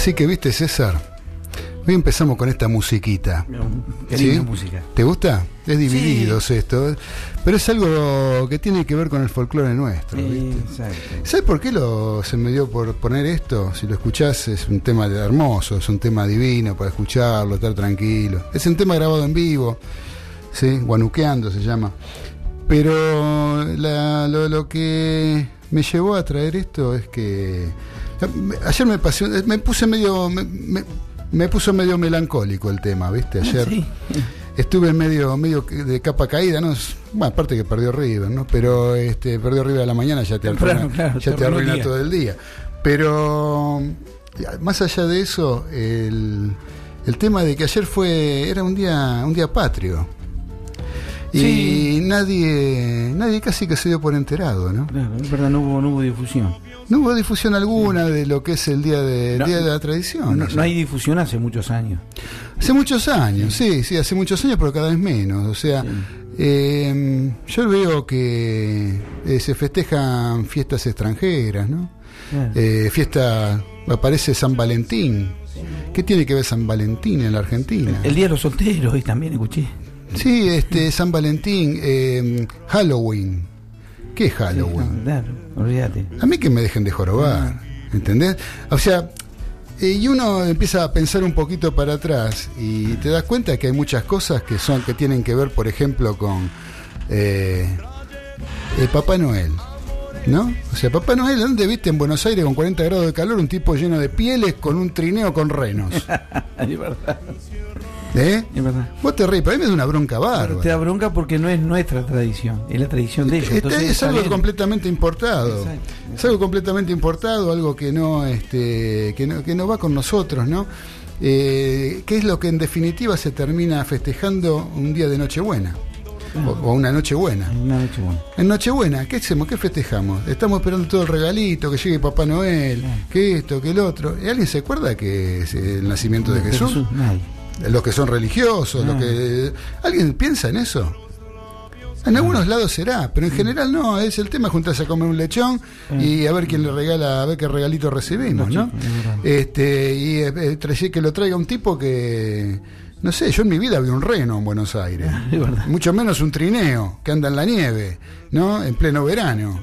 Así que, viste, César, hoy empezamos con esta musiquita. Qué ¿Sí? linda música. ¿Te gusta? Es divididos esto, pero es algo que tiene que ver con el folclore nuestro. Sí. ¿Sabes por qué lo, se me dio por poner esto? Si lo escuchás es un tema hermoso, es un tema divino para escucharlo, estar tranquilo. Es un tema grabado en vivo, ¿sí? Guanuqueando se llama. Pero la- lo, lo que me llevó a traer esto es que ayer me pasé, me puse medio, me, me- me puso medio melancólico el tema, ¿viste? Ayer Sí. estuve medio medio de capa caída, no bueno, aparte que perdió River, ¿no? Pero este perdió River a la mañana ya te Temprano, arruina, claro, ya te arruina día. todo el día. Pero más allá de eso, el, el tema de que ayer fue era un día un día patrio. Y Sí. nadie nadie casi que se dio por enterado, ¿no? Claro, es verdad, no hubo, no hubo difusión. No hubo difusión alguna de lo que es el día de, No, día de la tradición. No, hay difusión hace muchos años. Hace muchos años, sí, sí, hace muchos años, pero cada vez menos. O sea, Sí. eh, yo veo que eh, se festejan fiestas extranjeras, ¿no? Eh, fiesta, aparece San Valentín. ¿Qué tiene que ver San Valentín en la Argentina? El Día de los Solteros, hoy también escuché. Sí, este, San Valentín, Halloween. ¿Qué es Halloween? Claro, olvídate. A mí que me dejen de jorobar, ¿entendés? O sea, eh, y uno empieza a pensar un poquito para atrás y te das cuenta que hay muchas cosas que son que tienen que ver, por ejemplo, con eh, el Papá Noel. ¿No? O sea, Papá Noel, ¿dónde viste en Buenos Aires con 40 grados de calor un tipo lleno de pieles con un trineo con renos? es verdad. ¿Eh? Es verdad. Vos te reís, pero a mí me da una bronca bárbara. te da bronca porque no es nuestra tradición, es la tradición de ellos. Este Entonces, es algo bien. completamente importado. Exacto. Es algo completamente importado, algo que no, este, que no, que no va con nosotros, ¿no? Eh, que es lo que en definitiva se termina festejando un día de Nochebuena. O, o una Nochebuena. Una noche buena. En Nochebuena, ¿qué hacemos? ¿Qué festejamos? Estamos esperando todo el regalito, que llegue Papá Noel, que esto, que el otro. ¿Y alguien se acuerda que es el nacimiento de Jesús? Nadie. Los que son religiosos, los Ah. que. ¿Alguien piensa en eso? En algunos lados será, pero en general no, es el tema juntarse a comer un lechón y a ver quién le regala, a ver qué regalito recibimos, ¿no? Este, y eh, eh, que lo traiga un tipo que no sé, yo en mi vida vi un reno en Buenos Aires. Mucho menos un trineo que anda en la nieve, ¿no? En pleno verano.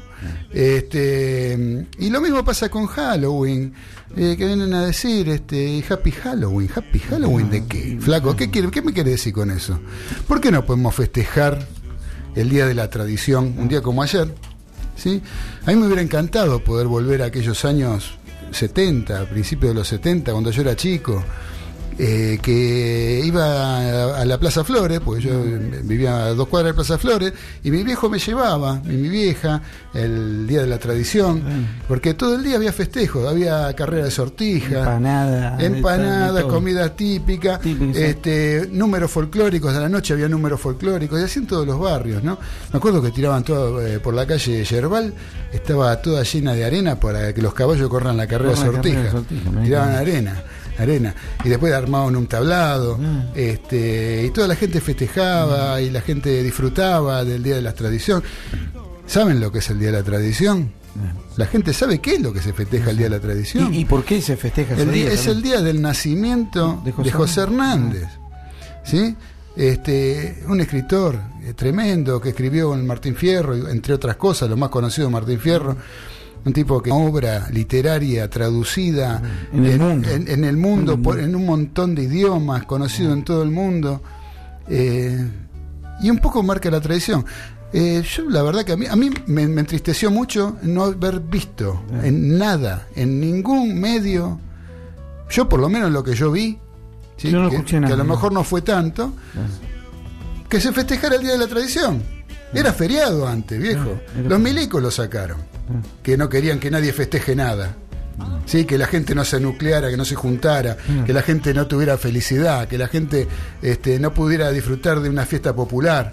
Este, y lo mismo pasa con Halloween, eh, que vienen a decir, este, Happy Halloween, Happy Halloween de qué, flaco, ¿qué, quiere, ¿qué me quiere decir con eso? ¿Por qué no podemos festejar el día de la tradición, un día como ayer? ¿sí? A mí me hubiera encantado poder volver a aquellos años 70, a principios de los 70, cuando yo era chico, eh, que iba a, a la Plaza Flores, porque yo vivía a dos cuadras de Plaza Flores, y mi viejo me llevaba, y mi vieja, el día de la tradición, porque todo el día había festejo, había carrera de sortijas, Empanada. empanadas, de comida típica, este, números folclóricos, a la noche había números folclóricos, y así en todos los barrios, ¿no? Me acuerdo que tiraban todo eh, por la calle Yerbal, estaba toda llena de arena para que los caballos corran la carrera de de me Tiraban arena, arena. Y después armaban un tablado, Ah. este, y toda la gente festejaba y la gente disfrutaba del Día de la Tradición. ¿Saben lo que es el Día de la Tradición? La gente sabe qué es lo que se festeja el Día de la Tradición. ¿Y, y por qué se festeja ese El día- día? es el día del nacimiento de De José, Hernández. ¿Sí? Este, un escritor eh, tremendo que escribió en Martín Fierro, entre otras cosas, lo más conocido de Martín Fierro, un tipo que obra literaria traducida En el mundo. en, en el mundo, En el por- en un montón de idiomas, conocido en todo el mundo, eh, y un poco marca la tradición. Eh, yo la verdad que a mí, a mí me, me entristeció mucho no haber visto en nada, en ningún medio, yo por lo menos lo que yo vi, ¿sí? Yo no que, a lo mejor no fue tanto, que se festejara el Día de la Tradición. Era feriado antes, viejo. Los milicos lo sacaron, que no querían que nadie festeje nada. Sí, que la gente no se nucleara, que no se juntara, que la gente no tuviera felicidad, que la gente este, no pudiera disfrutar de una fiesta popular.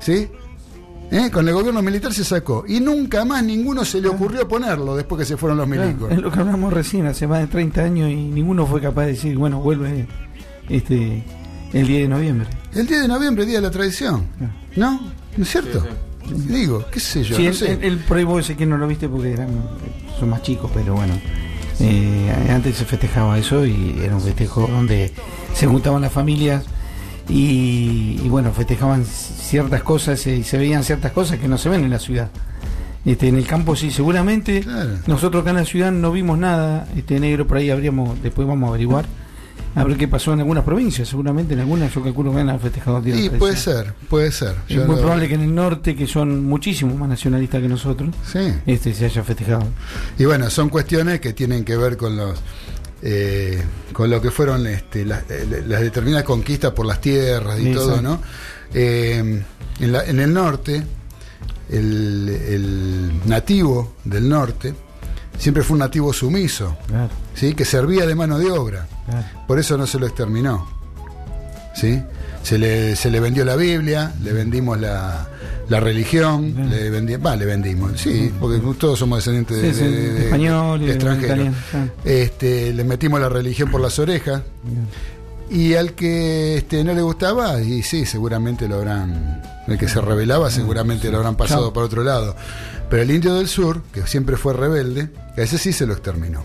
¿Sí? ¿Eh? Con el gobierno militar se sacó. Y nunca más ninguno se le ocurrió ponerlo después que se fueron los milicos. es lo que hablamos recién, hace más de 30 años y ninguno fue capaz de decir, bueno, vuelve este el 10 de noviembre. El 10 de noviembre, Día de la Tradición. ¿No? ¿No es cierto? Digo, qué sé yo, sí, no el, sé. el, el sé que no lo viste porque eran, son más chicos, pero bueno. Eh, antes se festejaba eso y era un festejo donde se juntaban las familias y, y bueno, festejaban ciertas cosas y se veían ciertas cosas que no se ven en la ciudad. Este, en el campo sí, seguramente. Claro. Nosotros acá en la ciudad no vimos nada este negro, por ahí habríamos, después vamos a averiguar. A ver qué pasó en algunas provincias, seguramente en algunas yo calculo que han festejado el Día de Y la puede ser, puede ser. Es muy no- probable que en el norte, que son muchísimo más nacionalistas que nosotros, Sí. este se haya festejado. Y bueno, son cuestiones que tienen que ver con los eh, con lo que fueron este, las, eh, las determinadas conquistas por las tierras y todo, ¿no? Eh, en, la- en el norte, el, el nativo del norte siempre fue un nativo sumiso, Claro, ¿sí? que servía de mano de obra. claro. Por eso no se lo exterminó. ¿Sí? Se le, se le vendió la Biblia, le vendimos la, la religión, Bien. le, vendi- va, le vendimos, sí, porque todos somos descendientes de, Sí, sí, de- de- español y de extranjeros. Este, le metimos la religión por las orejas y al que este, no le gustaba, y sí, seguramente lo habrán, el que se rebelaba seguramente lo habrán pasado Chao. por otro lado. Pero el indio del sur, que siempre fue rebelde, a ese sí se lo exterminó.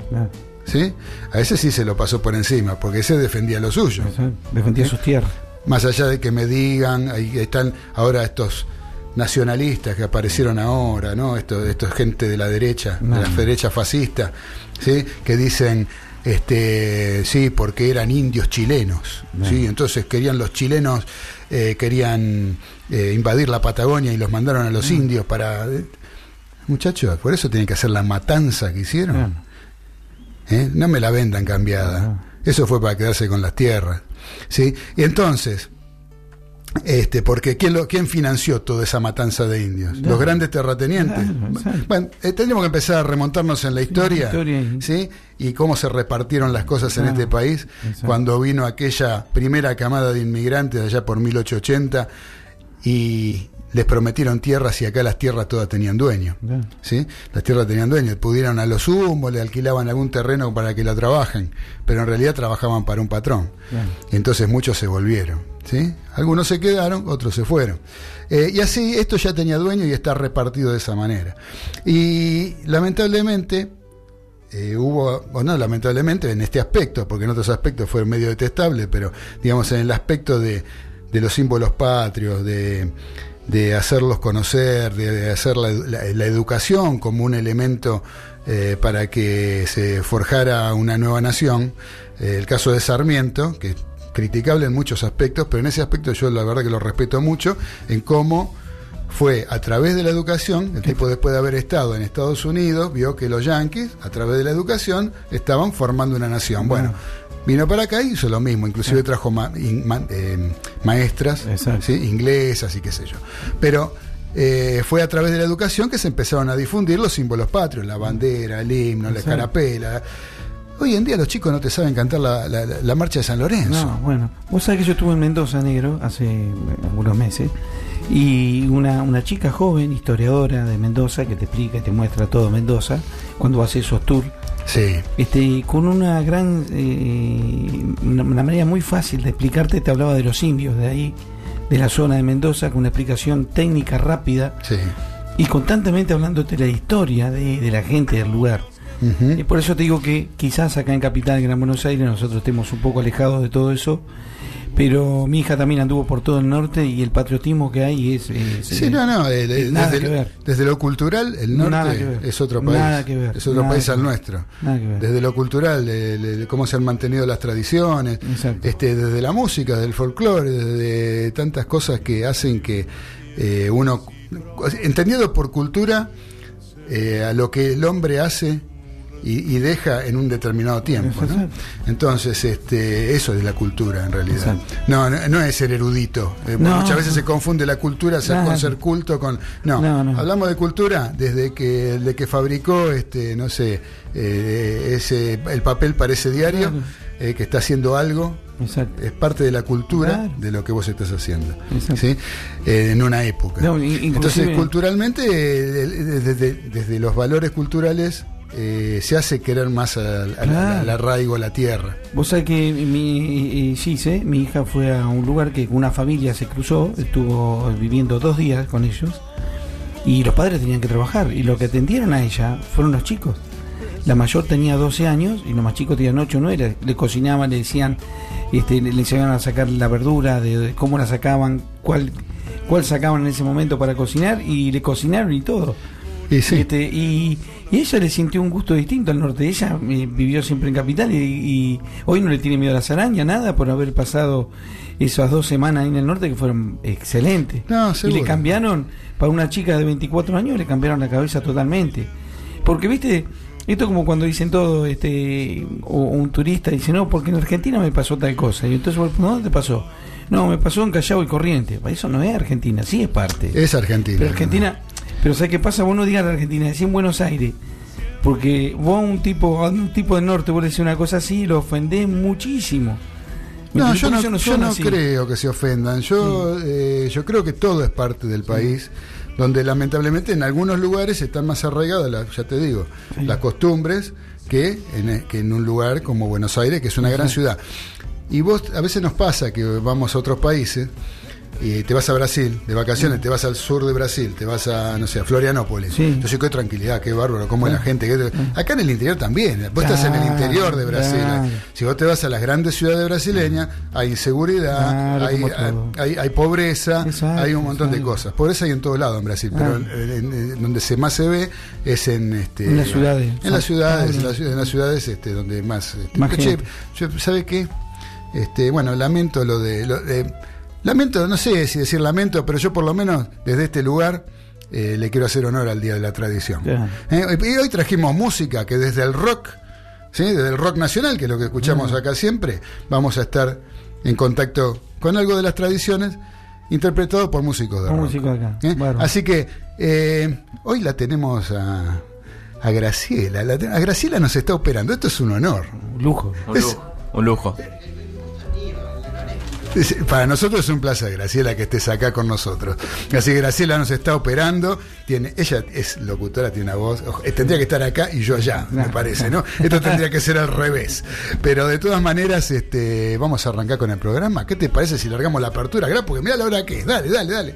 ¿Sí? A ese sí se lo pasó por encima, porque ese defendía lo suyo. Defendía sus tierras. Más allá de que me digan, ahí están ahora estos nacionalistas que aparecieron ahora, ¿no? Esto, esto es gente de la derecha, No. de la derecha fascista, ¿sí? Que dicen, este, sí, porque eran indios chilenos, No. ¿sí? Entonces querían los chilenos, eh, querían eh, invadir la Patagonia y los mandaron a los indios para... Muchachos, por eso tienen que hacer la matanza que hicieron. ¿eh? No me la vendan cambiada. Eso fue para quedarse con las tierras. ¿sí? Y entonces, este, porque ¿quién, lo, ¿quién financió toda esa matanza de indios? Los grandes terratenientes. Bueno, eh, tendríamos que empezar a remontarnos en la historia, ¿sí? y cómo se repartieron las cosas en este país cuando vino aquella primera camada de inmigrantes allá por 1880 y les prometieron tierras y acá las tierras todas tenían dueño. ¿sí? Las tierras tenían dueños, pudieron a lo sumo, le alquilaban algún terreno para que la trabajen, pero en realidad trabajaban para un patrón. Entonces muchos se volvieron. ¿sí? Algunos se quedaron, otros se fueron. Eh, y así esto ya tenía dueño y está repartido de esa manera. Y lamentablemente, eh, hubo, o no lamentablemente, en este aspecto, porque en otros aspectos fue medio detestable, pero digamos en el aspecto de, de los símbolos patrios, de, de hacerlos conocer, de, hacer la educación como un elemento eh, para que se forjara una nueva nación. Eh, el caso de Sarmiento, que es criticable en muchos aspectos, pero en ese aspecto yo la verdad que lo respeto mucho, en cómo fue a través de la educación, el tipo después de haber estado en Estados Unidos, vio que los yanquis, a través de la educación, estaban formando una nación. Bueno, vino para acá y hizo lo mismo, inclusive trajo ma- in- ma- eh, maestras inglesas y qué sé yo. Pero eh, fue a través de la educación que se empezaron a difundir los símbolos patrios, la bandera, el himno, la escarapela. Hoy en día los chicos no te saben cantar la, la- la- la marcha de San Lorenzo. No, bueno, vos sabés que yo estuve en Mendoza Negro hace eh, algunos meses y una, una chica joven, historiadora de Mendoza, que te explica y te muestra todo Mendoza, cuando hace esos tours, Sí, este, con una gran, eh, una, una manera muy fácil de explicarte, te hablaba de los indios de ahí, de la zona de Mendoza, con una explicación técnica rápida sí. y constantemente hablándote de la historia de, de la gente del lugar. Ujú. Y por eso te digo que quizás acá en Capital, Gran Buenos Aires, nosotros estemos un poco alejados de todo eso, pero mi hija también anduvo por todo el norte y el patriotismo que hay es... es- Sí, no, no, el- nada desde, que lo- ver. desde lo cultural, el norte es otro país. Nada que ver. Es otro Nada país que al ver. nuestro. Nada que ver. Desde lo cultural, de, cómo se han mantenido las tradiciones, Exacto. este, desde la música, del folclore, desde tantas cosas que hacen que eh, uno, entendido por cultura, eh, a lo que el hombre hace y, y deja en un determinado tiempo. ¿no? Entonces, este, eso es la cultura en realidad. No, no, no es ser erudito. Eh. Muchas veces se confunde la cultura ser- con ser culto con. No, hablamos de cultura desde que el de que fabricó, este, no sé, eh, ese, el papel para ese diario, Claro. eh, que está haciendo algo. Exacto. Es parte de la cultura Claro. de lo que vos estás haciendo. ¿sí? Eh, en una época. No, Entonces, culturalmente, desde, desde los valores culturales, eh, se hace querer más al, al- al arraigo a la tierra. Vos sabés que mi Gise, mi hija fue a un lugar que una familia se cruzó, estuvo viviendo dos días con ellos y los padres tenían que trabajar y lo que atendieron a ella fueron los chicos. la mayor tenía 12 años y los más chicos tenían 8 o 9, le, cocinaban, le decían, este, le, enseñaban a sacar la verdura, de, cómo la sacaban, cuál, cuál sacaban en ese momento para cocinar y le cocinaron y todo. Y, este, y, ella le sintió un gusto distinto al norte. Ella eh, vivió siempre en Capital y, hoy no le tiene miedo a las arañas, nada, por haber pasado esas dos semanas ahí en el norte que fueron excelentes. y le cambiaron, para una chica de 24 años, le cambiaron la cabeza totalmente. Porque, viste, esto como cuando dicen todo, este, o, un turista dice, no, porque en Argentina me pasó tal cosa. Y entonces, ¿dónde te pasó? No, me pasó en Callao y Corriente. Eso no es Argentina, sí es parte. Es Argentina. Pero Argentina, pero ¿sabes qué pasa? Vos no digas Argentina, decís en Buenos Aires. Porque vos a un tipo, a un tipo de norte, vos decís una cosa así y lo ofendés muchísimo. No, yo no, yo no creo que se ofendan. Yo, eh, yo creo que todo es parte del país, donde lamentablemente en algunos lugares están más arraigadas, ya te digo, las costumbres que en, que en un lugar como Buenos Aires, que es una gran ciudad. Y vos, a veces nos pasa que vamos a otros países y te vas a Brasil de vacaciones, te vas al sur de Brasil, te vas a, no sé, a Florianópolis. Entonces, qué tranquilidad, qué bárbaro, cómo es la gente. Acá en el interior también, vos estás en el interior de Brasil. Si vos te vas a las grandes ciudades brasileñas, hay inseguridad, hay, hay, pobreza, hay un montón de cosas. Pobreza hay en todo lado en Brasil, pero donde se más se ve es en este en las ciudades. En las ciudades, en las ciudades, este, donde más, este, ¿sabe qué? Este, bueno, lamento lo de, lo de Lamento, no sé si decir lamento, pero yo por lo menos desde este lugar eh, le quiero hacer honor al Día de la Tradición. Eh, y hoy trajimos música que desde el rock, ¿sí? desde el rock nacional, que es lo que escuchamos acá siempre, vamos a estar en contacto con algo de las tradiciones interpretado por músicos de rock. acá. ¿Eh? Así que hoy la tenemos a, Graciela. a Graciela nos está operando. Esto es un honor. Un lujo. Un lujo. Para nosotros es un placer, Graciela, que estés acá con nosotros. Así que Graciela nos está operando. Tiene, ella es locutora, tiene una voz. Eh, tendría que estar acá y yo allá, me parece, ¿no? Esto tendría que ser al revés. Pero de todas maneras, este, vamos a arrancar con el programa. ¿Qué te parece si largamos la apertura? Porque mira la hora que es. Dale, dale, dale.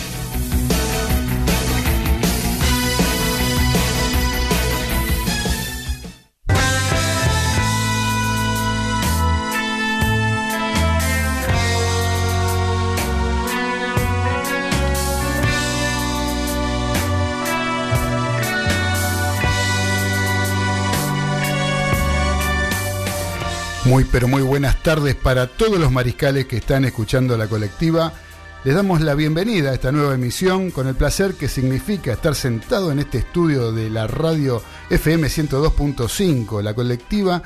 Muy pero muy buenas tardes para todos los mariscales que están escuchando la colectiva. Les damos la bienvenida a esta nueva emisión con el placer que significa estar sentado en este estudio de la radio FM 102.5, la colectiva,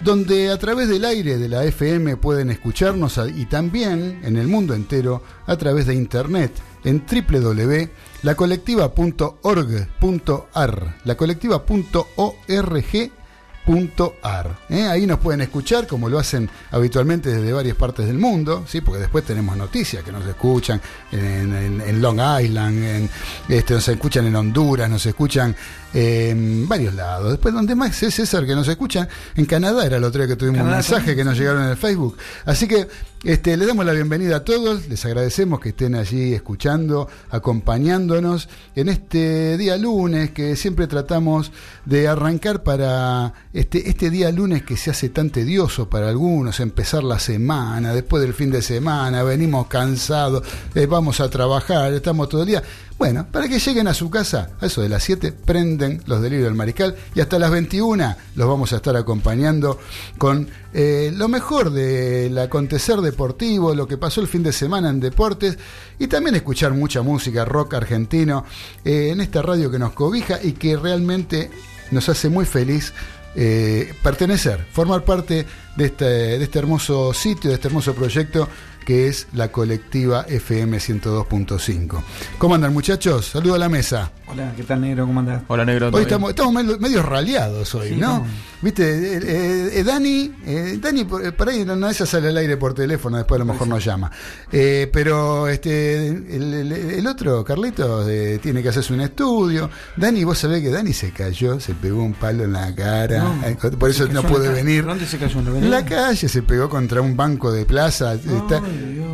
donde a través del aire de la FM pueden escucharnos y también en el mundo entero a través de internet en www.lacolectiva.org.ar, lacolectiva.org .ar. ¿eh? Ahí nos pueden escuchar como lo hacen habitualmente desde varias partes del mundo, ¿sí? porque después tenemos noticias que nos escuchan en, Long Island, en, este, nos escuchan en Honduras, nos escuchan en varios lados. Después, donde más es César que nos escuchan, en Canadá era el otro día que tuvimos un mensaje que nos llegaron en el Facebook. Así que este, le damos la bienvenida a todos, les agradecemos que estén allí escuchando, acompañándonos en este día lunes que siempre tratamos de arrancar para este, este día lunes que se hace tan tedioso para algunos, empezar la semana, después del fin de semana, venimos cansados, eh, vamos a trabajar, estamos todo el día. Bueno, para que lleguen a su casa, a eso de las 7, prenden los delirios del mariscal y hasta las 21 los vamos a estar acompañando con eh, lo mejor del acontecer deportivo, lo que pasó el fin de semana en deportes y también escuchar mucha música rock argentino eh, en esta radio que nos cobija y que realmente nos hace muy feliz eh, pertenecer, formar parte este, de este hermoso sitio, de este hermoso proyecto que es la colectiva FM 102.5. ¿Cómo andan muchachos? Saludo a la mesa. Hola, ¿qué tal negro? ¿Cómo andás? Hola negro. Hoy estamos, estamos medio, raleados hoy, ¿no? Viste, eh, eh, eh, Dani, Dani por, ahí no, esa sale al aire por teléfono, después a lo mejor nos llama. pero este el, otro, Carlito, tiene que hacerse un estudio. Dani, vos sabés que Dani se cayó, se pegó un palo en la cara, por eso no puede venir. ¿Dónde se cayó? ¿En la calle se pegó contra un banco de plaza.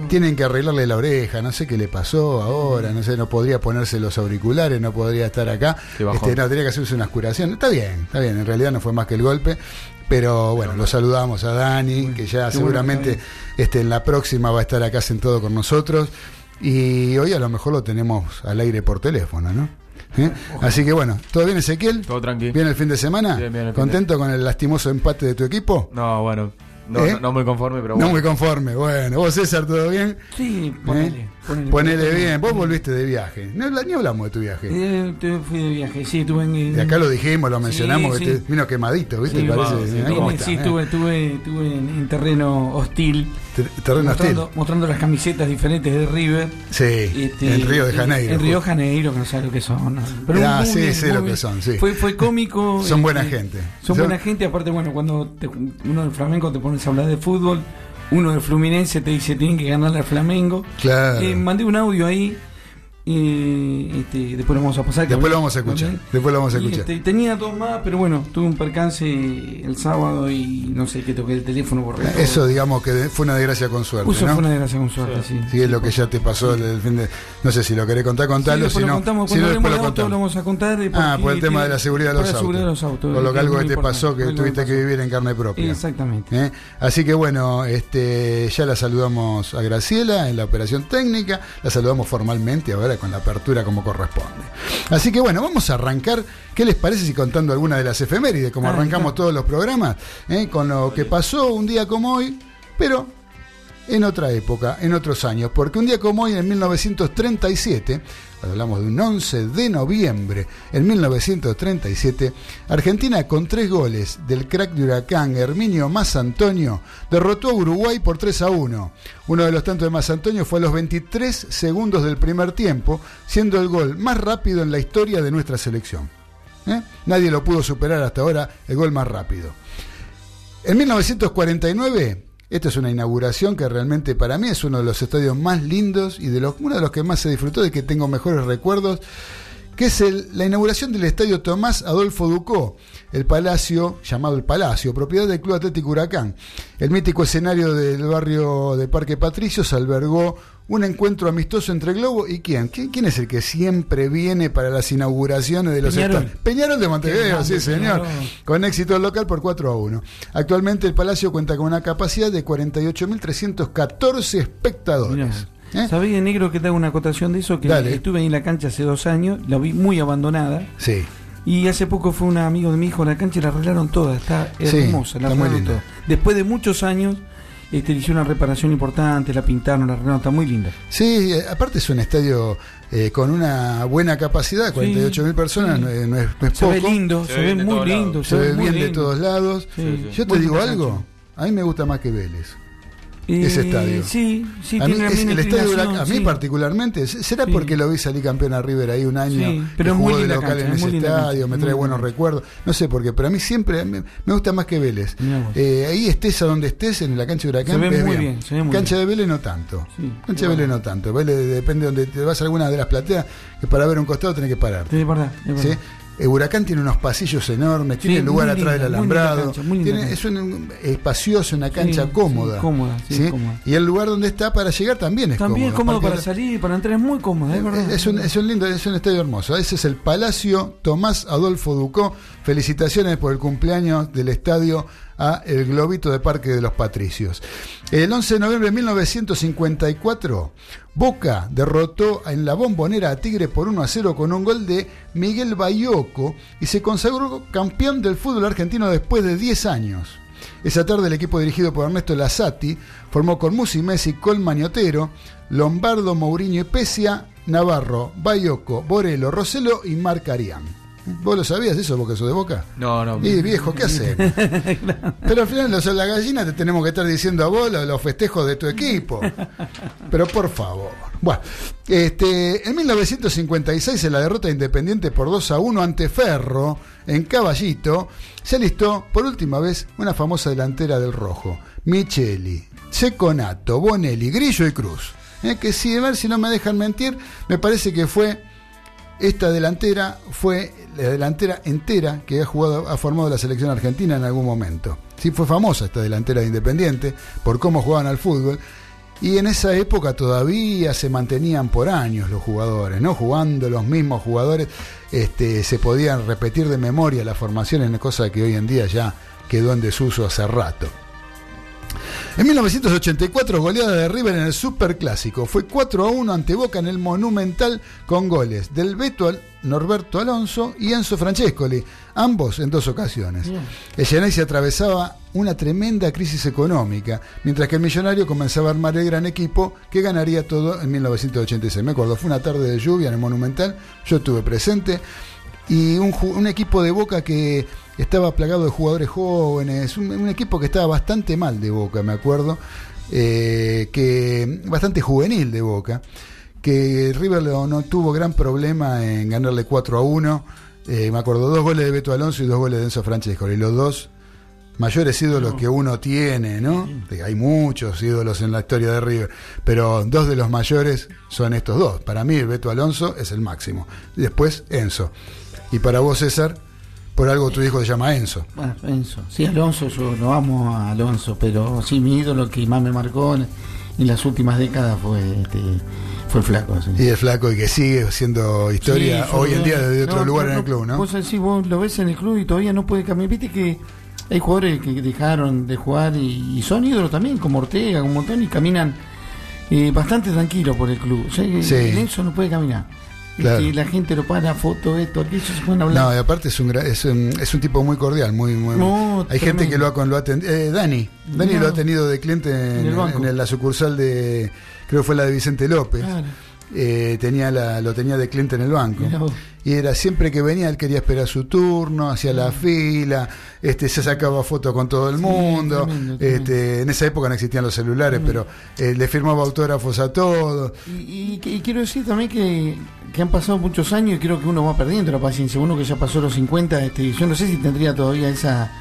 Tienen que arreglarle la oreja, no sé qué le pasó ahora, no sé, no podría ponerse los auriculares, no podría estar acá. Este, no, tenía que hacerse una curación. Está bien, está bien, en realidad no fue más que el golpe. Pero bueno, lo saludamos a Dani, que ya seguramente este, en la próxima va a estar acá sentado con nosotros. Y hoy a lo mejor lo tenemos al aire por teléfono, ¿no? ¿Eh? Así que bueno, ¿todo bien Ezequiel? Todo tranquilo. ¿Bien el fin de semana? ¿Contento con el lastimoso empate de tu equipo? No, bueno, no, ¿Eh? no, muy conforme, pero bueno. No muy conforme, bueno. ¿Vos, César, todo bien? Sí, ponele. ¿Eh? Ponele, bien. Vos volviste de viaje. No, ni hablamos de tu viaje. Eh, fui de viaje, sí, tuve en... De acá lo dijimos, lo mencionamos, que vino quemadito, ¿viste? Sí, Parece, sí, tuve, tuve, tuve en, terreno hostil. terreno mostrando, hostil. Mostrando las camisetas diferentes de River. Sí, este, en Río de Janeiro. En, Río de Janeiro, que no sé lo que son. Pero ah, sí, sé lo que son, sí. Fue, fue cómico. son buena este, gente. Son, buena gente, aparte, bueno, cuando uno del flamenco te pones a hablar de fútbol uno del Fluminense te dice tienen que ganar al Flamengo. Claro. Eh, mandé un audio ahí y este, después lo vamos a pasar. Después lo vamos a escuchar. Después lo vamos a escuchar. Este, tenía dos más, pero bueno, tuve un percance el sábado y no sé qué toqué el teléfono por Eso, digamos que fue una desgracia con suerte. Eso fue una desgracia con suerte, sí. Sí, es lo que ya te pasó el fin de. No sé si lo querés contar, contalo. si no, contamos, si no después lo, contamos. lo vamos a contar. Ah, por el tema de la seguridad de los, autos. De los autos. Por lo que algo que te pasó que tuviste que vivir en carne propia. Exactamente. ¿Eh? Así que bueno, este ya la saludamos a Graciela en la operación técnica. La saludamos formalmente ahora con la apertura como corresponde. Así que bueno, vamos a arrancar. ¿Qué les parece si contando alguna de las efemérides, como arrancamos todos los programas, eh, con lo que pasó un día como hoy, pero en otra época, en otros años? Porque un día como hoy, en 1937, hablamos de un 11 de noviembre en 1937, Argentina con tres goles del crack de Huracán Herminio Más Antonio derrotó a Uruguay por 3 a 1. Uno de los tantos de Más Antonio fue a los 23 segundos del primer tiempo, siendo el gol más rápido en la historia de nuestra selección. ¿Eh? Nadie lo pudo superar hasta ahora, el gol más rápido. En 1949 esta es una inauguración que realmente para mí es uno de los estadios más lindos y de los, uno de los que más se disfrutó, y que tengo mejores recuerdos, que es la inauguración del estadio Tomás Adolfo Ducó, el palacio, llamado el Palacio, propiedad del Club Atlético Huracán. El mítico escenario del barrio de Parque Patricios albergó un encuentro amistoso entre Globo y quién? quién. es el que siempre viene para las inauguraciones de los Peñarol. Peñarol de Montevideo, sí señor, con éxito local por 4 a 1. Actualmente el Palacio cuenta con una capacidad de 48.314 espectadores. ¿Eh? ¿Sabía, negro, que te hago una acotación de eso? Que estuve en la cancha hace dos años, la vi muy abandonada. Sí. Y hace poco fue un amigo de mi hijo a la cancha y la arreglaron toda, está hermosa, la está Después de muchos años este, hicieron una reparación importante, la pintaron, la renovaron, está muy linda. Sí, eh, aparte es un estadio eh, con una buena capacidad, 48 mil personas, no, es, no, es, poco. Se ve lindo, se, ve muy lindo. Se, ve bien de todos lados. Yo te digo algo, a mí me gusta más que Vélez ese estadio. Sí, sí, a mí, el estadio a mí particularmente, será porque lo vi salir campeón a River ahí un año, pero jugó de local en ese estadio, me trae buenos recuerdos, no sé por qué, pero a mí siempre me, gusta más que Vélez. Eh, ahí estés a donde estés, en la cancha de Huracán, se ve muy bien. cancha de Vélez no tanto, cancha de Vélez no tanto, Vélez depende de donde te vas a alguna de las plateas, que para ver un costado tenés que parar. Sí, es verdad, ¿sí? El Huracán tiene unos pasillos enormes, tiene lugar atrás del alambrado, es un espacioso, una cancha cómoda. Y el lugar donde está para llegar también es también cómodo. También es cómodo para salir, para entrar, es muy cómodo, es un, es un lindo, es un estadio hermoso. Ese es el Palacio Tomás Adolfo Ducó. Felicitaciones por el cumpleaños del estadio a el globito de Parque de los Patricios. El 11 de noviembre de 1954, Boca derrotó en la bombonera a Tigre por 1 a 0 con un gol de Miguel Bayoco y se consagró campeón del fútbol argentino después de 10 años. Esa tarde el equipo dirigido por Ernesto Lazzati formó con Musi Messi, Colman Lombardo, Mourinho y Pesia, Navarro, Bayoco, Borelo, Roselo y Marcarián. ¿Vos lo sabías eso porque sos de boca? No, no. Y viejo, ¿qué haces? Pero al final, los, la gallina te tenemos que estar diciendo a vos los, festejos de tu equipo. Pero por favor. Bueno, este, en 1956, en la derrota Independiente por 2 a 1 ante Ferro, en Caballito, se alistó por última vez una famosa delantera del Rojo: Micheli, Seconato, Bonelli, Grillo y Cruz. Eh, que si, a ver si no me dejan mentir, me parece que fue esta delantera fue la delantera entera que ha jugado, ha formado la selección argentina en algún momento. Sí, fue famosa esta delantera de Independiente por cómo jugaban al fútbol. Y en esa época todavía se mantenían por años los jugadores, ¿no? Jugando los mismos jugadores, este, se podían repetir de memoria las formaciones, cosa que hoy en día ya quedó en desuso hace rato. En 1984, goleada de River en el Superclásico. Fue 4 a 1 ante Boca en el Monumental con goles del Beto Norberto Alonso y Enzo Francescoli, ambos en dos ocasiones. El se atravesaba una tremenda crisis económica, mientras que el Millonario comenzaba a armar el gran equipo que ganaría todo en 1986. Me acuerdo, fue una tarde de lluvia en el Monumental, yo estuve presente, y un equipo de Boca que estaba plagado de jugadores jóvenes, un, equipo que estaba bastante mal de Boca, me acuerdo, eh, que bastante juvenil de Boca, que River no, tuvo gran problema en ganarle 4 a 1. Eh, me acuerdo, dos goles de Beto Alonso y dos goles de Enzo Francesco, y los dos mayores ídolos que uno tiene, ¿no? Hay muchos ídolos en la historia de River, pero dos de los mayores son estos dos. Para mí, Beto Alonso es el máximo. Y después, Enzo. Y para vos, César, por algo tu hijo se llama Enzo. Bueno, Enzo. Sí, Alonso, yo lo amo a Alonso, pero sí, mi ídolo que más me marcó en, las últimas décadas fue este, fue el flaco. Y el flaco y que sigue siendo historia hoy en día desde otro lugar en el club, ¿no? Vos sí, vos lo ves en el club y todavía no puede caminar. Viste que hay jugadores que dejaron de jugar y, son ídolos también, como Ortega, como montón, y caminan eh, bastante tranquilos por el club. O sea, sí. Enzo no puede caminar. Y la gente lo para, foto, esto, aquello, se pueden hablar. No, y aparte es un, es un, es un tipo muy cordial, muy, muy Hay gente que lo ha, lo ha atendido. Eh, Dani, Dani lo ha tenido de cliente en, la sucursal de, creo que fue la de Vicente López. Eh, tenía la, lo tenía de cliente en el banco. Y era siempre que venía, él quería esperar su turno, hacía la fila, este, se sacaba fotos con todo el mundo. Este, en esa época no existían los celulares, pero eh, le firmaba autógrafos a todos. Y, quiero decir también que, han pasado muchos años y creo que uno va perdiendo la paciencia. Uno que ya pasó los 50, este, yo no sé si tendría todavía esa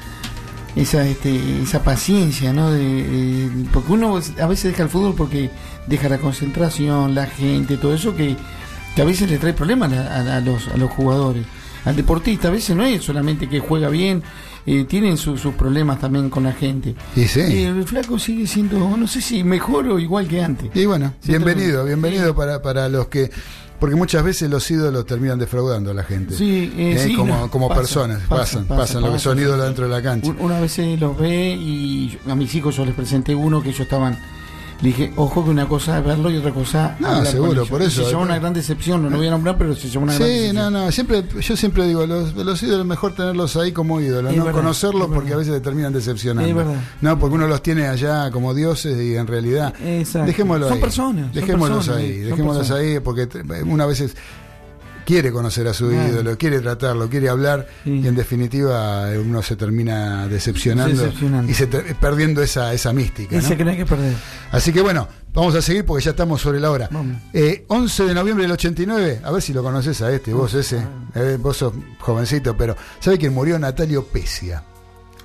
esa este, esa paciencia, ¿no? De, porque uno a veces deja el fútbol porque deja la concentración, la gente, todo eso que, a veces le trae problemas a, los, a los jugadores. Al deportista a veces no es solamente que juega bien, eh, tienen sus problemas también con la gente. Y sí. el flaco sigue siendo, no sé si mejor o igual que antes. Y bueno, bienvenido, bienvenido para, para los que porque muchas veces los ídolos terminan defraudando a la gente. Sí, eh, eh, como, como personas, pasan, pasan, lo que son ídolos dentro de la cancha. Una vez los ve y a mis hijos yo les presenté uno que ellos estaban Le dije, ojo que una cosa es verlo y otra cosa. No, seguro, por eso. Se llama una gran decepción, no lo voy a nombrar, pero se llama una gran decepción. Sí, no, no, siempre, yo siempre digo, los, los ídolos es mejor tenerlos ahí como ídolos, no conocerlos porque a veces te terminan decepcionando. Es verdad. No, porque uno los tiene allá como dioses y en realidad. Exacto. Dejémoslo son Personas, dejémoslos ahí, dejémoslos ahí, porque una vez quiere conocer a su ídolo, quiere tratarlo, quiere hablar y en definitiva uno se termina decepcionando, y se perdiendo esa, esa mística. Ese que no hay que perder. Así que bueno, vamos a seguir porque ya estamos sobre la hora. 11 eh, de noviembre del 89, a ver si lo conoces a este, vos ese, eh, vos sos jovencito, pero ¿sabes quién murió? Natalio Pesia.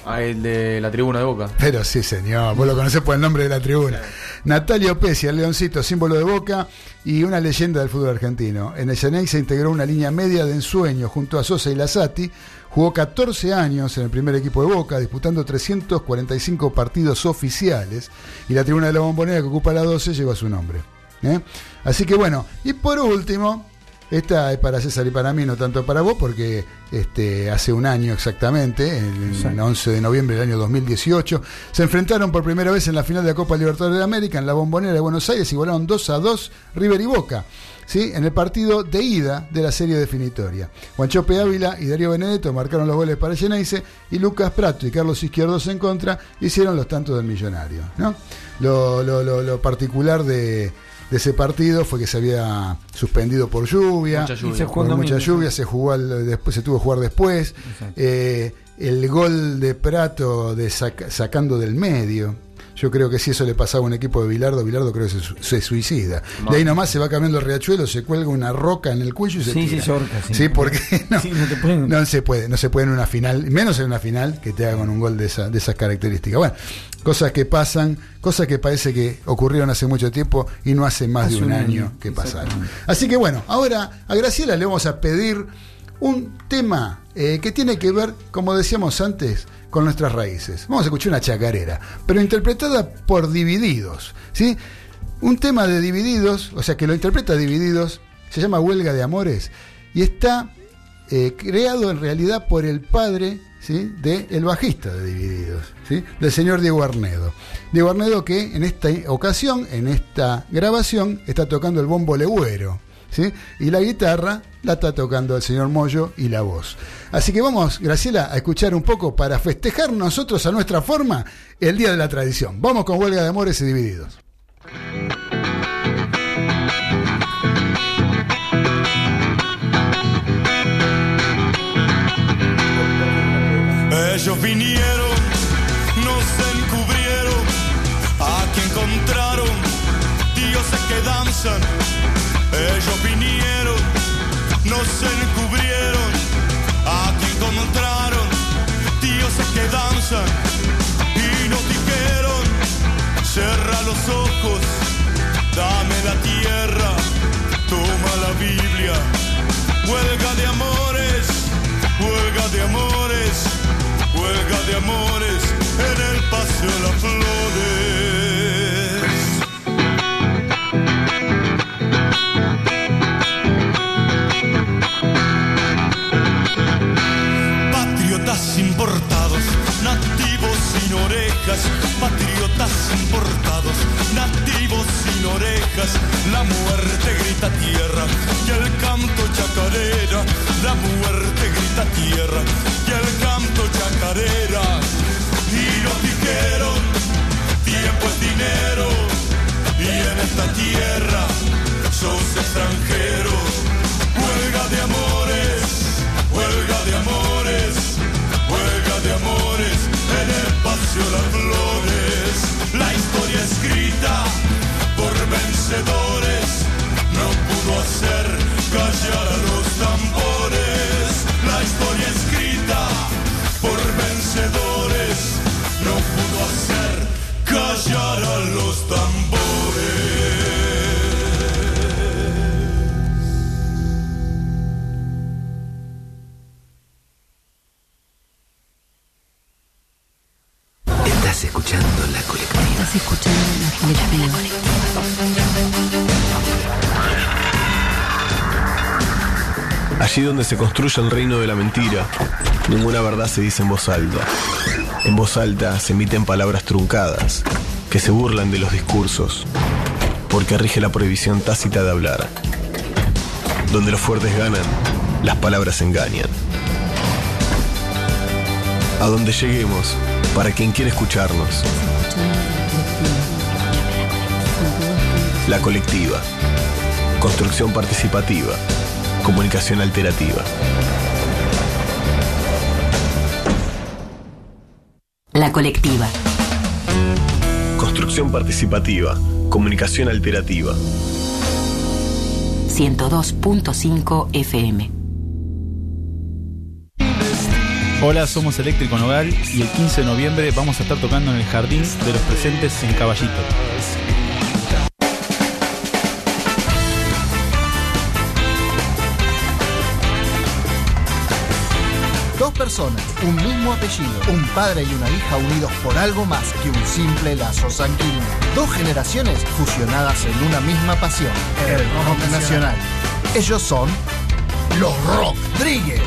Ah, el de la tribuna de Boca. Pero sí, señor, vos lo conocés por el nombre de la tribuna. Natalio Pesia, el leoncito, símbolo de Boca y una leyenda del fútbol argentino. En el Ceney se integró una línea media de ensueño junto a Sosa y Lazati. Jugó 14 años en el primer equipo de Boca, disputando 345 partidos oficiales. Y la tribuna de la Bombonera, que ocupa la 12, lleva su nombre. ¿eh? Así que bueno, y por último, esta es para César y para mí, no tanto para vos, porque este, hace un año exactamente, el, 11 de noviembre del año 2018, se enfrentaron por primera vez en la final de la Copa Libertadores de América en la Bombonera de Buenos Aires y volaron 2 a 2 River y Boca. ¿Sí? en el partido de ida de la serie definitoria. Juanchope Ávila y Darío Benedetto marcaron los goles para Geneise y Lucas Prato y Carlos Izquierdos en contra hicieron los tantos del millonario. ¿no? lo particular de, de ese partido fue que se había suspendido por lluvia, mucha lluvia, se jugó mucha lluvia, se jugó después, se tuvo que jugar después. Eh, el gol de Prato de sacando del medio, yo creo que si eso le pasaba a un equipo de Bilardo, Bilardo creo que se, suicida. De ahí nomás se va cambiando el riachuelo, se cuelga una roca en el cuello y se tira. Sí, sí, porque no, no, se puede, no se puede en una final, menos en una final que te hagan un gol de, esa, de esas características. Bueno, cosas que pasan, cosas que parece que ocurrieron hace mucho tiempo y no hace más de un, año que pasaron. Así que bueno, ahora a Graciela le vamos a pedir un tema eh, que tiene que ver, como decíamos antes, con nuestras raíces. Vamos a escuchar una chacarera, pero interpretada por Divididos. ¿sí? Un tema de Divididos, o sea que lo interpreta Divididos, se llama Huelga de Amores y está eh, creado en realidad por el padre ¿sí? de el bajista de Divididos, ¿sí? del señor Diego Arnedo. Diego Arnedo que en esta ocasión, en esta grabación, está tocando el bombo legüero. Y la guitarra la está tocando el señor Moyo y la voz. Así que vamos, Graciela, a escuchar un poco para festejar nosotros a nuestra forma el Día de la Tradición. Vamos con Huelga de Amores y Divididos. Ellos vinieron, nos encubrieron, aquí encontraron dioses que danzan ellos vinieron, nos encubrieron, aquí encontraron dioses que danzan y nos dijeron, cerra los ojos, dame la tierra, toma la Biblia, huelga de amores, huelga de amores en el paseo de las flores. importados, nativos sin orejas, patriotas importados, nativos sin la muerte grita tierra y el canto chacarera, la muerte grita tierra y el canto chacarera. Y nos dijeron, tiempo es dinero, y en esta tierra sos extranjero, huelga de amores, huelga de amores vencedores. No pudo hacer callar a los tambores. La historia escrita por vencedores. No pudo hacer callar a los tambores. Allí donde se construye el reino de la mentira, ninguna verdad se dice en voz alta. En voz alta se emiten palabras truncadas, que se burlan de los discursos, porque rige la prohibición tácita de hablar. Donde los fuertes ganan, las palabras engañan. A donde lleguemos, para quien quiere escucharnos. La colectiva. Construcción participativa. Comunicación alterativa. La colectiva. Construcción participativa. Comunicación alterativa. 102.5 FM. Hola, somos Eléctrico Nogal y el 15 de noviembre vamos a estar tocando en el Jardín de los Presentes en Caballito. Personas, un mismo apellido, un padre y una hija unidos por algo más que un simple lazo sanguíneo. Dos generaciones fusionadas en una misma pasión, el rock nacional. Ellos son los Rockdrigues.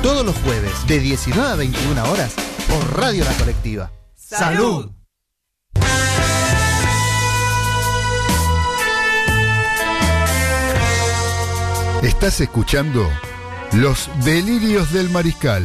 Todos los jueves, de 19 a 21 horas, por Radio La Colectiva. ¡Salud! Estás escuchando Los Delirios del Mariscal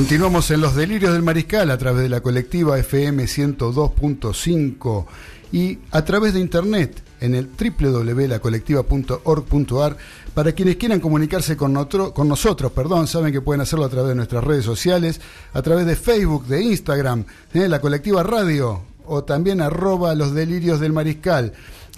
Continuamos en los delirios del mariscal a través de la colectiva FM 102.5 y a través de internet en el www.lacolectiva.org.ar para quienes quieran comunicarse con, otro- con nosotros, perdón, saben que pueden hacerlo a través de nuestras redes sociales, a través de Facebook, de Instagram, ¿eh? la colectiva radio o también arroba los delirios del mariscal.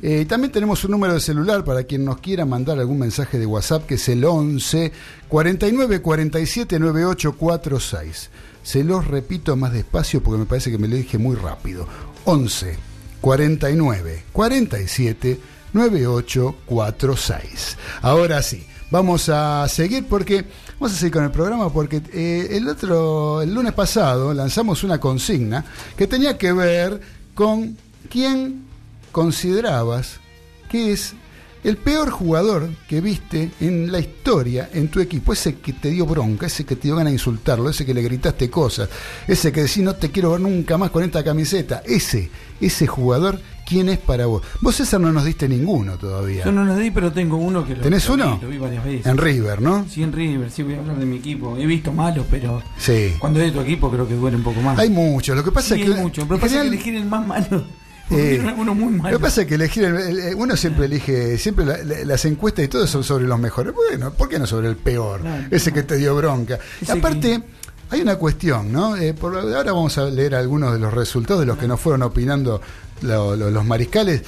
Eh, también tenemos un número de celular para quien nos quiera mandar algún mensaje de WhatsApp que es el 11 49 47 98 46. Se los repito más despacio porque me parece que me lo dije muy rápido. 11 49 47 98 46. Ahora sí, vamos a seguir porque vamos a seguir con el programa porque eh, el otro el lunes pasado lanzamos una consigna que tenía que ver con quién considerabas que es el peor jugador que viste en la historia en tu equipo, ese que te dio bronca, ese que te dio ganas de insultarlo, ese que le gritaste cosas, ese que decís no te quiero ver nunca más con esta camiseta, ese, ese jugador, ¿quién es para vos? Vos César no nos diste ninguno todavía. Yo no lo di, pero tengo uno que lo ¿Tenés lo vi, uno? Lo vi varias veces. En River, ¿no? Sí, en River, sí, voy a hablar de mi equipo. He visto malos, pero Sí. cuando es de tu equipo creo que duele un poco más. Hay muchos, lo que pasa Sí, es que... hay mucho, pero pasa que general- elegir el más malo. Eh, Lo que pasa es que elegir el- uno siempre elige, siempre la- la- las encuestas y todo son sobre los mejores. Bueno, ¿por qué no sobre el peor? Claro. Ese que te dio bronca. Ese Aparte, hay una cuestión, ¿no? Eh, por- ahora vamos a leer algunos de los resultados de los que nos fueron opinando lo- lo- los mariscales.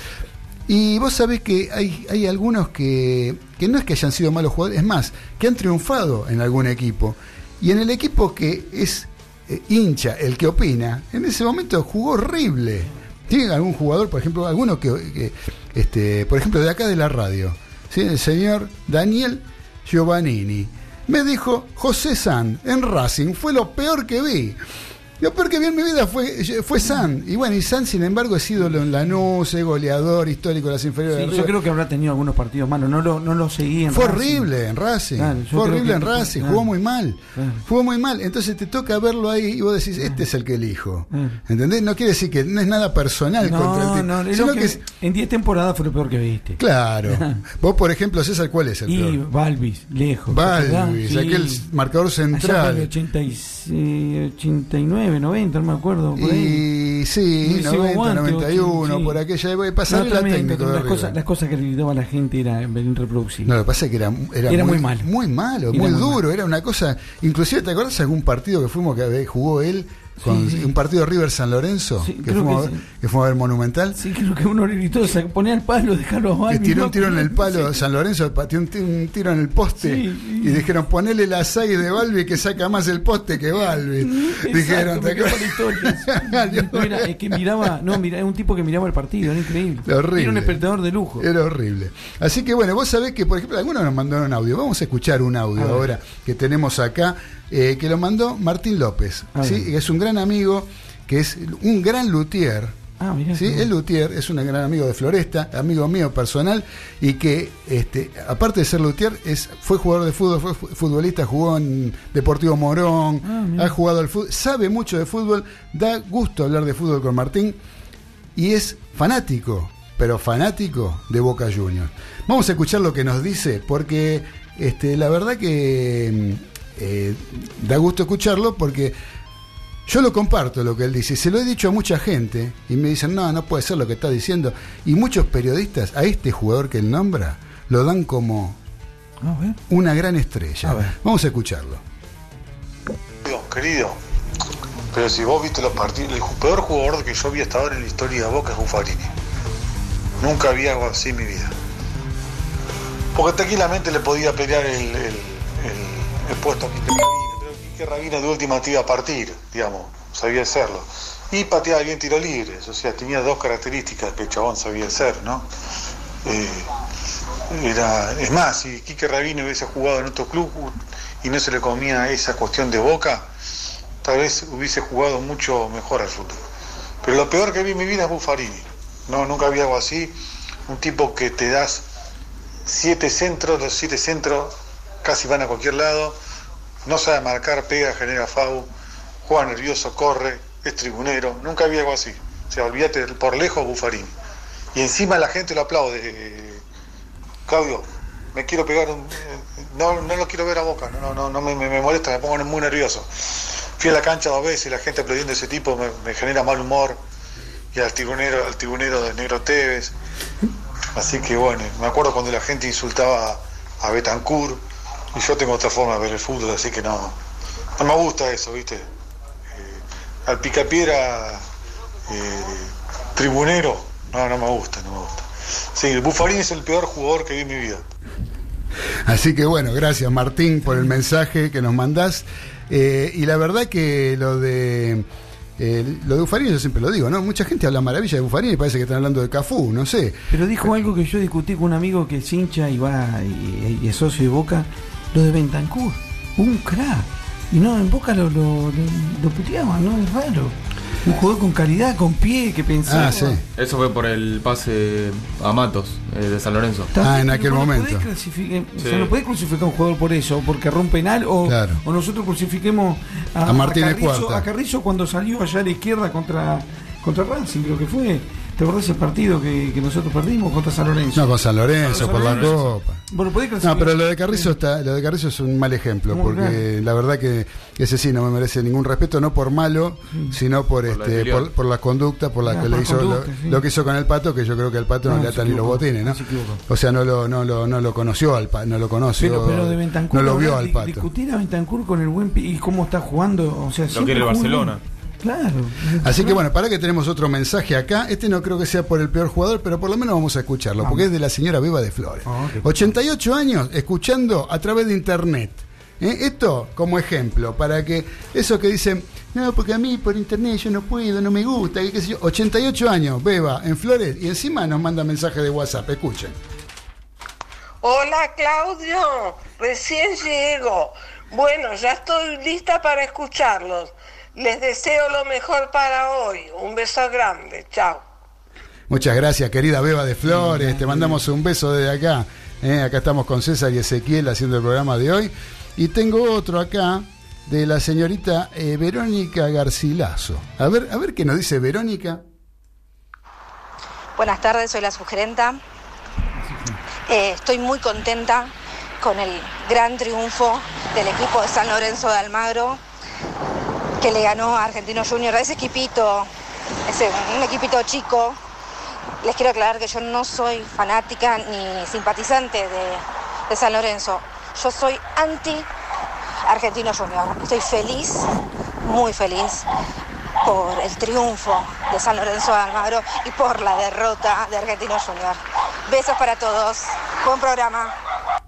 Y vos sabés que hay, hay algunos que, que no es que hayan sido malos jugadores, es más, que han triunfado en algún equipo. Y en el equipo que es eh, hincha, el que opina, en ese momento jugó horrible. ¿Tiene algún jugador, por ejemplo, alguno que, que, este, por ejemplo, de acá de la radio? ¿sí? El señor Daniel Giovannini. Me dijo, José San, en Racing, fue lo peor que vi. Lo peor que vi en mi vida fue, fue San. Y bueno, y San, sin embargo, es ídolo en Lanús, es goleador histórico de las inferiores. Sí, de yo creo que habrá tenido algunos partidos malos. No lo, no lo seguí en Fue horrible en Racing. Fue horrible en Racing. Jugó muy mal. Jugó muy mal. Entonces te toca verlo ahí y vos decís, este es el que elijo. ¿Entendés? No quiere decir que no es nada personal no, contra el tipo. No, sino que. En 10 temporadas fue lo peor que viste. Claro. vos, por ejemplo, César, ¿cuál es el y peor? Y Balvis, lejos. Balvis, ah, aquel marcador central. Allá 86. 89, 90, no me acuerdo. Por ahí. Sí, Luis 90, Guante, 91, sí. por aquella época. Pasarela no, técnico. Las cosas, las cosas que gritaba la gente era irreproducible. No, lo que pasa es que era, era, era muy, muy, malo. Muy malo, muy, muy, duro. Malo. Era una cosa. Inclusive, ¿te acuerdas de algún partido que fuimos que eh, jugó él? Con Sí, sí. un partido River San Lorenzo, Sí, que, fuimos, que a ver- sí. que fuimos a ver Monumental. Sí, creo que uno gritó, se ponía el palo, dejarlo mal. que tiró un tiro en el palo. San Lorenzo pateó un, ti- un tiro en el poste y dijeron ponele la 6 de Balbi que saca más el poste que Balbi. Exacto, dijeron, ¿te era, es que miraba, no, mira, era un tipo que miraba el partido, era increíble. Horrible. Era un espectador de lujo. Era horrible. Así que bueno, vos sabés que, por ejemplo, algunos nos mandaron audio. Vamos a escuchar un audio ahora que tenemos acá, eh, que lo mandó Martín López. Que Es un gran amigo, que es un gran luthier. Ah, mirá. ¿sí? El luthier es un gran amigo de Floresta, amigo mío personal, y que, este, aparte de ser luthier, es, fue jugador de fútbol, fue fu- futbolista, jugó en Deportivo Morón, Ah, ha jugado al fútbol, sabe mucho de fútbol, da gusto hablar de fútbol con Martín, y es fanático, pero fanático de Boca Juniors. Vamos a escuchar lo que nos dice, porque este, la verdad que eh, da gusto escucharlo, porque yo lo comparto lo que él dice, se lo he dicho a mucha gente, y me dicen, no, no puede ser lo que está diciendo, y muchos periodistas a este jugador que él nombra lo dan como A ver. una gran estrella. A ver. Vamos a escucharlo. Querido, pero si vos viste los partidos, el peor jugador que yo vi hasta ahora en la historia de Boca es Buffarini. Nunca vi algo así en mi vida. Porque tranquilamente le podía pelear el, el- el- el puesto a Quique Rabino, pero Quique Rabino de última te iba a partir, digamos, sabía hacerlo. Y pateaba bien tiro libres, o sea, tenía dos características que el chabón sabía hacer, ¿no? Eh, era, es más, si Quique Rabino hubiese jugado en otro club y no se le comía esa cuestión de boca, tal vez hubiese jugado mucho mejor al fútbol. Pero lo peor que vi en mi vida es Buffarini. No, nunca vi algo así. Un tipo que te das siete centros, los siete centros casi van a cualquier lado, no sabe marcar, pega, genera FAU, juega nervioso, corre, es tribunero. Nunca vi algo así. O sea, olvídate por lejos Buffarini. Y encima la gente lo aplaude. Claudio, me quiero pegar un... eh, No, no lo quiero ver a boca, no, no, no, me, molesta, me pongo muy nervioso. Fui a la cancha dos veces y la gente aplaudiendo ese tipo me, me genera mal humor. Y al tribunero, al tribunero de Negro Tevez. Así que bueno, me acuerdo cuando la gente insultaba a Betancourt y yo tengo otra forma de ver el fútbol, así que no, no me gusta eso, ¿viste? Eh, al picapiedra eh, tribunero, no, no me gusta, no me gusta. Sí, Buffarini es el peor jugador que vi en mi vida. Así que bueno, gracias Martín por el mensaje que nos mandás. Eh, y la verdad que lo de eh, lo de Buffarini yo siempre lo digo, ¿no? Mucha gente habla maravilla de Buffarini y parece que están hablando de Cafú, no sé. Pero dijo algo que yo discutí con un amigo que es hincha y va y, y es socio de Boca, lo de Bentancur, un crack. Y no, en Boca lo, lo, lo, lo puteaban, ¿no? Es raro. Un jugador con calidad, con pie, que pensaba. Ah, sí. Eso fue por el pase a Matos eh, de San Lorenzo. Ah, en aquel no momento. podés clasificar- o sea, Sí. no podés crucificar a un jugador por eso, porque rompe penal, o, Claro. o nosotros crucifiquemos a, A Martínez Carrizo, Cuarta. a Carrizo cuando salió allá a la izquierda contra, contra Racing, creo que fue. ¿Te acordás ese partido que, que nosotros perdimos contra San Lorenzo? No, con San Lorenzo, por la San Lorenzo. Copa. Bueno, podés clasificar. No, pero lo de Carrizo está, lo de Carrizo es un mal ejemplo, porque la verdad que ese sí no me merece ningún respeto, no por malo, sino por la este, por, por la conducta, por la Ah, que por le hizo conducta, lo, sí. lo que hizo con el pato, que yo creo que el pato no, No, le atan ni los botines, ¿no? se. O sea, no lo, no lo, no lo conoció al pato, no lo conoció, Pero, pero de Bentancur, no lo vio al pato. Discutir a Bentancur con el buen y cómo está jugando. O sea, siempre quiere el Barcelona. bien. Claro. Así que bueno, para que tenemos otro mensaje acá. Este no creo que sea por el peor jugador, pero por lo menos vamos a escucharlo, porque es de la señora Beba de Flores. Ah, qué 88 años escuchando a través de internet. ¿Eh? Esto como ejemplo, para que eso que dicen, no, porque a mí por internet yo no puedo, no me gusta, que qué sé yo. 88 años, Beba, en Flores, y encima nos manda mensaje de WhatsApp, escuchen. Hola Claudio, recién llego. Bueno, ya estoy lista para escucharlos. Les deseo lo mejor para hoy. Un beso grande. Chao. Muchas gracias, querida Beba de Flores. Te mandamos un beso desde acá. Eh, acá estamos con César y Ezequiel haciendo el programa de hoy. Y tengo otro acá de la señorita eh, Verónica Garcilaso. A ver, a ver qué nos dice Verónica. Buenas tardes, soy la sugerenta. Eh, estoy muy contenta con el gran triunfo del equipo de San Lorenzo de Almagro que le ganó a Argentino Junior. A ese equipito, ese, un equipito chico. Les quiero aclarar que yo no soy fanática ni simpatizante de, de San Lorenzo. Yo soy anti Argentino Junior. Estoy feliz, muy feliz, por el triunfo de San Lorenzo de Almagro y por la derrota de Argentino Junior. Besos para todos. Buen programa.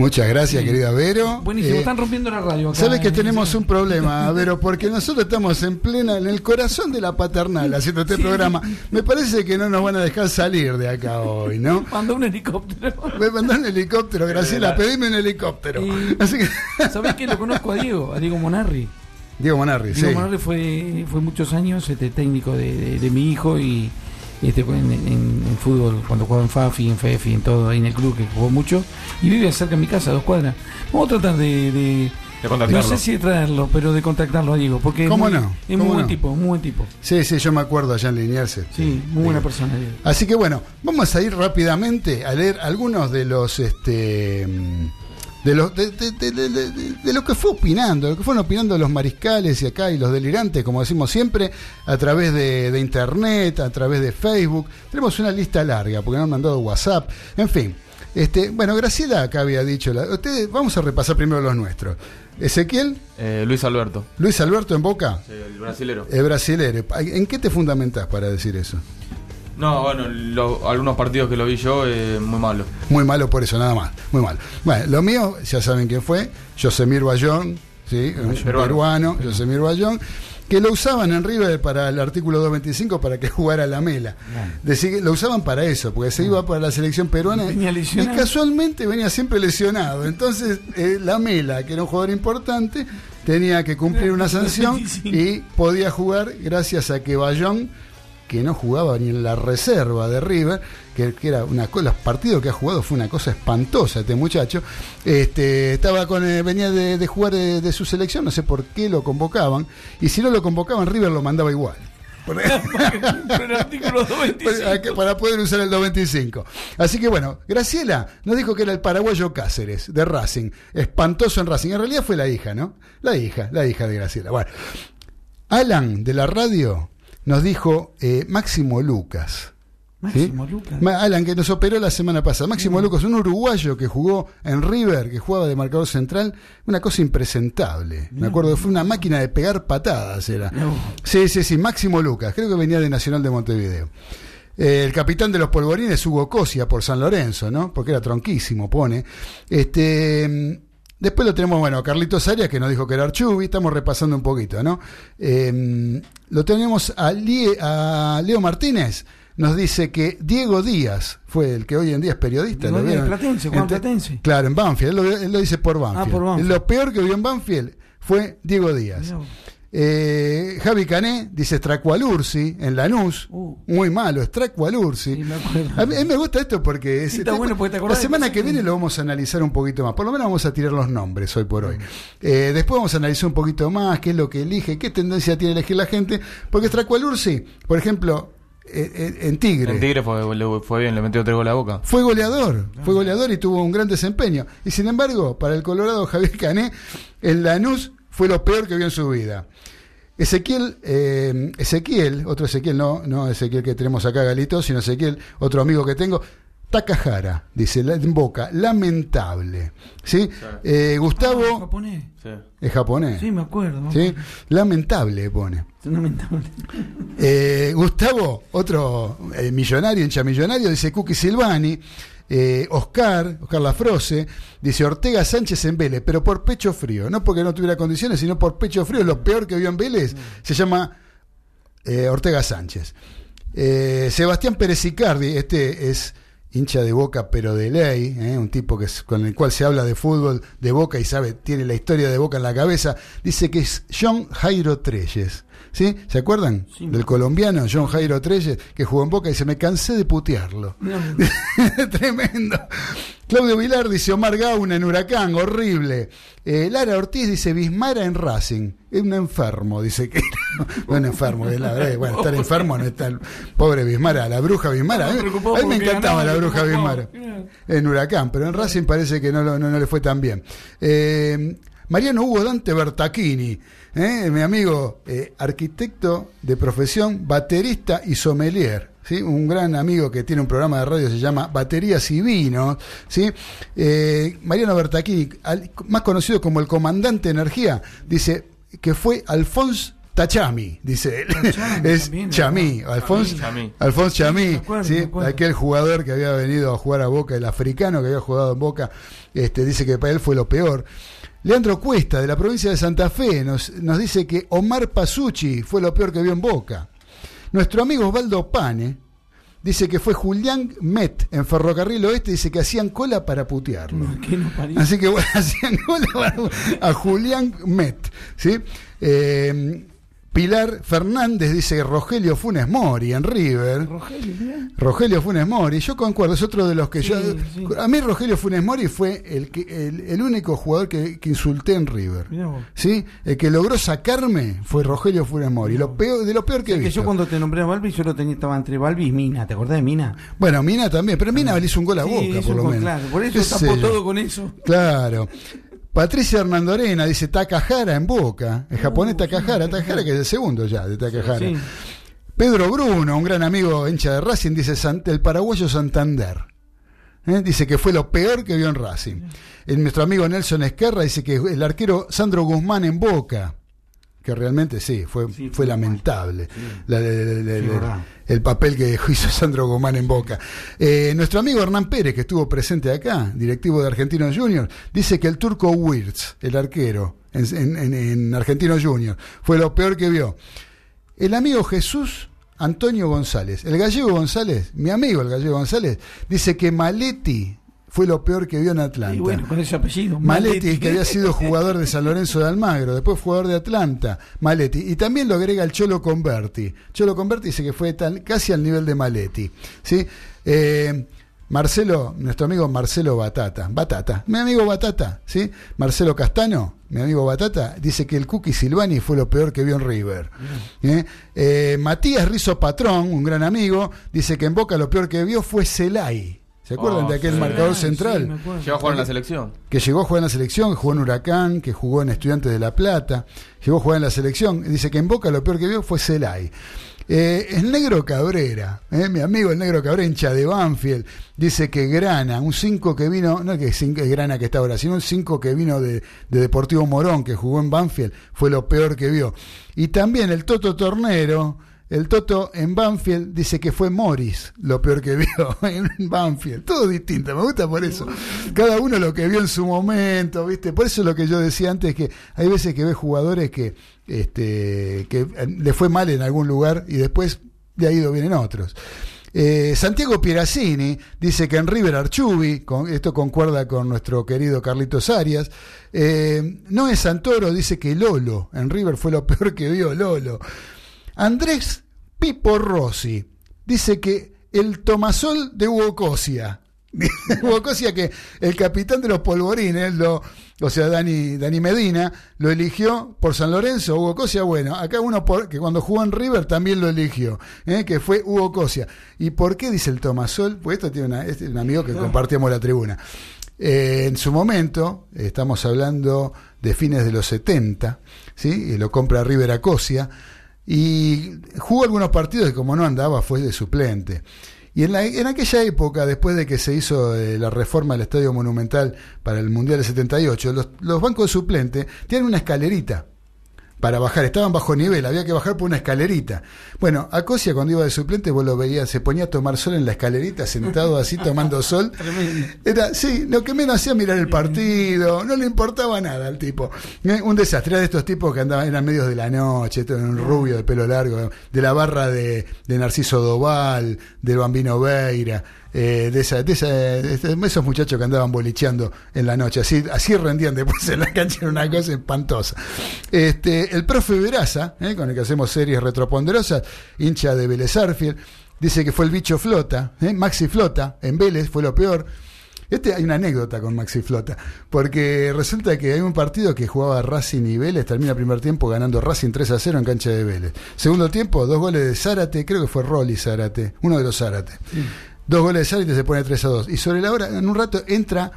Muchas gracias, querida Vero. Buenísimo, Eh, están rompiendo la radio. acá, Sabes que eh, tenemos un problema, Vero, porque nosotros estamos en plena, en el corazón de la paternal haciendo este programa. Me parece que no nos van a dejar salir de acá hoy, ¿no? Mandó un helicóptero. Me mandó un helicóptero, Graciela, pedime un helicóptero. Así que, ¿Sabés que lo conozco a Diego? A Diego Monarri. Diego Monarri, Diego sí. Monarri fue, fue muchos años este técnico de, de- de mi hijo y este, en, en- en fútbol, cuando jugaba en Fafi, en Fefi, en todo, ahí en el club que jugó mucho. Y vive cerca de mi casa, a dos cuadras. Vamos a tratar de. de- De contactarlo. No sé si de traerlo, pero de contactarlo a Diego, porque ¿Cómo es muy, no? es muy ¿Cómo buen no? tipo, muy buen tipo. Sí, sí, yo me acuerdo allá en Liniers. este, Sí, muy buena persona. Diego. Así que bueno, vamos a ir rápidamente a leer algunos de los este de los de, de- de- de- de- de lo que fue opinando, lo que fueron opinando los mariscales y acá y los delirantes, como decimos siempre, a través de, de internet, a través de Facebook. Tenemos una lista larga, porque nos han mandado WhatsApp, en fin. Este, bueno, Graciela acá había dicho, la- ustedes, vamos a repasar primero los nuestros. Ezequiel, Eh, Luis Alberto, Luis Alberto en Boca, el brasilero. el brasilero. ¿En qué te fundamentás para decir eso? No, bueno, lo- algunos partidos que lo vi yo, eh, muy malo. Muy malo por eso, nada más. Muy malo. Bueno, lo mío, ya saben quién fue, Josemir Bayón, ¿sí? un Peruano. peruano, Josemir Bayón, que lo usaban en River para el artículo 225 para que jugara la mela. Decir que lo usaban para eso, porque se iba para la selección peruana Venía y casualmente venía siempre lesionado. Entonces, eh, la mela, que era un jugador importante, tenía que cumplir una sanción y podía jugar gracias a que Bayón que no jugaba ni en la reserva de River, que, que era una co- los partidos que ha jugado fue una cosa espantosa este muchacho. Este, estaba con eh, venía de, de jugar de, de su selección, no sé por qué lo convocaban, y si no lo convocaban River lo mandaba igual. el artículo 225. Para, para poder usar el 225. Así que bueno, Graciela nos dijo que era el paraguayo Cáceres, de Racing. Espantoso en Racing. En realidad fue la hija, ¿no? La hija, la hija de Graciela. Bueno, Alan de la radio nos dijo eh, Máximo Lucas. ¿sí? Máximo Lucas. Alan, que nos operó la semana pasada. Máximo Lucas, un uruguayo que jugó en River, que jugaba de marcador central, una cosa impresentable. Me acuerdo fue una máquina de pegar patadas, era. Sí, sí, sí, Máximo Lucas, creo que venía de Nacional de Montevideo. Eh, el capitán de los polvorines, Hugo Cosia, por San Lorenzo, ¿no? Porque era tronquísimo, pone. Este. Después lo tenemos, bueno, a Carlitos Arias, que nos dijo que era Archubi, estamos repasando un poquito, ¿no? Eh, lo tenemos a, Lie- a Leo Martínez, nos dice que Diego Díaz fue el que hoy en día es periodista. Diego ¿lo vieron? Platense, Juan Platense. Claro, en Banfield, él lo, él lo dice por Banfield. Ah, por Banfield. Lo peor que vio en Banfield fue Diego Díaz. Eh, Javi Cané dice Stracualursi en Lanús. Uh. Muy malo, Stracualursi. Sí. A mí, a mí me gusta esto porque es- Sí, está bueno porque te la semana que viene lo vamos a analizar un poquito más. Por lo menos vamos a tirar los nombres hoy por hoy. Eh, después vamos a analizar un poquito más qué es lo que elige, qué tendencia tiene a elegir la gente. Porque Stracualursi, por ejemplo, eh, eh, en Tigre. En Tigre fue, bien, le metió tres goles a boca. Fue goleador, fue goleador y tuvo un gran desempeño. Y sin embargo, para el Colorado Javier Cané, en Lanús fue lo peor que vio en su vida. Ezequiel, eh, Ezequiel, otro Ezequiel, no, no Ezequiel que tenemos acá, Galito, sino Ezequiel, otro amigo que tengo, Takahara, dice la- en boca, lamentable. ¿Sí? Eh, Gustavo, Ah, japonés. Sí. es japonés. Sí, me acuerdo. me ¿Sí? Lamentable pone. Es lamentable. Eh, Gustavo, otro eh, millonario, hincha millonario, dice Cookie Silvani. Eh, Oscar, Oscar Lafrose, dice Ortega Sánchez en Vélez, pero por pecho frío, no porque no tuviera condiciones, sino por pecho frío, lo peor que vio en Vélez, se llama eh, Ortega Sánchez. Eh, Sebastián Pérez Icardi, este es hincha de Boca, pero de ley, eh, un tipo que es- con el cual se habla de fútbol de Boca y sabe, tiene la historia de Boca en la cabeza, dice que es John Jairo Treyes. ¿Sí? ¿Se acuerdan? Del colombiano John Jairo Treyes, que jugó en Boca y dice, me cansé de putearlo. Tremendo. Claudio Vilar dice Omar Gauna en Huracán, horrible. Eh, Lara Ortiz dice Bismara en Racing. Es un enfermo, dice que. no, un enfermo, es la verdad. Bueno, estar enfermo no está. Pobre Bismara, la bruja Bismara. A mí, preocupado a mí me encantaba la bruja. Bismara. En Huracán, pero en Racing parece que no, lo- no, no le fue tan bien. Eh, Mariano Hugo Dante Bertacchini, eh, mi amigo, eh, arquitecto de profesión, baterista y sommelier. ¿sí? Un gran amigo que tiene un programa de radio, se llama Baterías y Vinos. ¿sí? Eh, Mariano al- más conocido como el comandante de energía, dice que fue Alphonse Tachami, dice él. Tachami es también, Chamí. Alfonso Chamí. Alfonso Chamí, me acuerdo, ¿sí? aquel jugador que había venido a jugar a Boca, el africano que había jugado en Boca, este, dice que para él fue lo peor. Leandro Cuesta, de la provincia de Santa Fe, nos, nos dice que Omar Pasucci fue lo peor que vio en Boca. Nuestro amigo Osvaldo Pane dice que fue Julián Met en Ferrocarril Oeste, dice que hacían cola para putearlo. Así que bueno, hacían cola para- a Julián Met. ¿sí? Eh, Pilar Fernández dice que Rogelio Funes Mori en River. Rogelio. Rogelio Funes Mori, yo concuerdo, es otro de los que Sí, yo. sí. A mí Rogelio Funes Mori fue el, que, el, el único jugador que, que insulté en River. ¿Sí? El que logró sacarme fue Rogelio Funes Mori. Lo peor, de lo peor que he que visto. yo cuando te nombré a Balbi, yo lo tenía, estaba entre Balbi y Mina. ¿Te acordás de Mina? Bueno, Mina también, pero Mina le hizo un gol a Sí, boca, por lo menos. claro, por eso ¿Qué tapó todo con eso. Claro. Patricia Hernandorena dice Takahara en Boca. El japonés Takahara, Takahara que es el segundo ya de Takahara. Sí. Pedro Bruno, un gran amigo hincha de Racing, dice el paraguayo Santander. ¿Eh? Dice que fue lo peor que vio en Racing. El- nuestro amigo Nelson Esquerra dice que el arquero Sandro Guzmán en Boca. Que realmente sí, fue, Sí, fue fue lamentable la- la-. El papel que hizo Sandro Guzmán en Boca. Eh, nuestro amigo Hernán Pérez, que estuvo presente acá, directivo de Argentinos Juniors, dice que el turco Wirtz, el arquero en, en- en- en Argentinos Juniors, fue lo peor que vio. El amigo Jesús Antonio González, el gallego González, mi amigo el gallego González, dice que Maletti fue lo peor que vio en Atlanta. Y bueno, con ese apellido. Maletti, que había sido jugador de San Lorenzo de Almagro, después jugador de Atlanta, Maletti. Y también lo agrega el Cholo Converti. Cholo Converti dice que fue tan, casi al nivel de Maletti. ¿sí? Eh, Marcelo, nuestro amigo Marcelo Batata, Batata, mi amigo Batata, ¿sí? Marcelo Castano, mi amigo Batata, dice que el Cookie Silvani fue lo peor que vio en River. ¿eh? Eh, Matías Rizo Patrón, un gran amigo, dice que en Boca lo peor que vio fue Celay. ¿Se acuerdan Oh, de aquel sí. marcador Sí, central? acuerdo. Llegó a jugar en la selección. que llegó a jugar en la selección, que jugó en Huracán, que jugó en Estudiantes de La Plata, llegó a jugar en la selección, dice que en Boca lo peor que vio fue Celay. Eh, el negro Cabrera, eh, mi amigo el negro Cabrera, hincha de Banfield, dice que Grana, un 5 que vino, no es que cinco- es Grana que está ahora, sino un 5 que vino de, de Deportivo Morón, que jugó en Banfield, fue lo peor que vio. Y también el Toto Tornero, el Toto en Banfield dice que fue Morris lo peor que vio en Banfield. Todo distinto, me gusta por eso. Cada uno lo que vio en su momento, ¿viste? Por eso lo que yo decía antes, que hay veces que ves jugadores que, este, que eh, le fue mal en algún lugar y después le ha ido bien en otros. Eh, Santiago Pierazzini dice que en River Archubi, esto concuerda con nuestro querido Carlitos Arias. Eh, Noé Santoro dice que Lolo en River fue lo peor que vio Lolo. Andrés Pipo Rossi dice que el tomasol de Hugo Cosia. Hugo Cosia que el capitán de los polvorines, lo, o sea, Dani, Dani Medina, lo eligió por San Lorenzo, Hugo Cosia, bueno, acá uno por- que cuando jugó en River también lo eligió, ¿eh? que fue Hugo Cosia. ¿Y por qué dice el tomasol? Pues esto tiene una- este es un amigo que compartíamos la tribuna. Eh, en su momento, estamos hablando de fines de los 70, ¿sí? y lo compra River a Cosia, y jugó algunos partidos y como no andaba fue de suplente. Y en, la- en aquella época, después de que se hizo eh, la reforma del Estadio Monumental para el Mundial del 78, los, los bancos de suplente tienen una escalerita para bajar, estaban bajo nivel, había que bajar por una escalerita. Bueno, a Cosia cuando iba de suplente vos lo veías, se ponía a tomar sol en la escalerita, sentado así tomando sol. Era, sí, lo que menos hacía mirar el partido, no le importaba nada al tipo. Eh, Un desastre, era de estos tipos que andaban, eran medios de la noche, un rubio de pelo largo, de la barra de, de Narciso Doval, del Bambino Veira, eh, de, esa, de, esa- de esos muchachos que andaban bolicheando en la noche, así, así rendían después en la cancha, era una cosa espantosa. Este, el profe Veraza, eh, con el que hacemos series retroponderosas, hincha de Vélez Arfield, dice que fue el bicho Flota, eh, Maxi Flota, en Vélez fue lo peor. Este, hay una anécdota con Maxi Flota, porque resulta que hay un partido que jugaba Racing y Vélez, termina el primer tiempo ganando Racing 3 a 0 en cancha de Vélez. Segundo tiempo, dos goles de Zárate, creo que fue Rolly Zárate, uno de los Zárate. Dos goles de y se pone 3 a 2. Y sobre la hora, en un rato, entra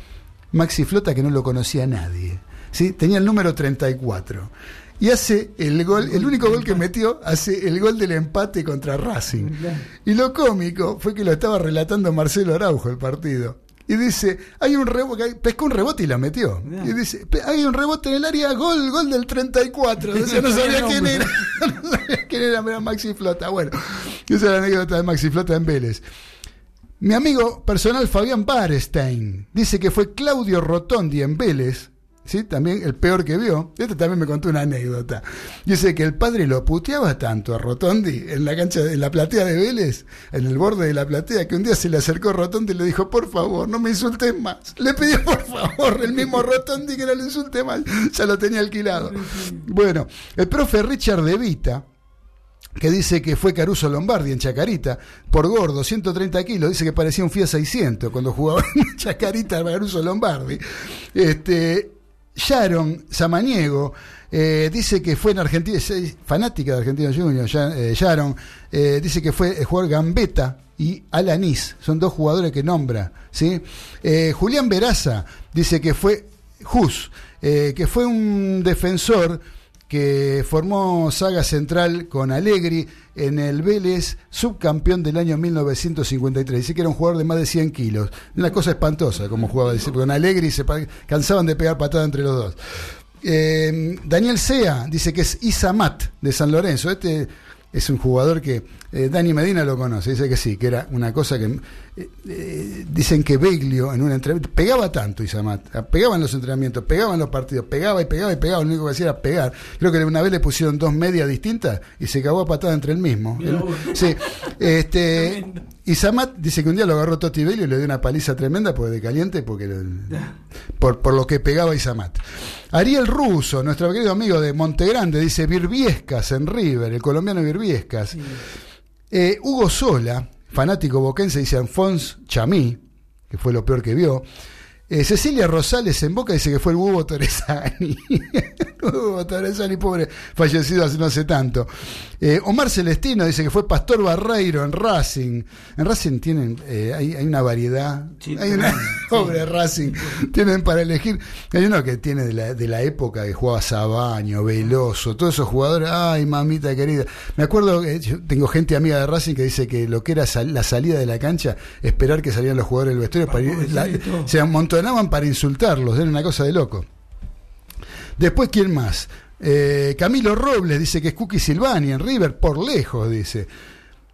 Maxi Flota que no lo conocía nadie. ¿sí? Tenía el número 34. Y hace el gol, el único gol que metió, hace el gol del empate contra Racing. Y lo cómico fue que lo estaba relatando Marcelo Araujo el partido. Y dice, hay un rebote, pescó un rebote y la metió. Y dice, "Pe- hay un rebote en el área, gol, gol del 34. Decía, no sabía quién era. No sabía quién era, era Maxi Flota. Bueno, esa es la anécdota de Maxi Flota en Vélez. Mi amigo personal Fabián Barestein dice que fue Claudio Rotondi en Vélez, ¿sí? también el peor que vio. Este también me contó una anécdota. Dice que el padre lo puteaba tanto a Rotondi en la cancha, en la platea de Vélez, en el borde de la platea, que un día se le acercó Rotondi y le dijo, por favor, no me insultes más. Le pidió por favor el mismo Rotondi que no le insulte más. Ya lo tenía alquilado. Bueno, el profe Richard De Vita, que dice que fue Caruso Lombardi en Chacarita, por gordo, 130 kilos, dice que parecía un Fiat 600 cuando jugaba en Chacarita Caruso Lombardi. Este, Sharon Samaniego eh, dice que fue en Argentina, fanática de Argentino Junior, eh, Sharon, eh, dice que fue el jugador Gambetta y Alanis, son dos jugadores que nombra. ¿sí? Julián Veraza dice que fue Jus, que fue un defensor que formó saga central con Allegri en el Vélez, subcampeón del año 1953. Dice que era un jugador de más de 100 kilos. Una cosa espantosa como jugaba. Dice, con Allegri se cansaban de pegar patada entre los dos. Eh, Daniel Sea dice que es Isamat de San Lorenzo. Este es un jugador que eh, Dani Medina lo conoce. Dice que sí, que era una cosa que. Eh, eh, dicen que Beglio en un entrenamiento. Pegaba tanto Isamat. Pegaba en los entrenamientos, pegaba en los partidos, pegaba y pegaba y pegaba. Lo único que hacía era pegar. Creo que una vez le pusieron dos medias distintas y se cagó a patada entre el mismo. Sí. Este, Isamat dice que un día lo agarró Totti Beglio y le dio una paliza tremenda porque de caliente, porque lo- por, por lo que pegaba Isamat. Ariel Russo, nuestro querido amigo de Montegrande, dice Virviescas en River, el colombiano Virviescas. Eh, Hugo Sola, fanático boquense, dice Alphonse Chamí, que fue lo peor que vio. Eh, Cecilia Rosales en Boca dice que fue el Hugo Torresani. Hugo Torresani, pobre, fallecido hace no hace tanto. Eh, Omar Celestino dice que fue Pastor Barreiro en Racing. En Racing tienen, eh, hay, hay una variedad. hay una, pobre Racing. Tienen para elegir. Hay uno que tiene de la, de la época que jugaba Sabaño, Veloso, todos esos jugadores. Ay, mamita querida. Me acuerdo que yo tengo gente amiga de Racing que dice que lo que era sal- la salida de la cancha, esperar que salieran los jugadores del vestuario para ir, la- se para insultarlos, era una cosa de loco. Después, ¿quién más? Eh, Camilo Robles dice que es Cookie Silvani en River, por lejos, dice.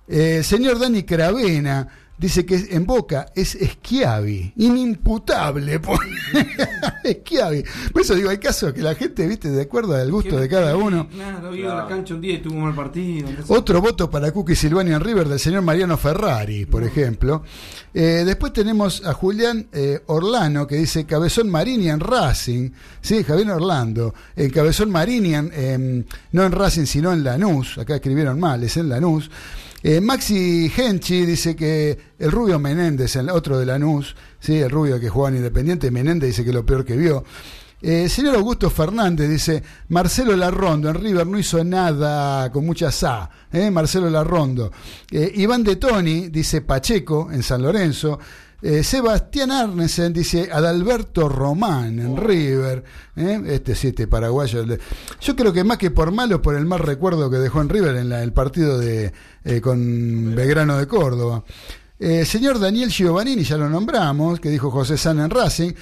Eh, señor Dani Cravena dice que en Boca es Schiavi, inimputable. pone. Schiavi. Por eso digo, hay casos que la gente, viste, de acuerdo al gusto de cada uno. Claro, a la cancha un día y tuvo un mal partido. entonces- Otro voto para Cookie Silvani en River del señor Mariano Ferrari, por ejemplo. Eh, después tenemos a Julián eh, Orlano que dice Cabezón Marini en Racing. Sí, Javier Orlando. En Cabezón Marini, en, em, no en Racing, sino en Lanús. Acá escribieron mal, es en Lanús. Eh, Maxi Genchi dice que el rubio Menéndez, el otro de Lanús, sí, el rubio que jugaba en Independiente, Menéndez dice que lo peor que vio. Eh, señor Augusto Fernández dice, Marcelo Larrondo en River no hizo nada con mucha sa, ¿eh? Marcelo Larrondo. Eh, Iván de Toni dice Pacheco en San Lorenzo. Eh, Sebastián Arnesen dice Adalberto Román en River. ¿eh? Este sí, este paraguayo. Yo creo que más que por malo, por el mal recuerdo que dejó en River en la- el partido de eh, con Belgrano de Córdoba. Señor Daniel Giovannini, ya lo nombramos, que dijo José San en Racing.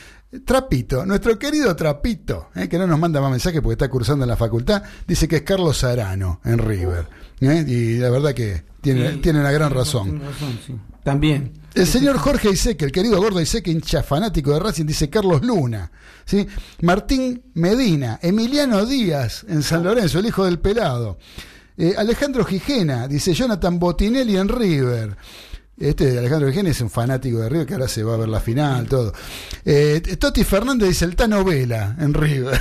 Trapito, nuestro querido Trapito, que no nos manda más mensajes porque está cursando en la facultad, dice que es Carlos Arano en River. y la verdad que tiene, Sí, tiene una gran razón. razón, sí. También. El señor Jorge Iseque, el querido gordo Iseque, hincha fanático de Racing, dice Carlos Luna. ¿sí? Martín Medina, Emiliano Díaz en San Lorenzo, el hijo del pelado. Eh, Alejandro Gijena, dice Jonathan Botinelli en River. Este Alejandro Gijena es un fanático de River que ahora se va a ver la final, todo. Eh, Toti Fernández dice el Tano Vela en River.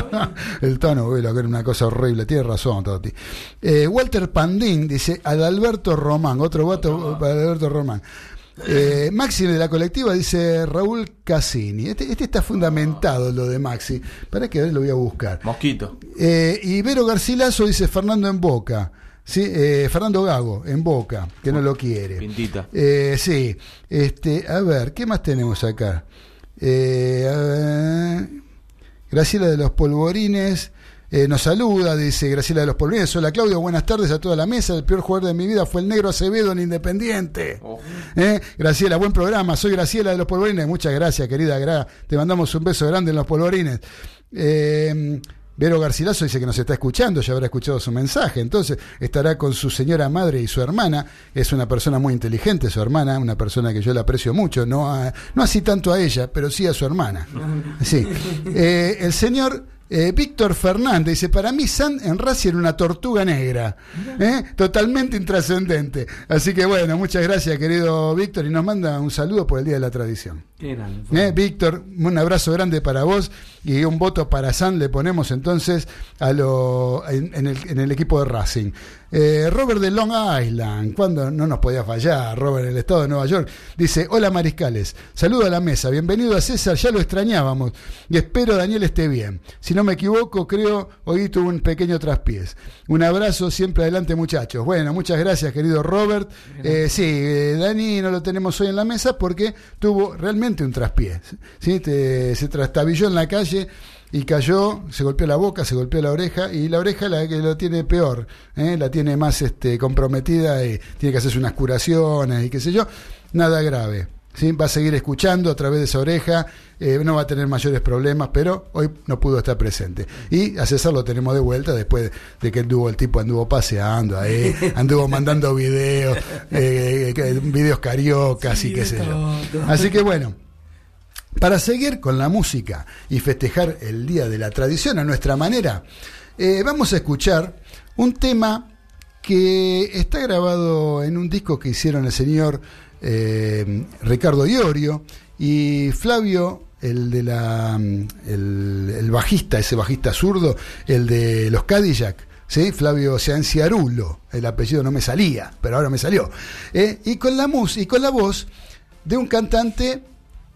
el Tano Vela, que era una cosa horrible, tiene razón, Toti. Eh, Walter Pandín dice Adalberto Román, otro voto para Adalberto Román. Eh, Maxi de la colectiva dice Raúl Cassini. Este, este está fundamentado lo de Maxi. Para que a ver, lo voy a buscar. Mosquito. Eh, y Vero Garcilaso dice Fernando en Boca. Sí, eh, Fernando Gago en Boca, que no lo quiere. Pintita. Eh, sí, este, a ver, ¿qué más tenemos acá? Eh, a ver, Graciela de los Polvorines eh, nos saluda, dice Graciela de los Polvorines. Hola Claudio, buenas tardes a toda la mesa. El peor jugador de mi vida fue el negro Acevedo en Independiente. Eh, Graciela, buen programa. Soy Graciela de los Polvorines. Muchas gracias, querida Gra. Te mandamos un beso grande en los Polvorines. Eh, Vero Garcilaso dice que nos está escuchando, ya habrá escuchado su mensaje, entonces estará con su señora madre y su hermana, es una persona muy inteligente su hermana, una persona que yo le aprecio mucho, no, a- no así tanto a ella, pero sí a su hermana. Sí. Eh, el señor eh, Víctor Fernández dice, para mí San en Racing era una tortuga negra, ¿eh? totalmente intrascendente. Así que bueno, muchas gracias querido Víctor y nos manda un saludo por el Día de la Tradición. Eh, Víctor, un abrazo grande para vos y un voto para San le ponemos entonces a lo, en, en el, en el equipo de Racing. Eh, Robert de Long Island, cuando no nos podía fallar, Robert, el estado de Nueva York, dice, hola mariscales, saludo a la mesa, bienvenido a César, ya lo extrañábamos y espero Daniel esté bien. Si no me equivoco, creo, hoy tuvo un pequeño traspiés. Un abrazo, siempre adelante muchachos. Bueno, muchas gracias querido Robert. Eh, sí, eh, Dani no lo tenemos hoy en la mesa porque tuvo realmente un traspié. ¿sí? Te- se trastabilló en la calle y cayó, se golpeó la boca, se golpeó la oreja y la oreja la que lo tiene peor, ¿eh? la tiene más este, comprometida y tiene que hacerse unas curaciones y qué sé yo, nada grave. ¿sí? Va a seguir escuchando a través de esa oreja, eh, no va a tener mayores problemas, pero hoy no pudo estar presente. Y a César lo tenemos de vuelta después de que anduvo, el tipo anduvo paseando ahí, anduvo mandando videos, eh, que- videos cariocas y qué sé yo. Así que bueno. Para seguir con la música y festejar el Día de la Tradición a nuestra manera, eh, vamos a escuchar un tema que está grabado en un disco que hicieron el señor eh, Ricardo Iorio y Flavio, el de la mm, el, bajista, ese bajista zurdo, el de los Cadillac. ¿Sí? Flavio Cianciarulo, el apellido no me salía, pero ahora me salió. Eh, y con la mus y con la voz de un cantante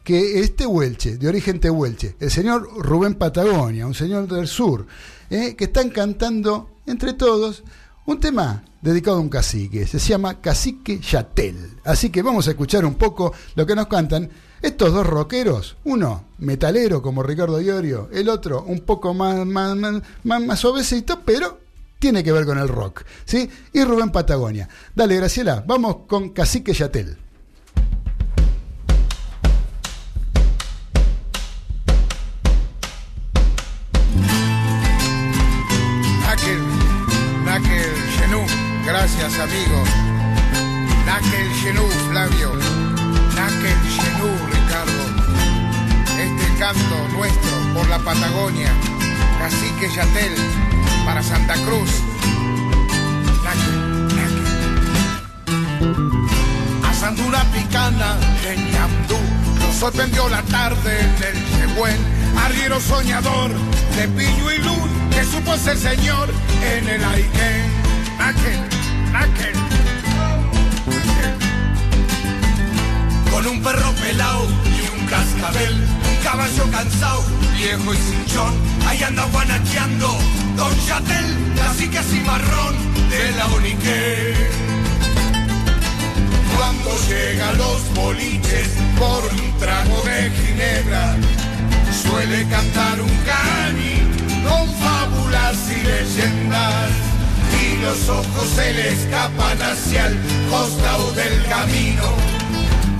que es tehuelche, de origen tehuelche, el señor Rubén Patagonia, un señor del sur, eh, que están cantando entre todos un tema dedicado a un cacique, se llama Cacique Yatel. Así que vamos a escuchar un poco lo que nos cantan estos dos rockeros, uno metalero como Ricardo Iorio, el otro un poco más, más, más, más- pero tiene que ver con el rock, ¿sí? Y Rubén Patagonia. Dale, Graciela, vamos con Cacique Yatel. Gracias amigo. Nakel Genú, Flavio. Nakel Genú, Ricardo. Este canto nuestro por la Patagonia. Cacique Yatel, para Santa Cruz. Asando una picana en Ñamdú, nos sorprendió la tarde en el Chehuen, arriero soñador de piño y luz, que supo ser señor en el Aikén. Con un perro pelao y un cascabel, un caballo cansado, viejo y cinchón, ahí anda guanacheando Don Chatel, cacique marrón de la Unique. Cuando llega a los boliches por un trago de ginebra, suele cantar un cani con fábulas y leyendas. Y los ojos se le escapan hacia el costado del camino,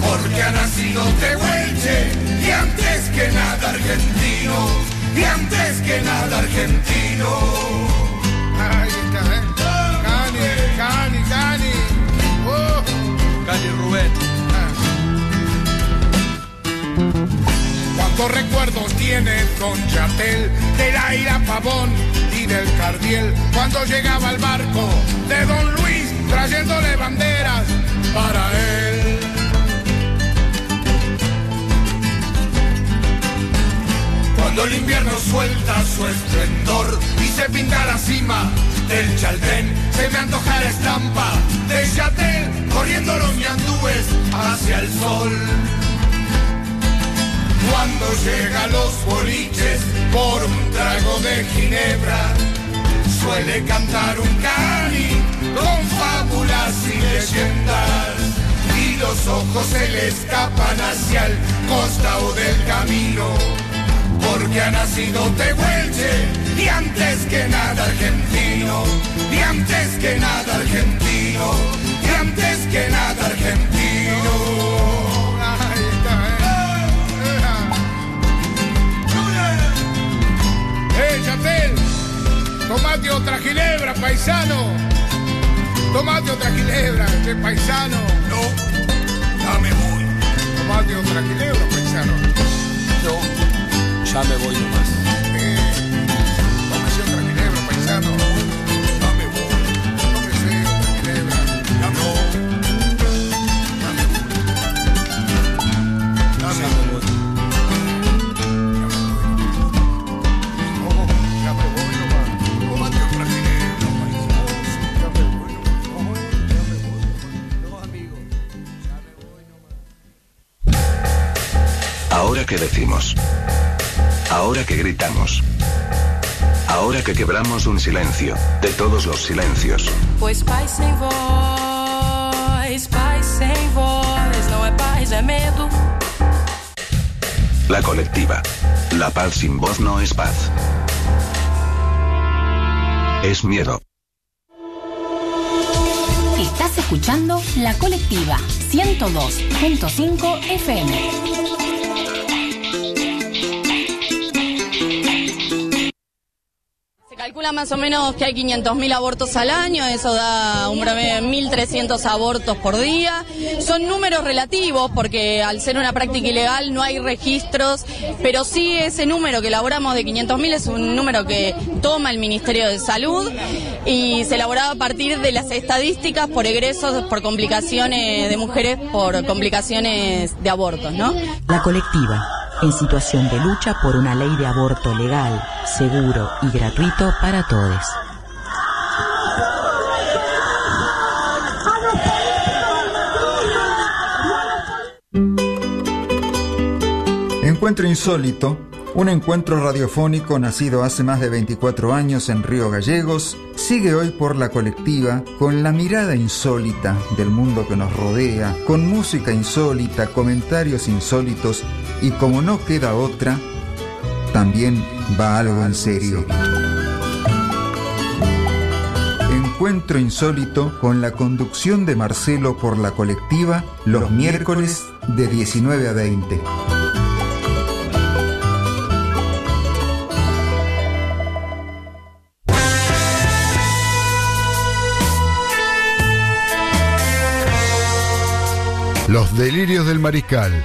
porque ha nacido Tehuelche y antes que nada argentino, y antes que nada argentino. Ahí está, ¿eh? Cani, Cani, Cani. Oh. Cali Rubén. Cuántos recuerdos tiene Don Chatel de la ira Pavón del Cardiel cuando llegaba el barco de Don Luis trayéndole banderas para él. Cuando el invierno suelta su esplendor y se pinta la cima del Chaltén, se me antoja la estampa de Chatel corriendo los ñandúes hacia el sol. Cuando llega los boliches por un trago de ginebra, suele cantar un cani con fábulas y leyendas. Y los ojos se le escapan hacia el costado del camino, porque ha nacido Tehuelche y antes que nada argentino, y antes que nada argentino, y antes que nada argentino. Tomate otra ginebra, paisano. Tomate otra ginebra, este paisano. No, ya me voy. Tomate otra ginebra, paisano. No, ya me voy nomás. Gritamos. Ahora que quebramos un silencio, de todos los silencios. Pois paz sem voz, paz sem voz, não é paz, é medo. La colectiva. La paz sin voz no es paz. Es miedo. Estás escuchando La Colectiva 102.5 FM. Más o menos que hay 500.000 abortos al año, eso da un promedio de 1.300 abortos por día. Son números relativos porque al ser una práctica ilegal no hay registros, pero sí ese número que elaboramos de 500.000 es un número que toma el Ministerio de Salud y se elaboraba a partir de las estadísticas por egresos, por complicaciones de mujeres, por complicaciones de abortos, ¿no? La colectiva, en situación de lucha por una ley de aborto legal, seguro y gratuito para todos. Encuentro Insólito, un encuentro radiofónico nacido hace más de 24 años en Río Gallegos, sigue hoy por la colectiva con la mirada insólita del mundo que nos rodea, con música insólita, comentarios insólitos y como no queda otra, también va algo en serio. Encuentro insólito con la conducción de Marcelo por la colectiva los miércoles de 19 a 20. Los delirios del mariscal,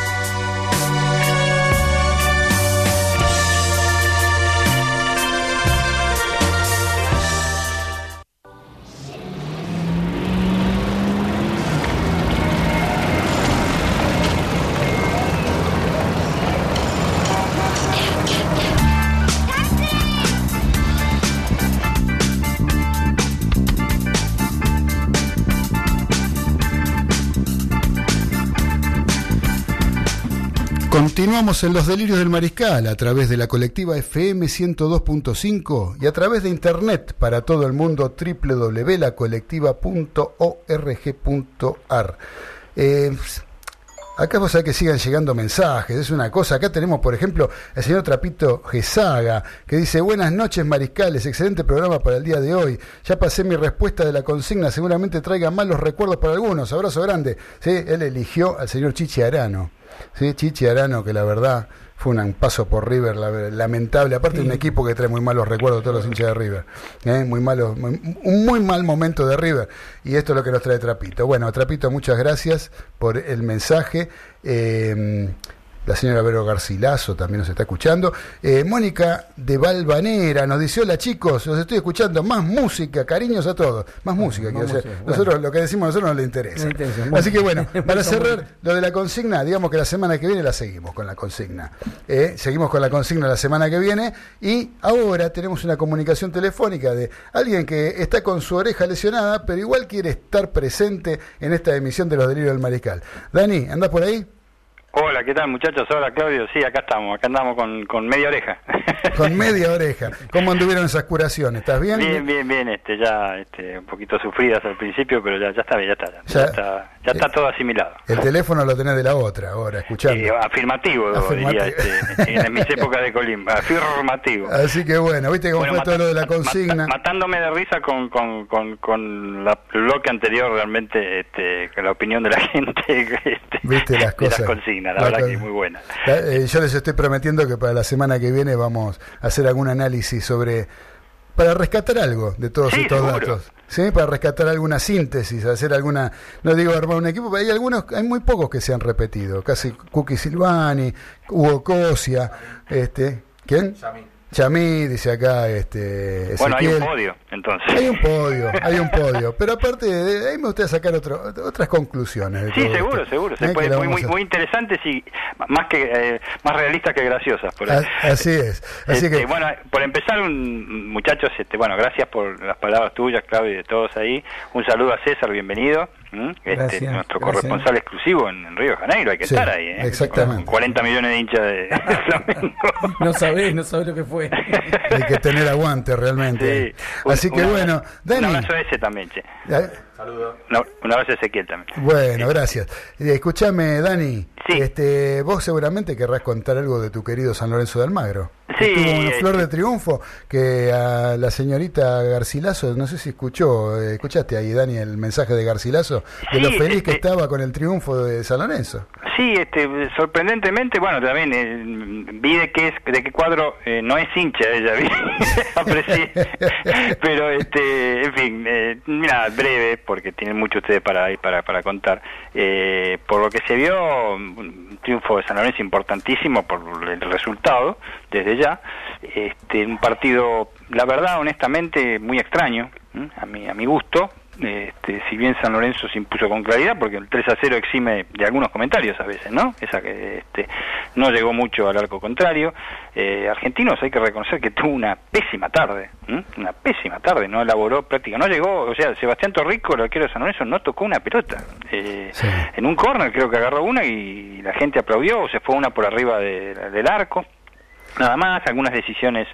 Continuamos en los delirios del mariscal a través de la colectiva FM 102.5 y a través de internet para todo el mundo www.lacolectiva.org.ar. acá vos sabés que sigan llegando mensajes, es una cosa. Acá tenemos, por ejemplo, el señor Trapito Gesaga, que dice, buenas noches mariscales, excelente programa para el día de hoy. Ya pasé mi respuesta de la consigna, seguramente traiga malos recuerdos para algunos. Abrazo grande. Sí, él eligió al señor Chichi Arano. Sí, Chichi Arano, que la verdad fue un paso por River la- lamentable. Aparte, de un equipo que trae muy malos recuerdos todos los hinchas de River. ¿eh? Muy malo, muy- un muy mal momento de River. Y esto es lo que nos trae Trapito. Bueno, Trapito, muchas gracias por el mensaje. Eh, la señora Vero Garcilaso también nos está escuchando. Eh, Mónica de Valvanera nos dice, hola chicos, los estoy escuchando. Más música, cariños a todos. Más música, música, Nosotros, lo que decimos a nosotros no le interesa. Así que bueno, para cerrar lo de la consigna, digamos que la semana que viene la seguimos con la consigna. Eh, seguimos con la consigna la semana que viene y ahora tenemos una comunicación telefónica de alguien que está con su oreja lesionada, pero igual quiere estar presente en esta emisión de los delirios del mariscal. Dani, ¿andás por ahí? Hola, ¿qué tal muchachos? Hola Claudio, sí, acá estamos, acá andamos con, con media oreja. Con media oreja. ¿Cómo anduvieron esas curaciones? ¿Estás bien? Bien, bien, bien, este, ya este, un poquito sufridas al principio, pero ya, ya está bien, ya está, ya, Ya- está, ya está todo asimilado. El teléfono lo tenés de la otra ahora, escuchando. Eh, afirmativo, diría, este, en mis épocas de Colimba, afirmativo. Así que bueno, viste cómo Bueno, fue todo lo de la consigna. matándome de risa con, con, con, con la, bloque anterior, realmente, este, con la opinión de la gente este, Viste las de las cosas. La La verdad que es muy buena. Eh, yo les estoy prometiendo que para la semana que viene vamos a hacer algún análisis sobre para rescatar algo de todos Sí, estos seguro. datos. ¿Sí? Para rescatar alguna síntesis, hacer alguna, no digo armar un equipo, pero hay algunos, hay muy pocos que se han repetido, casi Cookie Silvani, Hugo Cosia, este, ¿quién? Chamí, dice acá, este, Bueno, hay un podio, entonces. Hay un podio, hay un podio, pero aparte de ahí me gustaría sacar otro, otras conclusiones. Sí, seguro, esto. seguro. Se ¿Eh? puede, muy, muy, muy interesantes y más que eh, más realistas que graciosas. Por ahí. Así es. Así Este, que bueno, por empezar, un, muchachos, este, bueno, gracias por las palabras tuyas, Claudio, y de todos ahí. Un saludo a César, bienvenido. ¿M? Este, Gracias, nuestro gracias. corresponsal exclusivo en, en Río de Janeiro, hay que Sí, estar ahí. ¿eh? exactamente. Con 40 millones de hinchas de, Flamengo. No sabés, no sabés lo que fue. hay que tener aguante realmente. Sí. Así que bueno, Un Dani. abrazo a ese también, che. No, un abrazo a Ezequiel también. Bueno, gracias. Eh, Escúchame, Dani. Este, vos seguramente querrás contar algo de tu querido San Lorenzo de Almagro. Sí, tuvo una eh, flor de triunfo que a la señorita Garcilaso, no sé si escuchó, eh, escuchaste ahí, Dani, el mensaje de Garcilaso, de lo Sí, feliz que este- estaba con el triunfo de San Lorenzo. Sí, este, sorprendentemente, bueno, también eh, vi de qué es, de qué cuadro eh, no es hincha ella, vi, aprecié, pero este, en fin, eh, mira, breve, porque tienen mucho ustedes para para, para contar. Eh, por lo que se vio, un triunfo de San Lorenzo importantísimo por el resultado, desde ya, este, un partido, la verdad, honestamente, muy extraño, a mi, a mi gusto, este, si bien San Lorenzo se impuso con claridad, porque el 3 a 0 exime de algunos comentarios a veces, ¿no? Esa que este, no llegó mucho al arco contrario. Eh, Argentinos hay que reconocer que tuvo una pésima tarde, una pésima tarde, no elaboró práctica, no llegó, o sea, Sebastián Torrico, el arquero de San Lorenzo, no tocó una pelota. Eh, En un córner creo que agarró una y la gente aplaudió, o se fue una por arriba de- del arco. Nada más, algunas decisiones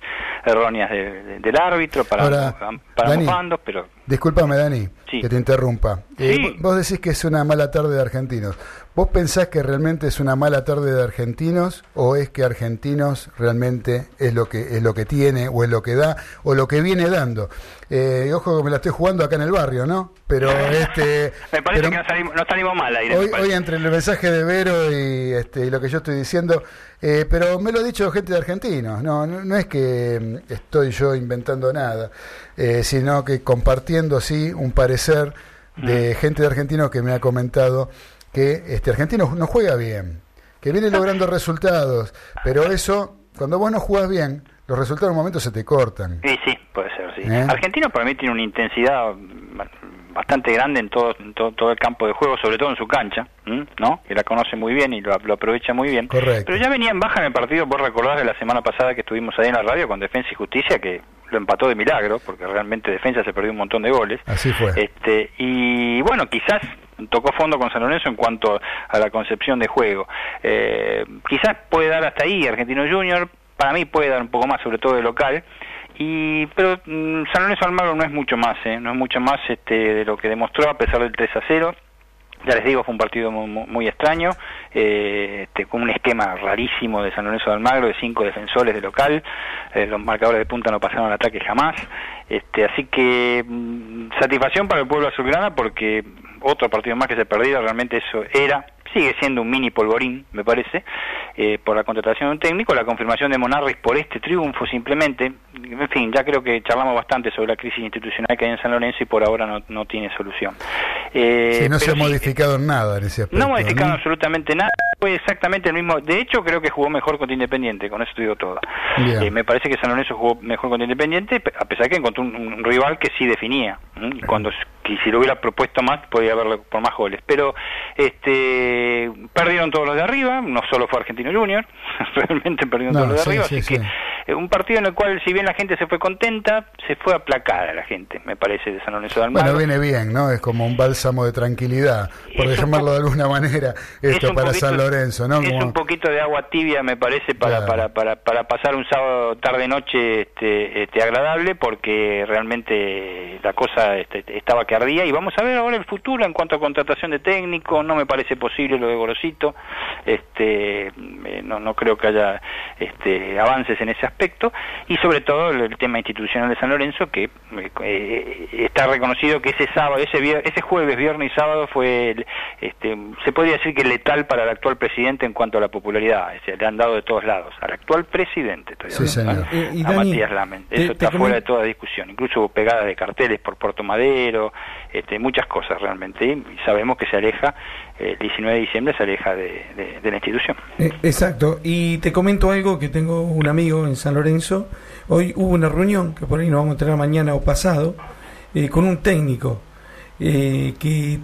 erróneas de- de- del árbitro para, Ahora, Dani, ambos bandos, pero Discúlpame, Dani, Sí. que te interrumpa. Eh, Sí. Vos decís que es una mala tarde de argentinos. ¿Vos pensás que realmente es una mala tarde de argentinos o es que argentinos realmente es lo que es lo que tiene o es lo que da o lo que viene dando? Eh, ojo que me la estoy jugando acá en el barrio, ¿no? Pero este me parece pero que no salimos, no salimos mal me hoy, hoy entre el mensaje de Vero y, este, y lo que yo estoy diciendo, eh, pero me lo ha dicho gente de argentinos, no, no, no es que mm, estoy yo inventando nada, eh, sino que compartiendo sí un parecer de gente de argentinos que me ha comentado que este argentino no juega bien, que viene logrando resultados, pero eso, cuando vos no jugás bien, los resultados en un momento se te cortan. Sí, sí, puede ser, sí. ¿Eh? Argentino para mí tiene una intensidad bastante grande en todo, en todo, todo el campo de juego, sobre todo en su cancha. ¿no? Que la conoce muy bien y lo, lo aprovecha muy bien. Correcto. Pero ya venía en baja en el partido, vos recordás de la semana pasada que estuvimos ahí en la radio con Defensa y Justicia, que lo empató de milagro, porque realmente Defensa se perdió un montón de goles. Así fue. Este, y bueno, quizás tocó fondo con San Lorenzo en cuanto a la concepción de juego. Eh, quizás puede dar hasta ahí Argentino Junior, para mí puede dar un poco más, sobre todo de local. Y, pero mm, San Lorenzo Almagro no es mucho más, ¿eh? no es mucho más este, de lo que demostró a pesar del 3 a 0. Ya les digo, fue un partido muy, extraño, eh, este, con un esquema rarísimo de San Lorenzo de Almagro, de cinco defensores de local, eh, los marcadores de punta no pasaron al ataque jamás, este, así que mm, satisfacción para el pueblo azulgrana porque otro partido más que se perdió, realmente eso era, sigue siendo un mini polvorín, me parece, eh, por la contratación de un técnico, la confirmación de Monarris por este triunfo simplemente, en fin, ya creo que charlamos bastante sobre la crisis institucional que hay en San Lorenzo y por ahora no, no tiene solución. Eh, Sí, no se ha sí, modificado en nada en ese aspecto. no modificaron ¿no? absolutamente nada, fue exactamente el mismo. De hecho, creo que jugó mejor contra Independiente, con eso te digo todo. Eh, me parece que San Lorenzo jugó mejor contra Independiente, pe- a pesar que encontró un, un rival que sí definía. cuando que si lo hubiera propuesto más, podía haberlo por más goles. Pero este perdieron todos los de arriba, no solo fue Argentino Junior, realmente perdieron No, todos los de arriba, sí, así sí. que eh, un partido en el cual, si bien la gente se fue contenta, se fue aplacada la gente, me parece, de San Lorenzo de Almagro. Bueno, viene bien, ¿no? Es como un bálsamo de tranquilidad, por llamarlo de alguna manera, esto para poquito- San Lorenzo, ¿no? Es Como- un poquito de agua tibia, me parece, para, Claro. para, para, para pasar un sábado tarde-noche este, este, agradable, porque realmente la cosa este, estaba que ardía. Y vamos a ver ahora el futuro en cuanto a contratación de técnico. No me parece posible lo de Gorosito. Este, eh, no, no creo que haya este, avances en ese aspecto. Y sobre todo el, tema institucional de San Lorenzo, que eh, eh, está reconocido que ese sábado, ese, ese jueves, viernes y sábado fue, el- este, se podría decir que letal para el actual presidente en cuanto a la popularidad. Es decir, le han dado de todos lados. Al actual presidente, estoy Sí, señor. ¿eh? Eh, y a Dani, Matías Lamen. Eso te está fuera de toda discusión. Incluso hubo pegadas de carteles por Puerto Madero, este, muchas cosas realmente. Y sabemos que se aleja, eh, el 19 de diciembre se aleja de, de- de la institución. Eh, exacto, y te comento algo que tengo un amigo en San Lorenzo. Hoy hubo una reunión, que por ahí nos vamos a tener mañana o pasado, eh, con un técnico eh, que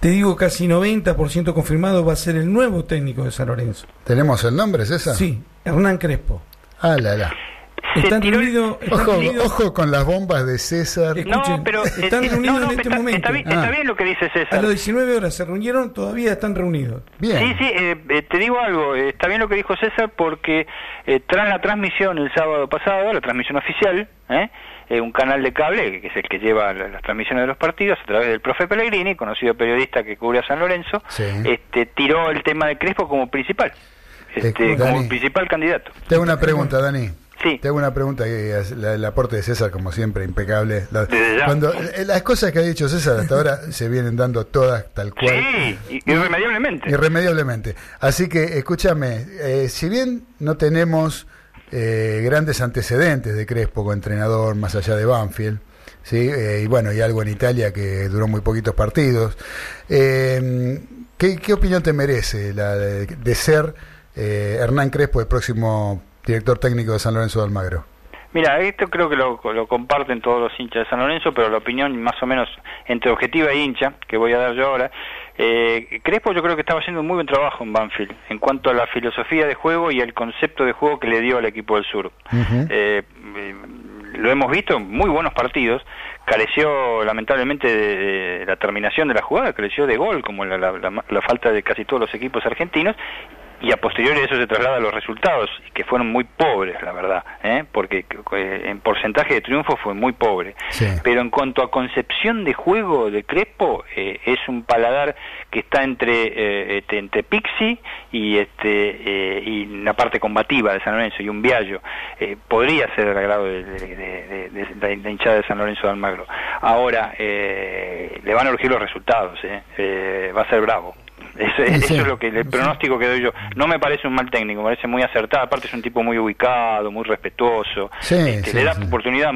te digo casi 90% confirmado va a ser el nuevo técnico de San Lorenzo. ¿Tenemos el nombre, César? Sí, Hernán Crespo. Ah, la, la. Están reunidos. están Ojo, reunidos- ojo con las bombas de César. Escuchen, están eh, reunidos no, no, en este está- momento. está bien- está bien lo que dice César. A las 19 horas se reunieron, todavía están reunidos. Sí, sí, eh, eh, te digo algo, está bien lo que dijo César porque eh, tras la transmisión el sábado pasado, la transmisión oficial, ¿eh? Eh, un canal de cable, que es el que lleva la- las transmisiones de los partidos, a través del profe Pellegrini, conocido periodista que cubre a San Lorenzo, este, tiró el tema de Crespo como principal, este, como Dani. principal candidato. Te hago una pregunta, Dani. Sí. Te hago una pregunta que el aporte de César, como siempre, impecable. La- cuando eh, las cosas que ha dicho César hasta ahora se vienen dando todas tal cual. Sí, irremediablemente. Irremediablemente. Así que, escúchame, eh, si bien no tenemos eh, grandes antecedentes de Crespo como entrenador, más allá de Banfield, ¿sí? Eh, y bueno, y algo en Italia que duró muy poquitos partidos, eh, ¿qué, opinión te merece la de, de ser eh, Hernán Crespo el próximo director técnico de San Lorenzo de Almagro? Mira, esto creo que lo, lo comparten todos los hinchas de San Lorenzo, pero la opinión más o menos entre objetiva e hincha, que voy a dar yo ahora, eh, Crespo yo creo que estaba haciendo un muy buen trabajo en Banfield en cuanto a la filosofía de juego y el concepto de juego que le dio al equipo del sur. Eh, eh, lo hemos visto, muy buenos partidos, careció lamentablemente de, de la terminación de la jugada, careció de gol, como la, la- la- la falta de casi todos los equipos argentinos, y a posteriori eso se traslada a los resultados, que fueron muy pobres, la verdad, ¿eh? porque eh, en porcentaje de triunfo fue muy pobre. Pero en cuanto a concepción de juego de Crespo, eh, es un paladar que está entre, eh, este, entre Pixi y, este, eh, y la parte combativa de San Lorenzo y un Viallo. Eh, podría ser del agrado de, de- de- de- de la hinchada de San Lorenzo de Almagro. Ahora, eh, le van a urgir los resultados, ¿eh? Eh, va a ser bravo. Eso, eso es lo que el pronóstico que doy yo. No me parece un mal técnico, me parece muy acertado. Aparte es un tipo muy ubicado, muy respetuoso. Sí, Este, sí, le da sí. oportunidad.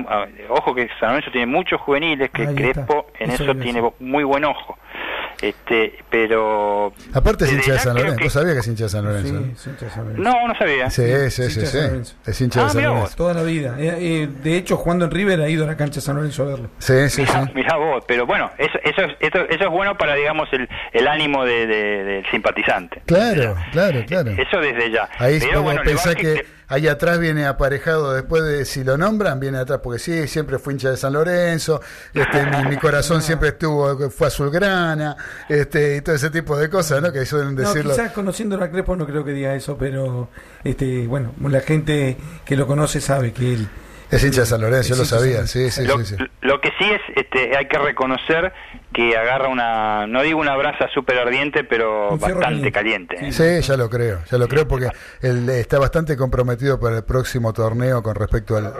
ojo que San Lorenzo tiene muchos juveniles, que Crespo en Eso tiene muy buen ojo. Este, pero Aparte es hincha de San Lorenzo. que- ¿Vos sabías que es hincha de San Lorenzo? No, no sabía. Sí, sí, sí, sí. Es hincha Ah, de San mirá vos. Lorenzo. Toda la vida. Eh, eh, de hecho, jugando en River ha ido a la cancha de San Lorenzo a verlo. Sí, sí, sí. Mirá, mirá vos, pero bueno, eso, eso, es- esto- eso es bueno para, digamos, el, el ánimo de, de- del simpatizante. Claro, claro, claro. Eso desde ya. Ahí pero como bueno, pensá a- que ahí atrás viene aparejado después de si lo nombran, viene atrás porque sí, siempre fue hincha de San Lorenzo, este, mi, mi corazón siempre estuvo, fue azulgrana, este, y todo ese tipo de cosas, ¿no? Que suelen No, decirlo. quizás conociendo a Crespo no creo que diga eso, pero este, bueno, la gente que lo conoce sabe que él Es hincha de San Lorenzo, yo lo de sabía, San sí, sí, lo, sí, sí. lo que sí es, este, hay que reconocer que agarra una, no digo una brasa súper ardiente, pero Un bastante caliente. Sí, ya lo creo, ya lo creo porque él está bastante comprometido para el próximo torneo con respecto al,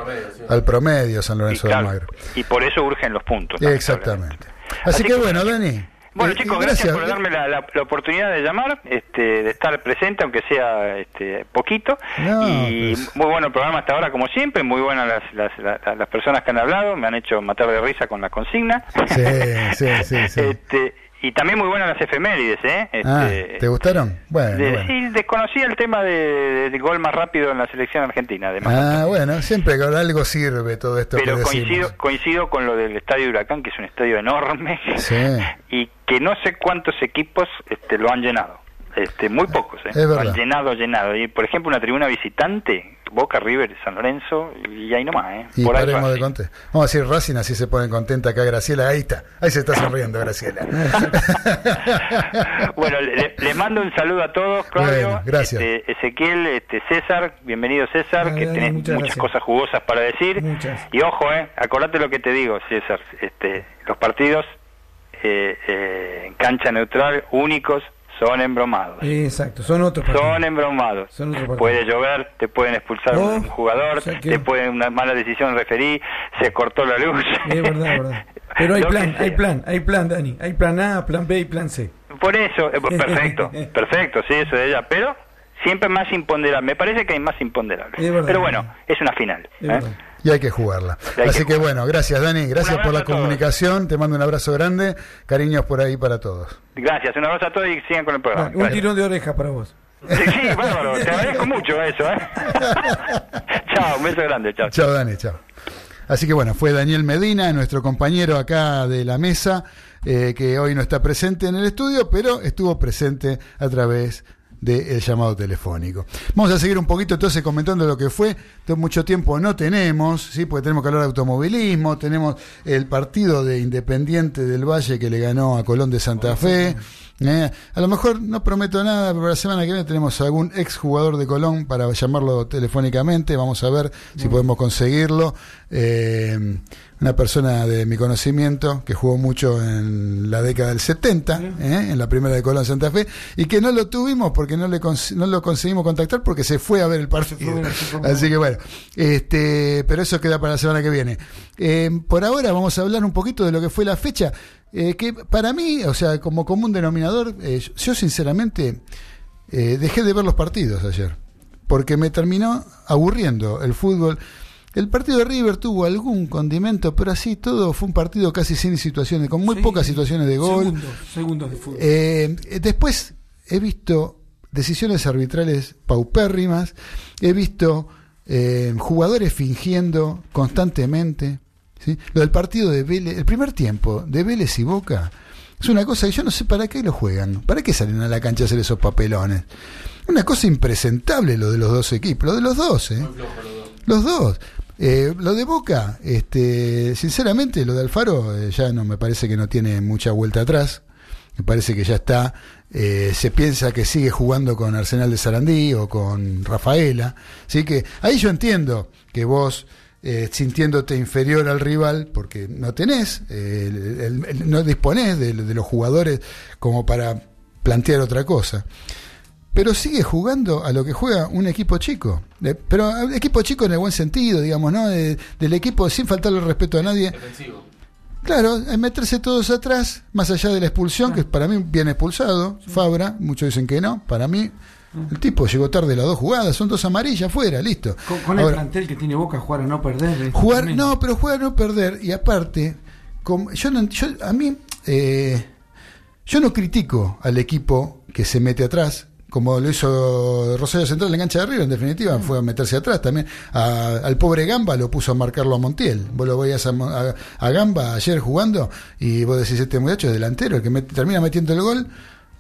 al promedio San Lorenzo de Claro, Almagro. y por eso urgen los puntos. Exactamente. Así, que bueno, Dani. Bueno, eh, chicos, y gracias, por darme la, la- la oportunidad de llamar, este, de estar presente, aunque sea este, poquito. No, y pues. muy bueno el programa hasta ahora, como siempre. Muy buenas las, las, las, las personas que han hablado. Me han hecho matar de risa con la consigna. Sí, sí, sí, sí. Este, y también muy buenas las efemérides, ¿eh? Ah, Este, ¿te gustaron? Bueno, de- bueno. Sí, desconocía el tema de- del gol más rápido en la selección argentina, además. Ah, bueno, siempre con algo sirve todo esto Pero que coincido, coincido con lo del Estadio de Huracán, que es un estadio enorme Sí. y que no sé cuántos equipos este, lo han llenado. Este, muy pocos, ¿eh? Es Lo verdad. han llenado, llenado. Y, por ejemplo, una tribuna visitante Boca, River, San Lorenzo y ahí nomás, ¿eh? Y Por ahí paremos va. de contar. Vamos a decir Racing, así se ponen contenta acá Graciela. Ahí está, ahí se está sonriendo Graciela. Bueno, le, le mando un saludo a todos, Claudio. Bueno, gracias. Este, Ezequiel, este, César, bienvenido César, que tenés muchas, muchas cosas jugosas para decir. Y ojo, eh, acordate lo que te digo, César, este, los partidos eh, eh, en cancha neutral únicos son embromados. Exacto, son otros partidos. Son embromados. Son otros partidos. Puede llover, te pueden expulsar Oh, un jugador, o sea que- te pueden una mala decisión referí, se cortó la luz. Es verdad, es verdad. Pero hay plan, hay plan, hay plan, Dani. Hay plan A, plan B y plan C. Por eso, eh, perfecto, perfecto, sí, eso de ella, pero siempre más imponderable. Me parece que hay más imponderables. Es verdad. Pero bueno, es una final. ¿eh? Y hay que jugarla. Hay Así que que bueno, gracias Dani, gracias por la comunicación, te mando un abrazo grande, cariños por ahí para todos. Gracias, un abrazo a todos y sigan con el programa. Un tirón de oreja para vos. Sí, sí, bárbaro, te agradezco mucho eso. ¿eh? chao, un beso grande, chao. Chao Dani, chao. Así que bueno, fue Daniel Medina, nuestro compañero acá de la mesa, eh, que hoy no está presente en el estudio, pero estuvo presente a través del llamado telefónico. Vamos a seguir un poquito entonces comentando lo que fue. Entonces, mucho tiempo no tenemos, ¿sí? porque tenemos que hablar de automovilismo, tenemos el partido de Independiente del Valle que le ganó a Colón de Santa Fe. ¿eh? A lo mejor no prometo nada, pero la semana que viene tenemos algún ex jugador de Colón para llamarlo telefónicamente. Vamos a ver si podemos conseguirlo. Eh, una persona de mi conocimiento que jugó mucho en la década del 70, ¿eh? en la primera de Colón Santa Fe, y que no lo tuvimos porque no, le no lo conseguimos contactar porque se fue a ver el partido. Así que bueno, este, pero eso queda para la semana que viene. Eh, por ahora vamos a hablar un poquito de lo que fue la fecha, eh, que para mí, o sea, como común denominador, yo sinceramente dejé de ver los partidos ayer, porque me terminó aburriendo el fútbol. El partido de River tuvo algún condimento, pero así todo fue un partido casi sin situaciones, con muy pocas situaciones de gol. Segundos, segundos de fútbol. Eh, después he visto decisiones arbitrales paupérrimas, he visto eh, jugadores fingiendo constantemente. ¿sí? Lo del partido de Vélez, el primer tiempo de Vélez y Boca, es una cosa que yo no sé para qué lo juegan, para qué salen a la cancha a hacer esos papelones. Una cosa impresentable lo de los dos equipos, lo de los dos, ¿eh? Los dos. Eh, lo de Boca, este, sinceramente, lo de Alfaro eh, ya no me parece que no tiene mucha vuelta atrás. Me parece que ya está. eh, se piensa que sigue jugando con Arsenal de Sarandí o con Rafaela. Así que ahí yo entiendo que vos, eh, sintiéndote inferior al rival, porque no tenés, el- no disponés de los jugadores como para plantear otra cosa pero sigue jugando a lo que juega un equipo chico. De- pero a- equipo chico en el buen sentido, digamos, ¿no? De- del equipo sin faltarle respeto a nadie. Claro, es meterse todos atrás, más allá de la expulsión, que para mí bien expulsado, Fabra, muchos dicen que no, para mí el tipo llegó tarde las dos jugadas, son dos amarillas, fuera, listo. Con, con el plantel que tiene Boca, jugar a no perder. Jugar, no, pero jugar a no perder. Y aparte, como- yo, no- yo- a mí, eh, yo no critico al equipo que se mete atrás, como lo hizo Rosario Central en cancha de arriba, en definitiva, fue a meterse atrás también. A- al pobre Gamba lo puso a marcarlo a Montiel. Vos lo veías a, a- a Gamba ayer jugando y vos decís, este muchacho es delantero, el que met- termina metiendo el gol,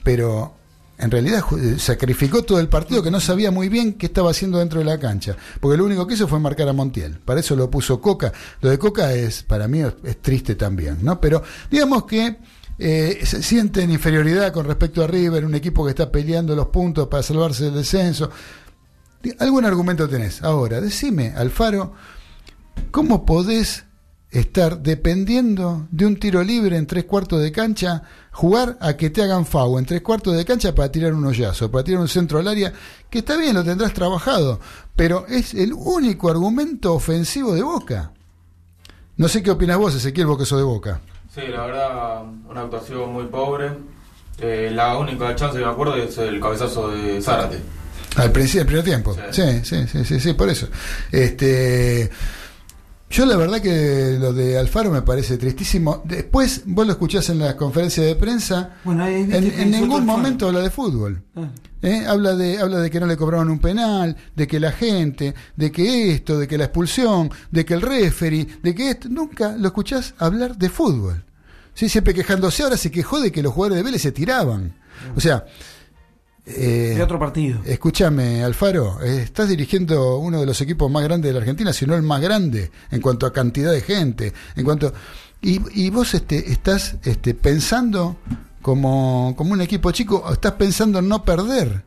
pero en realidad eh, sacrificó todo el partido que no sabía muy bien qué estaba haciendo dentro de la cancha. Porque lo único que hizo fue marcar a Montiel. Para eso lo puso Coca. Lo de Coca es, para mí, es, es triste también, ¿no? Pero digamos que eh, se sienten inferioridad con respecto a River, un equipo que está peleando los puntos para salvarse del descenso. ¿Algún argumento tenés? Ahora, decime, Alfaro, ¿cómo podés estar dependiendo de un tiro libre en tres cuartos de cancha, jugar a que te hagan FAO en tres cuartos de cancha para tirar un hoyazo, para tirar un centro al área, que está bien, lo tendrás trabajado, pero es el único argumento ofensivo de Boca. No sé qué opinas vos, Ezequiel, vos que sos de Boca. Sí, la verdad, una actuación muy pobre. Eh, la única chance que me acuerdo es el cabezazo de Zárate. Al principio, el primer tiempo. Sí, sí, sí, sí, sí, por eso. Este, yo la verdad que lo de Alfaro me parece tristísimo. Después vos lo escuchás en las conferencias de prensa. Bueno, ahí en, en ningún momento habla de fútbol. Ah. ¿eh? Habla de habla de que no le cobraron un penal, de que la gente, de que esto, de que la expulsión, de que el referee, de que esto. Nunca lo escuchás hablar de fútbol. Sí, siempre quejándose. Ahora se quejó de que los jugadores de Vélez se tiraban. O sea, Eh, de otro partido. Escúchame, Alfaro, eh, estás dirigiendo uno de los equipos más grandes de la Argentina, si no el más grande en cuanto a cantidad de gente, en cuanto y, y vos este, estás este, pensando como, como un equipo chico, estás pensando en no perder.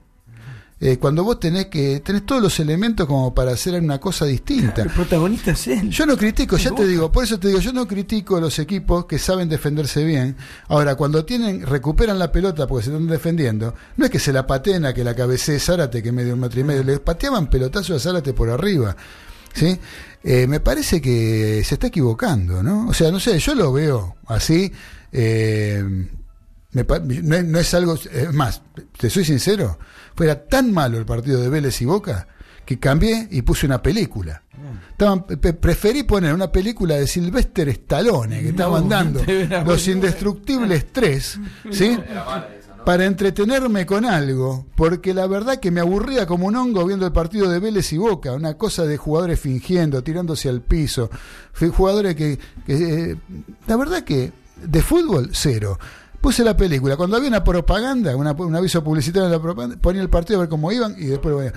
Eh, cuando vos tenés que tenés todos los elementos como para hacer una cosa distinta. El protagonista es él. Yo no critico, ya te digo, por eso te digo, yo no critico a los equipos que saben defenderse bien. Ahora, cuando tienen, recuperan la pelota porque se están defendiendo, no es que se la pateen a que la cabecee Zárate, que medio un metro y medio, le pateaban pelotazo a Zárate por arriba. ¿Sí? Eh, me parece que se está equivocando, ¿no? O sea, no sé, yo lo veo así. Eh, me no, es, no es algo. Es más, te soy sincero, fuera tan malo el partido de Vélez y Boca que cambié y puse una película. Estaban, pe- preferí poner una película de Sylvester Stallone que estaban dando Los. Indestructibles 3, ¿sí? Para entretenerme con algo, porque la verdad que me aburría como un hongo viendo el partido de Vélez y Boca, una cosa de jugadores fingiendo, tirándose al piso, jugadores que, que, eh, la verdad que de fútbol cero. Puse la película, cuando había una propaganda, una- un aviso publicitario en la propaganda, ponía el partido a ver cómo iban y después bueno,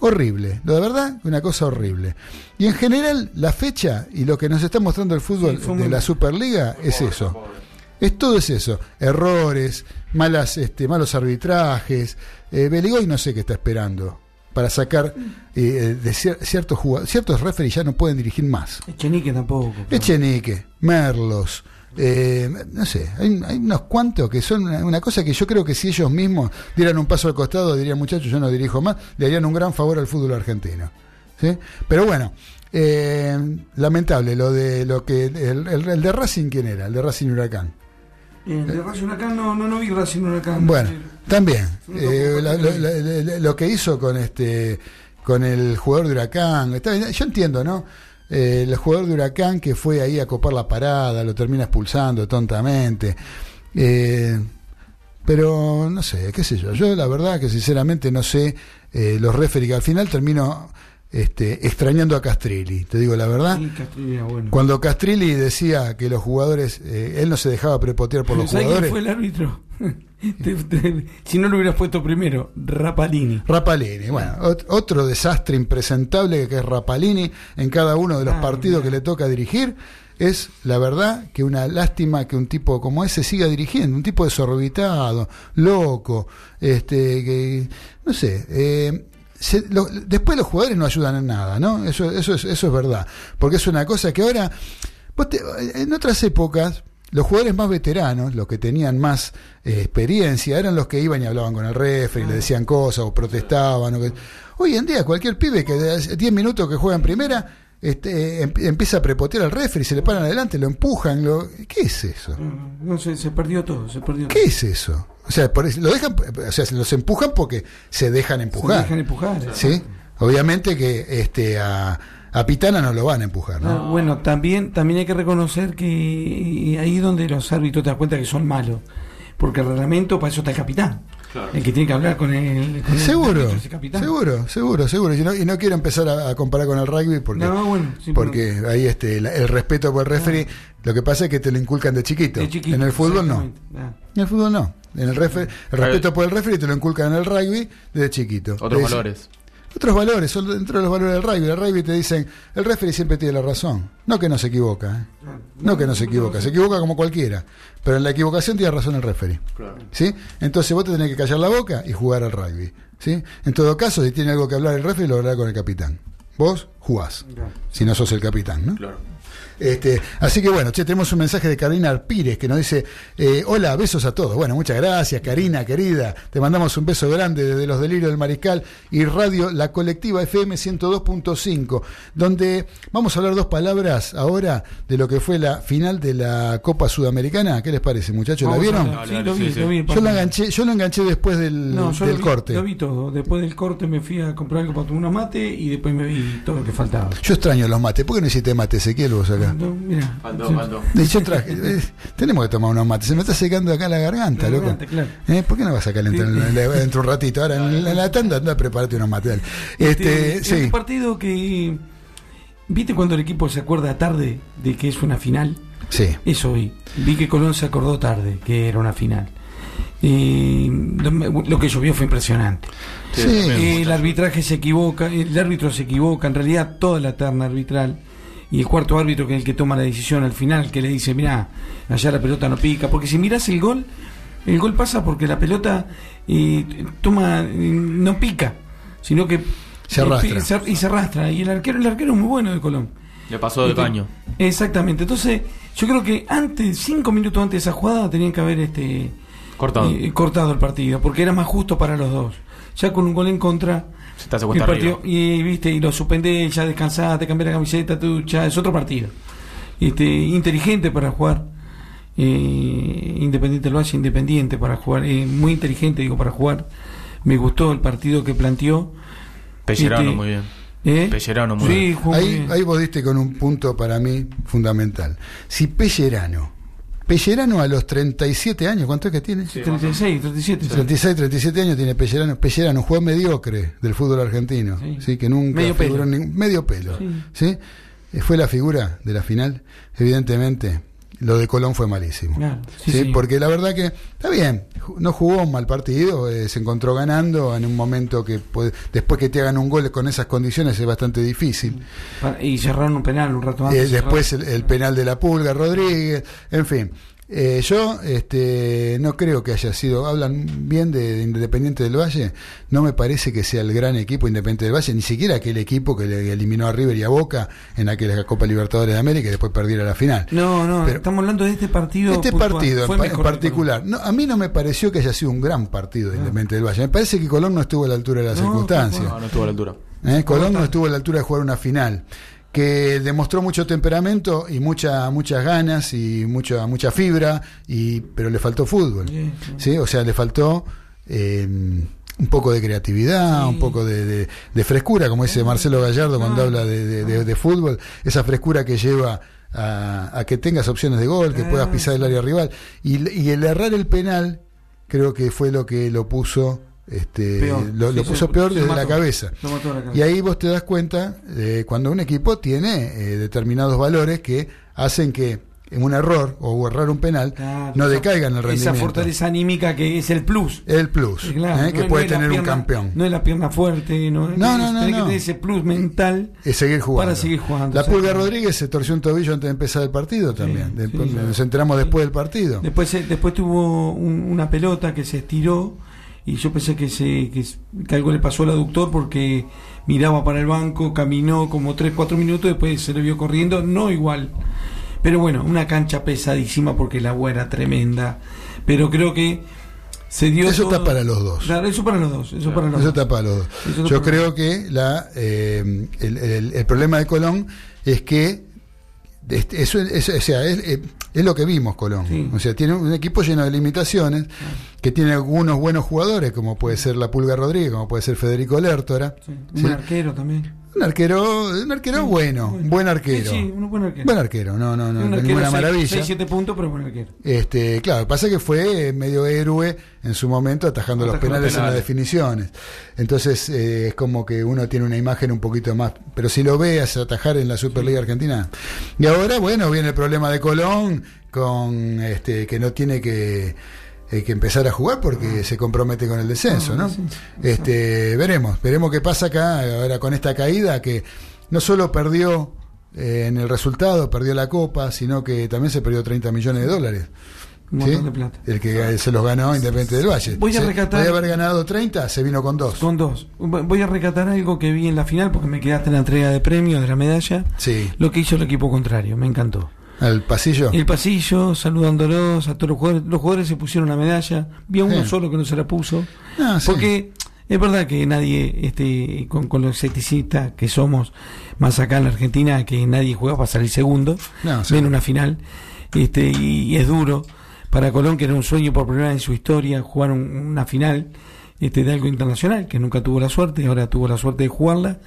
horrible, lo de verdad, una cosa horrible. Y en general, la fecha y lo que nos está mostrando el fútbol Sí, de la Superliga es eso. Es todo es eso, errores, malas, este, malos arbitrajes. Eh, Beligoy no sé qué está esperando para sacar eh, de cier- ciertos jugadores, ciertos referees ya no pueden dirigir más. Echenique tampoco. claro. Echenique, Merlos, eh, no sé, hay, hay unos cuantos que son una, una cosa que yo creo que si ellos mismos dieran un paso al costado, dirían muchachos, yo no dirijo más, le harían un gran favor al fútbol argentino. ¿sí? Pero bueno, eh, lamentable lo de lo que el, el- el de Racing quién era, el de Racing Huracán. El de Racing Huracán no, no, no vi Racing Huracán. Bueno, también eh, la- lo lo, la- la- lo que hizo con este con el jugador de Huracán, está yo entiendo, ¿no? Eh, el jugador de Huracán que fue ahí a copar la parada, lo termina expulsando tontamente. Eh, pero no sé, qué sé yo. Yo la verdad que sinceramente no sé eh, los referees que al final termino este, extrañando a Castrilli, te digo la verdad. Sí, Castrilli era bueno. Cuando Castrilli decía que los jugadores, eh, él no se dejaba prepotear por los ¿Sabes quién jugadores. fue el árbitro? Te- te- si no lo hubieras puesto primero, Rapalini. Rapalini, bueno, ot- otro desastre impresentable que es Rapalini en cada uno de los Ah, partidos que le toca dirigir. Es la verdad que una lástima que un tipo como ese siga dirigiendo, un tipo desorbitado, loco, este, que no sé. eh, se- lo- después los jugadores no ayudan en nada, ¿no? Eso, eso, es, eso es verdad, porque es una cosa que ahora, vos te- en otras épocas, los jugadores más veteranos, los que tenían más eh, experiencia, eran los que iban y hablaban con el referee, y le decían cosas o protestaban. o que- Hoy en día, cualquier pibe que de hace 10 minutos que juega en primera este, em- empieza a prepotear al referee, se le paran adelante, lo empujan. Lo, ¿Qué es eso? No sé, se perdió todo, se perdió ¿Qué es eso? O sea, por eso- lo dejan, o sea, se los empujan porque se dejan empujar. Se dejan empujar, ¿Sí? Obviamente que este a, a Pitana no lo van a empujar, ¿no? Ah, bueno, también, también hay que reconocer que ahí es donde los árbitros te das cuenta que son malos. Porque el reglamento, para eso está el capitán. El que tiene que hablar con el, con el Seguro, el capitán. seguro, seguro, seguro. Y no, y no quiero empezar a, a comparar con el rugby porque, No, bueno, sí, porque ahí este, el respeto por el referee, lo que pasa es que te lo inculcan de chiquito. De chiquito, en el fútbol no. Ah. En el fútbol no. En el, refer- el respeto por el referee te lo inculcan en el rugby desde chiquito. Otros valores. Otros valores, son dentro de los valores del rugby. El rugby te dicen, el referee siempre tiene la razón. No que no se equivoca, ¿eh? no que no se equivoca, se equivoca como cualquiera. Pero en la equivocación tiene razón el referee. ¿Sí? Entonces vos te tenés que callar la boca y jugar al rugby. ¿Sí? En todo caso, si tiene algo que hablar el referee, lo hablará con el capitán. Vos jugás, si no sos el capitán, ¿no? Este, así que bueno, che, tenemos un mensaje de Karina Arpírez que nos dice, eh, hola, besos a todos. Bueno, muchas gracias, Karina, querida. Te mandamos un beso grande desde los delirios del Mariscal y Radio La Colectiva FM 102.5, donde vamos a hablar dos palabras ahora de lo que fue la final de la Copa Sudamericana. ¿Qué les parece, muchachos? ¿La vieron? Sí, lo vi, lo vi. Yo lo enganché, yo lo enganché después del, No, yo del lo vi, corte. Lo vi todo. Después del corte me fui a comprar algo para tomar unos mate y después me vi todo lo que faltaba. Yo extraño los mates. ¿Por qué no hiciste mate, Ezequiel, vos acá? Faltó, faltó. Y yo traje, eh, tenemos que tomar unos mates. Se me está secando acá la garganta, La loco. claro. ¿Eh? ¿Por qué no vas a calentar Sí. dentro de un ratito? Ahora en la, en la tanda anda a prepararte unos mates. Este, Este, sí. es un partido que. ¿Viste cuando el equipo se acuerda tarde de que es una final? Sí. Eso vi. Vi que Colón se acordó tarde que era una final. Eh, lo, que llovió fue impresionante. Sí. El arbitraje se equivoca, el árbitro se equivoca, en realidad toda la terna arbitral y el cuarto árbitro que es el que toma la decisión al final, que le dice, mira, allá la pelota no pica, porque si miras el gol, el gol pasa porque la pelota eh, toma, eh, no pica, sino que Se eh, arrastra. se- y se arrastra, y el arquero, el arquero es muy bueno de Colón. Le pasó de caño. Exactamente, entonces yo creo que antes, cinco minutos antes de esa jugada tenían que haber este Cortado. eh, cortado el partido, porque era más justo para los dos. Ya con un gol en contra, Se te hace cuesta partido, arriba. y viste, y lo suspendés, ya descansás, te cambiás la camiseta, tú, ya es otro partido. Este, inteligente para jugar. eh, Independiente del Valle, independiente para jugar, eh, muy inteligente digo para jugar. Me gustó el partido que planteó. Pellerano Este, muy bien. ¿eh? Pellerano muy Sí, bien. Ahí, bien. ahí vos diste con un punto para mí fundamental. Si Pellerano, Pellerano a los 37 años, ¿cuánto es que tiene? 36, 37. 36, 37 años tiene Pellerano. Pellerano, jugador mediocre del fútbol argentino, sí, que nunca Medio figuró pelo. ningún- medio pelo. Sí. ¿sí? Eh, Fue la figura de la final, evidentemente. Lo de Colón fue malísimo. Claro, sí, ¿sí? sí. Porque la verdad que está bien, no jugó un mal partido, eh, se encontró ganando en un momento que puede- después que te hagan un gol con esas condiciones es bastante difícil. Y cerraron un penal un rato Eh, antes. después el, el penal de la Pulga, Rodríguez, en fin. Eh, yo este, no creo que haya sido, hablan bien de, de Independiente del Valle, no me parece que sea el gran equipo Independiente del Valle, ni siquiera aquel equipo que le eliminó a River y a Boca en aquella Copa Libertadores de América y después perdiera la final. No, no, Pero- estamos hablando de este partido. Este puntual. partido Fue en, particular, no, a mí no me pareció que haya sido un gran partido de Independiente del Valle. Me parece que Colón no estuvo a la altura de las No, circunstancias. No, no estuvo a la altura. ¿Eh? Colón no estuvo a la altura de jugar una final. Que demostró mucho temperamento y mucha, muchas ganas y mucha, mucha fibra, y, pero le faltó fútbol. Sí, ¿sí? O sea, le faltó eh, un poco de creatividad, un poco de, de- de frescura, como dice Marcelo Gallardo cuando habla de, de- de- de fútbol, esa frescura que lleva a, a que tengas opciones de gol, que puedas pisar el área rival. Y, y el errar el penal, creo que fue lo que lo puso. Este, Peor. lo, Sí, lo se- puso peor se desde mató. la cabeza. La. Y ahí vos te das cuenta eh, cuando un equipo tiene eh, determinados valores que hacen que en un error o errar un penal Claro, no decaiga en el rendimiento. Esa fortaleza anímica que es el plus. El plus, Sí, claro, eh, no que puede no tener un campeón. No es la pierna fuerte, no, No, no, no, que no. tener ese plus mental Es seguir jugando. para seguir jugando. La Pulga Rodríguez se torció un tobillo antes de empezar el partido también. Después- Nos enteramos después del partido. Después, después tuvo un- una pelota que se estiró y yo pensé que, se, que, algo le pasó al aductor porque miraba para el banco, caminó como 3, 4 minutos, después se le vio corriendo, no igual. Pero bueno, una cancha pesadísima porque el agua era tremenda. Pero creo que se dio. Eso todo- está para los dos. Claro, eso para los dos. Eso para los Eso dos. está para los dos. Yo creo que la, eh, el, el- el problema de Colón es que este, eso, es, o sea, es, eh, es lo que vimos Colón. O sea, tiene un equipo lleno de limitaciones, que tiene algunos buenos jugadores, como puede ser la Pulga Rodríguez, como puede ser Federico Lertora. Un ¿sí? buen arquero también. Un arquero, un arquero bueno, un buen arquero. Sí, sí, un buen arquero. Buen arquero, no, no, no, Un arquero ninguna maravilla. seis, siete puntos, pero buen arquero. Este, claro, pasa que fue medio héroe en su momento atajando los penales en las definiciones. Entonces eh, es como que uno tiene una imagen un poquito más. Pero si lo veas atajar en la Superliga Argentina. Y ahora, bueno, viene el problema de Colón con este que no tiene que, eh, que empezar a jugar porque se compromete con el descenso, ¿no? Este, veremos, veremos qué pasa acá ahora con esta caída que no solo perdió eh, en el resultado, perdió la copa, sino que también se perdió 30 millones de dólares. Un ¿Sí? montón de plata. El que se los ganó Independiente del Valle. Voy a rescatar- podía haber ganado 30, se vino con dos. Con dos. Voy a recatar algo que vi en la final porque me quedaste en la entrega de premios de la medalla. Sí. Lo que hizo el equipo contrario, me encantó. Al pasillo. El pasillo, saludándolos a todos los jugadores. Los jugadores se pusieron la medalla. Vi a uno Sí. solo que no se la puso. Ah, sí. Porque es verdad que nadie, este, con, con lo escepticista que somos, más acá en la Argentina, que nadie juega para salir segundo. No, sí. Ven una final. Este, y, y es duro. Para Colón, que era un sueño por primera vez en su historia, jugar un- una final este, de algo internacional, que nunca tuvo la suerte, ahora tuvo la suerte de jugarla.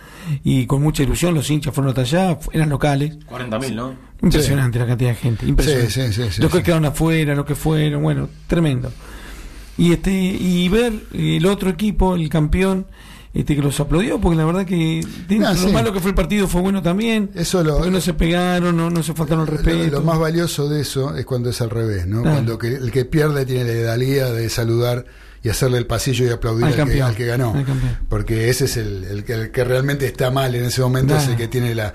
Y con mucha ilusión, los hinchas fueron hasta allá, eran locales. 40.000, ¿no? Impresionante la cantidad de gente, impresionante. Sí, sí, los que sí. quedaron afuera, los que fueron, bueno, tremendo. Y este y ver el otro equipo, el campeón, este, que los aplaudió, porque la verdad que Ah, lo sí. malo que fue el partido fue bueno también. Eso lo, porque no se pegaron, no, no se faltaron el Lo, respeto. lo más valioso de eso es cuando es al revés, ¿no? Cuando que, el que pierde tiene la edalía de saludar y hacerle el pasillo y aplaudir Al al, que, campeón. al que ganó. Al. Porque ese es el, el que, el que realmente está mal en ese momento, es el que tiene la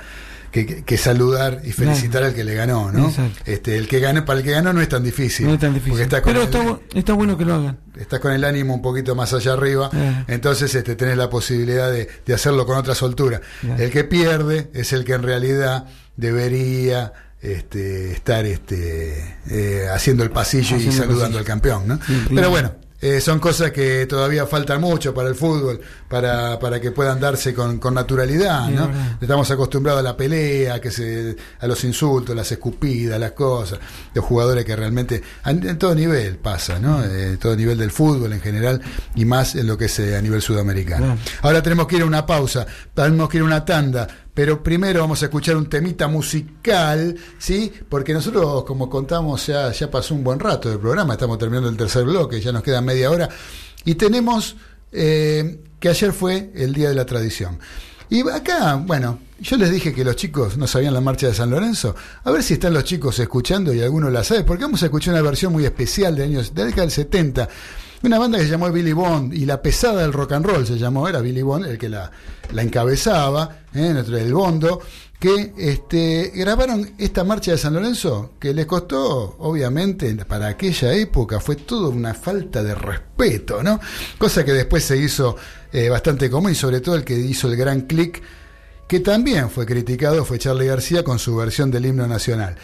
que, saludar y felicitar al que le ganó, ¿no? Exacto. Este, el que gane, para el que ganó no es tan difícil. No es tan difícil. Pero el- está, está bueno que lo hagan. estás con el ánimo un poquito más allá arriba, Claro. entonces este, tenés la posibilidad de, de hacerlo con otra soltura. El que pierde es el que en realidad debería este, estar este, eh, haciendo el pasillo y Haciendo saludando pasillo. al campeón. ¿no? Sí. Pero bueno. Eh, son cosas que todavía faltan mucho para el fútbol, para, para que puedan darse con, con naturalidad, ¿no? Estamos acostumbrados a la pelea, que se, a los insultos, las escupidas, las cosas, los jugadores que realmente, en, en todo nivel pasa, ¿no? Eh, todo nivel del fútbol en general y más en lo que es eh, a nivel sudamericano. Ahora tenemos que ir a una pausa, tenemos que ir a una tanda. Pero primero vamos a escuchar un temita musical, ¿sí? Porque nosotros, como contamos, ya, ya pasó un buen rato del programa, estamos terminando el tercer bloque, ya nos queda media hora. Y tenemos eh, que ayer fue el Día de la Tradición. Y acá, bueno, yo les dije que los chicos no sabían la marcha de San Lorenzo. A ver si están los chicos escuchando y alguno la sabe, porque vamos a escuchar una versión muy especial de años, de la década del 70. Una banda que se llamó Billy Bond y la pesada del rock and roll se llamó, era Billy Bond el que la, encabezaba, ¿eh? del Bondo, que este, grabaron esta marcha de San Lorenzo, que les costó, obviamente, para aquella época, fue toda una falta de respeto, ¿no? Cosa que después se hizo eh, bastante común y sobre todo el que hizo el gran click, que también fue criticado, fue Charlie García con su versión del himno nacional.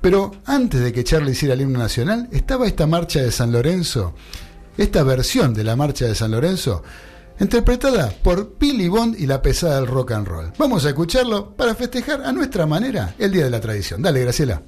Pero antes de que Charlie hiciera el himno nacional, estaba esta marcha de San Lorenzo, esta versión de la marcha de San Lorenzo, interpretada por Billy Bond y la pesada del rock and roll. Vamos a escucharlo para festejar a nuestra manera el Día de la Tradición. Dale, Graciela.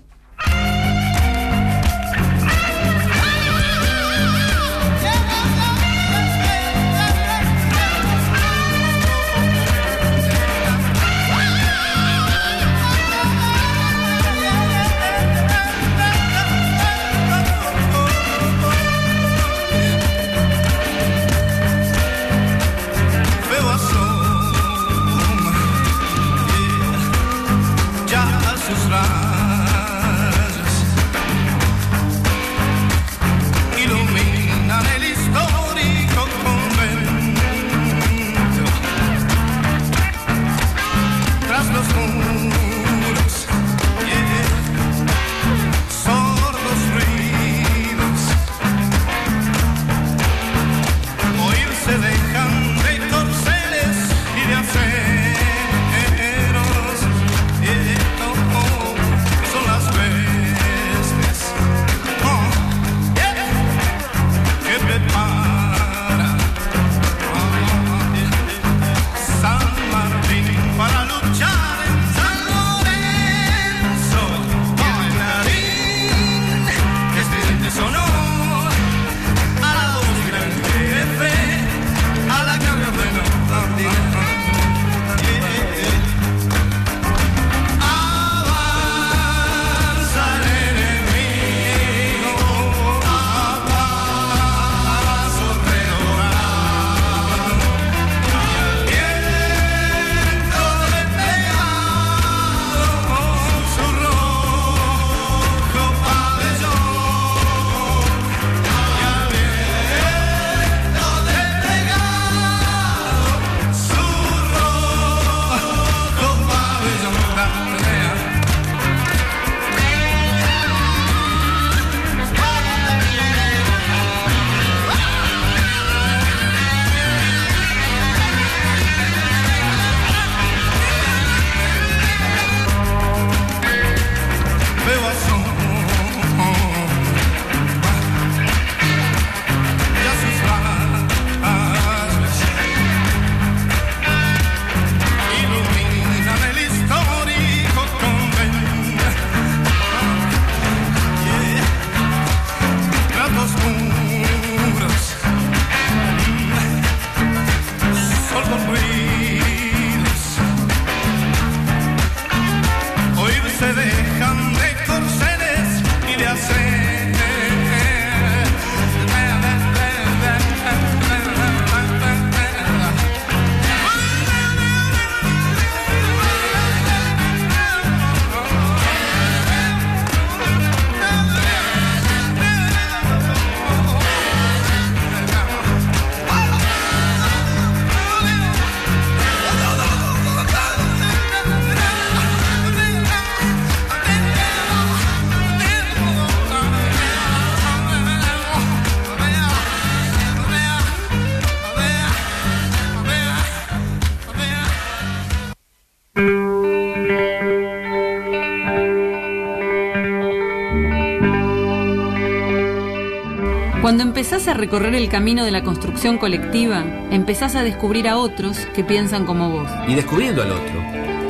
Empezás a recorrer el camino de la construcción colectiva, empezás a descubrir a otros que piensan como vos. Y descubriendo al otro,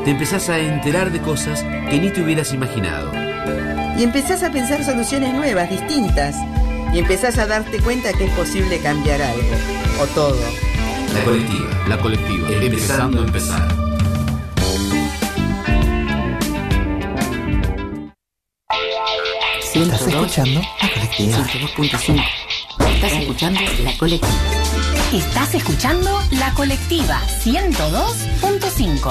te empezás a enterar de cosas que ni te hubieras imaginado. Y empezás a pensar soluciones nuevas, distintas. Y empezás a darte cuenta que es posible cambiar algo. O todo. La colectiva, la colectiva, empezando a empezar. Estás escuchando la colectiva. 102.5. Estás escuchando la colectiva. Estás escuchando La Colectiva 102.5.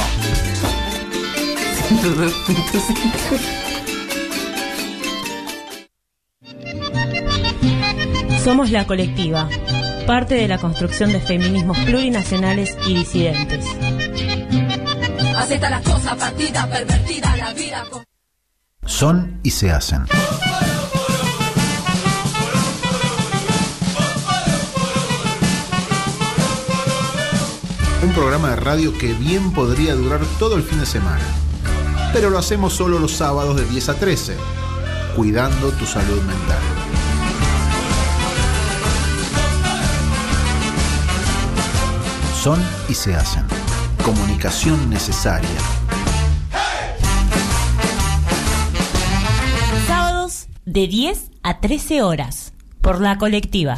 102.5. Somos la colectiva, parte de la construcción de feminismos plurinacionales y disidentes. Acepta las cosas partidas, pervertida la vida. Son y se hacen. Un programa de radio que bien podría durar todo el fin de semana. Pero lo hacemos solo los sábados de 10 a 13, cuidando tu salud mental. Son y se hacen. Comunicación necesaria. Sábados de 10 a 13 horas por la colectiva.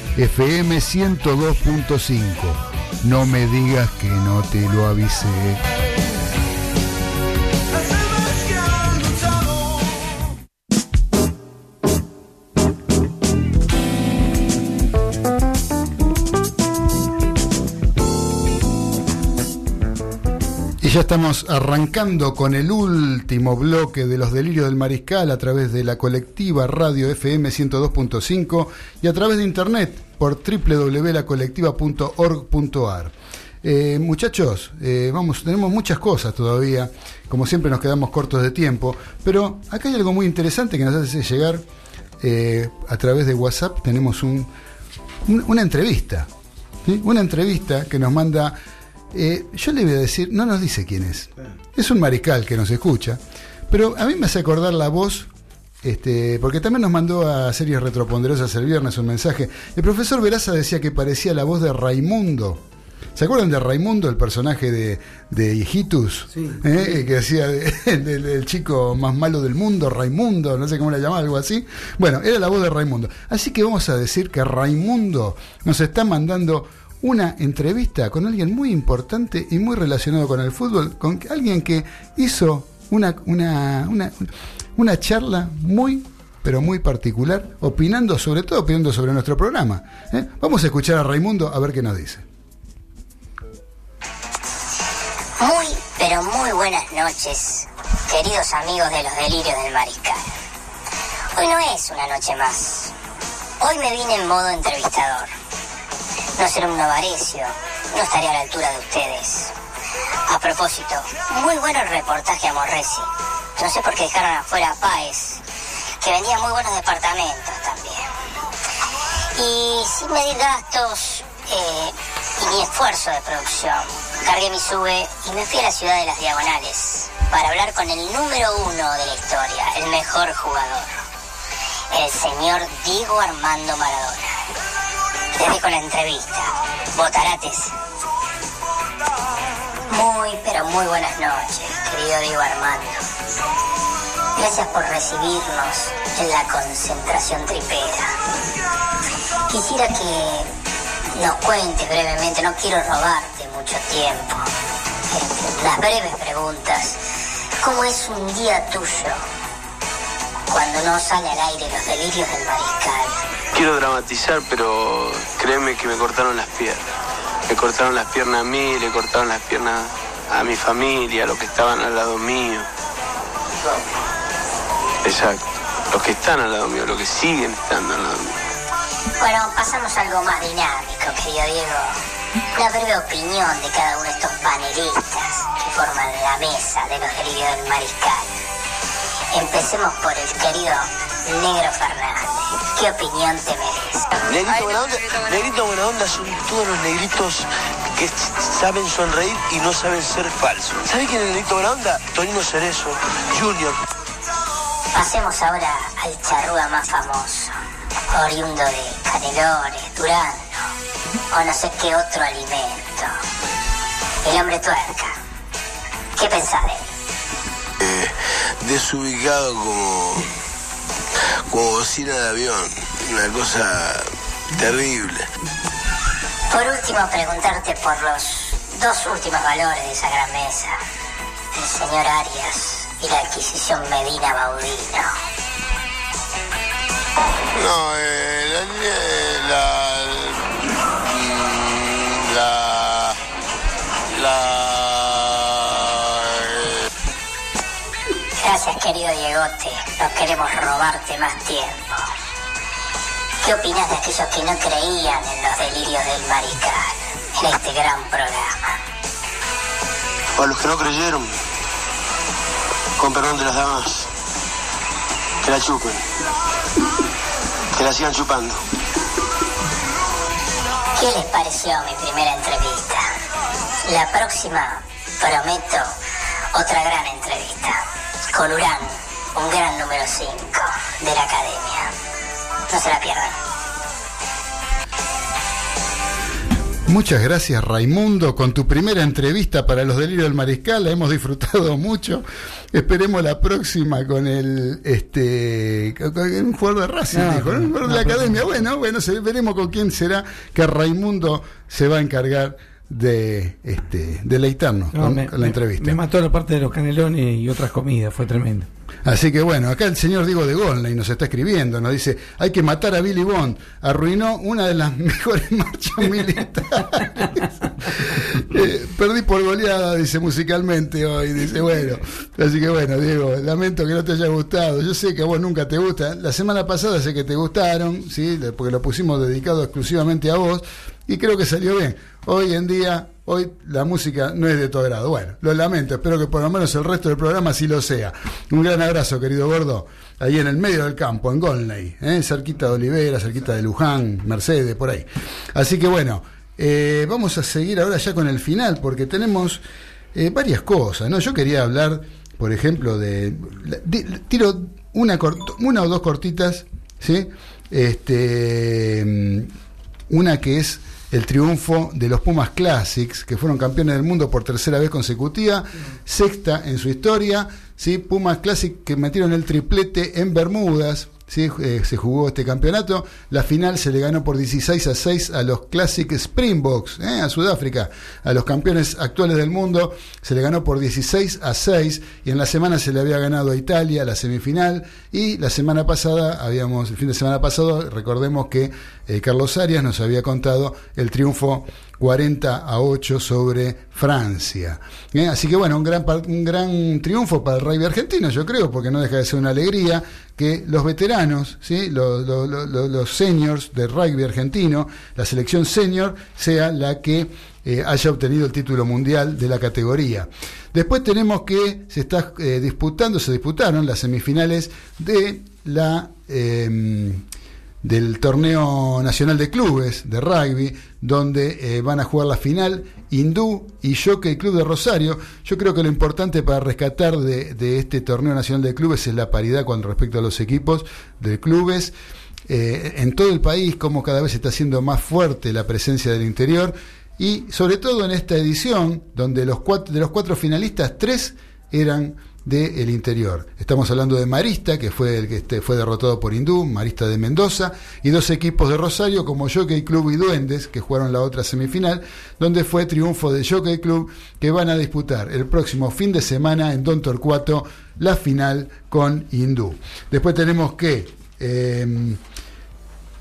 FM 102.5. No me digas que no te lo avisé. Ya estamos arrancando con el último bloque de los delirios del mariscal a través de la colectiva Radio FM 102.5 y a través de internet por www.lacolectiva.org.ar. Eh, muchachos, eh, vamos, tenemos muchas cosas todavía, como siempre nos quedamos cortos de tiempo, pero acá hay algo muy interesante que nos hace llegar eh, a través de WhatsApp, tenemos un, un- una entrevista, una entrevista que nos manda, eh, yo le voy a decir, no nos dice quién es, es un mariscal que nos escucha, pero a mí me hace acordar la voz este, porque también nos mandó a Series Retroponderosas el viernes un mensaje. El profesor Veraza decía que parecía la voz de Raimundo. ¿Se acuerdan de Raimundo, el personaje de, de Hijitus? ¿Eh? Que hacía de- del, del chico más malo del mundo, Raimundo, no sé cómo le llamaba, algo así. Bueno, era la voz de Raimundo. Así que vamos a decir que Raimundo nos está mandando una entrevista con alguien muy importante y muy relacionado con el fútbol, con alguien que hizo una, una, una, una charla muy, pero muy particular, opinando sobre todo, opinando sobre nuestro programa. ¿eh? Vamos a escuchar a Raimundo a ver qué nos dice. Muy, pero muy buenas noches, queridos amigos de los delirios del mariscal. Hoy no es una noche más. Hoy me vine en modo entrevistador. No seré un novarecio, no estaré a la altura de ustedes. A propósito, muy bueno el reportaje a Morresi. No sé por qué dejaron afuera a Páez, que vendía muy buenos departamentos también. Y sin medir gastos eh, y ni esfuerzo de producción, cargué mi sube y me fui a la ciudad de las Diagonales para hablar con el número uno de la historia, el mejor jugador, el señor Diego Armando Maradona. Les dejo la entrevista. Botarates. Muy, pero muy buenas noches, querido Diego Armando. Gracias por recibirnos en la concentración tripera. Quisiera que nos cuentes brevemente, no quiero robarte mucho tiempo. Este, las breves preguntas. ¿Cómo es un día tuyo cuando no sale al aire los delirios del mariscal? Quiero dramatizar, pero créeme que me cortaron las piernas. Me cortaron las piernas a mí, le cortaron las piernas a mi familia, a los que estaban al lado mío. Exacto. Los que están al lado mío, los que siguen estando al lado mío. Bueno, pasamos a algo más dinámico, querido Diego. Una breve opinión de cada uno de estos panelistas que forman la mesa de los delirios del mariscal. Empecemos por el querido Negro Fernández. ¿Qué opinión te merece? Negrito buena onda, negrito buena onda son todos los negritos que saben sonreír y no saben ser falsos. ¿Sabes quién es el negrito buena onda? Tonino Cerezo, Junior. Pasemos ahora al charrúa más famoso, oriundo de Canelones, Durano, o no sé qué otro alimento. El hombre tuerca. ¿Qué pensás de él? Desubicado como, como bocina de avión. Una cosa terrible. Por último, preguntarte por los dos últimos valores de esa gran mesa. El señor Arias y la adquisición Medina Baudino. No, eh, la, la, Gracias, querido Diegote. No queremos robarte más tiempo. ¿Qué opinas de aquellos que no creían en los delirios del mariscal en este gran programa? a los que no creyeron, con perdón de las damas, que la chupen, que la sigan chupando. ¿Qué les pareció mi primera entrevista? La próxima, prometo, otra gran entrevista. Con Urán, un gran número 5 de la academia. No se la pierdan. Muchas gracias Raimundo con tu primera entrevista para los delirios del mariscal, la hemos disfrutado mucho. Esperemos la próxima con el este con- un jugador de Racing, No, dijo. Un jugador de la no, academia. Bueno, bueno, veremos con quién será que Raimundo se va a encargar de este deleitarnos No, con, me, la me- entrevista. me mató la parte de los canelones y otras comidas, fue tremendo. Así que bueno, acá el señor Diego de Gonley nos está escribiendo, nos dice, hay que matar a Billy Bond, arruinó una de las mejores marchas militares. Eh, perdí por goleada, dice musicalmente hoy, dice, bueno, así que bueno, Diego, lamento que no te haya gustado, yo sé que a vos nunca te gusta, la semana pasada sé que te gustaron, ¿sí? porque lo pusimos dedicado exclusivamente a vos, y creo que salió bien. Hoy en día, hoy la música no es de tu agrado. Bueno, lo lamento, espero que por lo menos el resto del programa sí lo sea. Un gran abrazo, querido gordo, ahí en el medio del campo, en Golney, ¿eh? cerquita de Olivera, cerquita de Luján, Mercedes, por ahí. Así que bueno, eh, vamos a seguir ahora ya con el final, porque tenemos eh, varias cosas, ¿no? Yo quería hablar, por ejemplo, de... tiro una, una o dos cortitas, ¿sí? Este, mm, una que es el triunfo de los Pumas Classics, que fueron campeones del mundo por tercera vez consecutiva, sexta en su historia, ¿sí? Pumas Classic que metieron el triplete en Bermudas, Eh, se jugó este campeonato, la final se le ganó por 16 a 6 a los Classic Springboks, ¿eh? a Sudáfrica, a los campeones actuales del mundo, se le ganó por 16 a 6 y en la semana se le había ganado a Italia la semifinal y la semana pasada, habíamos, el fin de semana pasado, recordemos que eh, Carlos Arias nos había contado el triunfo 40 a 8 sobre Francia. ¿eh? Así que bueno, un gran, un gran triunfo para el rugby argentino, yo creo, porque no deja de ser una alegría que los veteranos, ¿sí? los, los, seniors del rugby argentino, la selección senior, sea la que eh, haya obtenido el título mundial de la categoría. Después tenemos que se está eh, disputando, se disputaron las semifinales de la eh, del torneo nacional de clubes de rugby, donde eh, van a jugar la final Hindú y Jockey Club de Rosario. Yo creo que lo importante para rescatar de, de este torneo nacional de clubes es la paridad con respecto a los equipos de clubes. Eh, en todo el país, como cada vez está haciendo más fuerte la presencia del interior y sobre todo en esta edición, donde los cuatro, de los cuatro finalistas, tres eran del interior. Estamos hablando de Marista, que fue el que este, fue derrotado por Hindú, Marista de Mendoza, y dos equipos de Rosario como Jockey Club y Duendes, que jugaron la otra semifinal, donde fue triunfo de Jockey Club, que van a disputar el próximo fin de semana en Don Torcuato la final con Hindú. Después tenemos que eh,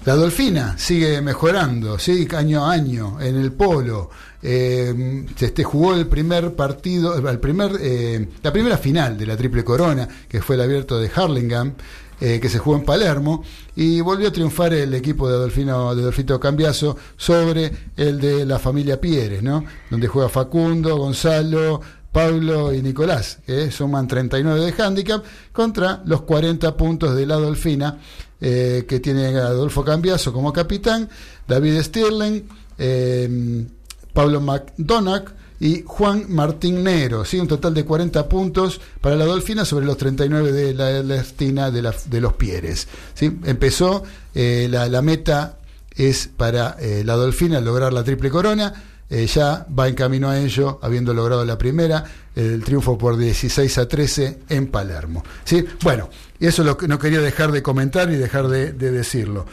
la Dolfina sigue mejorando, ¿sí? año a año en el polo. Eh, este, jugó el primer partido, el primer, eh, la primera final de la Triple Corona, que fue el abierto de Harlingham, eh, que se jugó en Palermo, y volvió a triunfar el equipo de Adolfino, de Adolfito Cambiaso sobre el de la familia Pieres, ¿no? Donde juega Facundo, Gonzalo, Pablo y Nicolás, que suman 39 de handicap, contra los 40 puntos de la Adolfina, eh, que tiene Adolfo Cambiaso como capitán, David Stirling, Pablo McDonagh y Juan Martín Nero, ¿sí? un total de 40 puntos para la Dolfina sobre los 39 de la Ernestina de, la- de los Pieres. ¿sí? Empezó, eh, la, la meta es para eh, la Dolfina lograr la triple corona, eh, ya va en camino a ello, habiendo logrado la primera, el triunfo por 16 a 13 en Palermo. ¿sí? Bueno, y eso lo que no quería dejar de comentar y dejar de, de decirlo.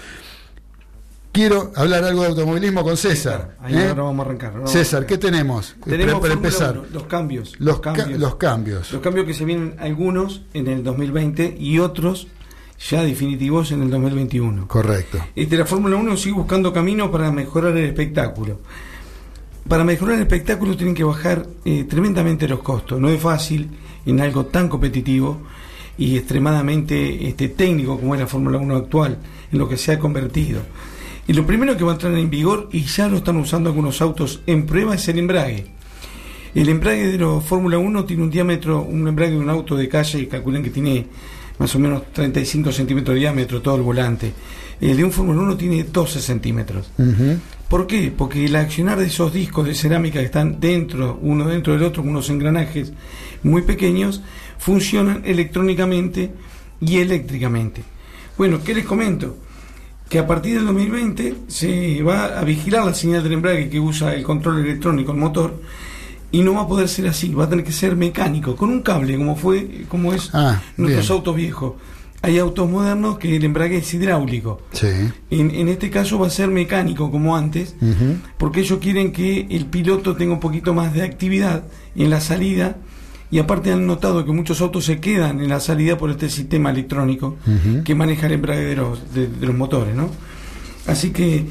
Quiero hablar algo de automovilismo con César. Ahí ¿eh? ahora vamos a arrancar. ahora César. ¿qué tenemos? Tenemos para, empezar. 1, los cambios. Los, ca- los cambios. Los cambios que se vienen algunos en el 2020 y otros ya definitivos en el 2021. Correcto. Este, la Fórmula 1 sigue buscando caminos para mejorar el espectáculo. Para mejorar el espectáculo tienen que bajar eh, tremendamente los costos. No es fácil en algo tan competitivo y extremadamente este, técnico como es la Fórmula 1 actual, en lo que se ha convertido. Y lo primero que va a entrar en vigor, y ya lo están usando algunos autos en prueba, es el embrague. El embrague de los Fórmula 1 tiene un diámetro, un embrague de un auto de calle, calculen que tiene más o menos 35 centímetros de diámetro todo el volante. El de un Fórmula 1 tiene 12 centímetros. ¿Por qué? Porque el accionar de esos discos de cerámica que están dentro, uno dentro del otro, con unos engranajes muy pequeños, funcionan electrónicamente y eléctricamente. Bueno, ¿qué les comento? Que a partir del 2020 se va a vigilar la señal del embrague que usa el control electrónico, el motor, y no va a poder ser así, va a tener que ser mecánico, con un cable, como fue, como es Ah, nuestros bien. autos viejos. Hay autos modernos que el embrague es hidráulico. Sí. En, en este caso va a ser mecánico como antes, porque ellos quieren que el piloto tenga un poquito más de actividad en la salida y aparte han notado que muchos autos se quedan en la salida por este sistema electrónico que maneja el embrague de los, de, los motores, ¿no? Así que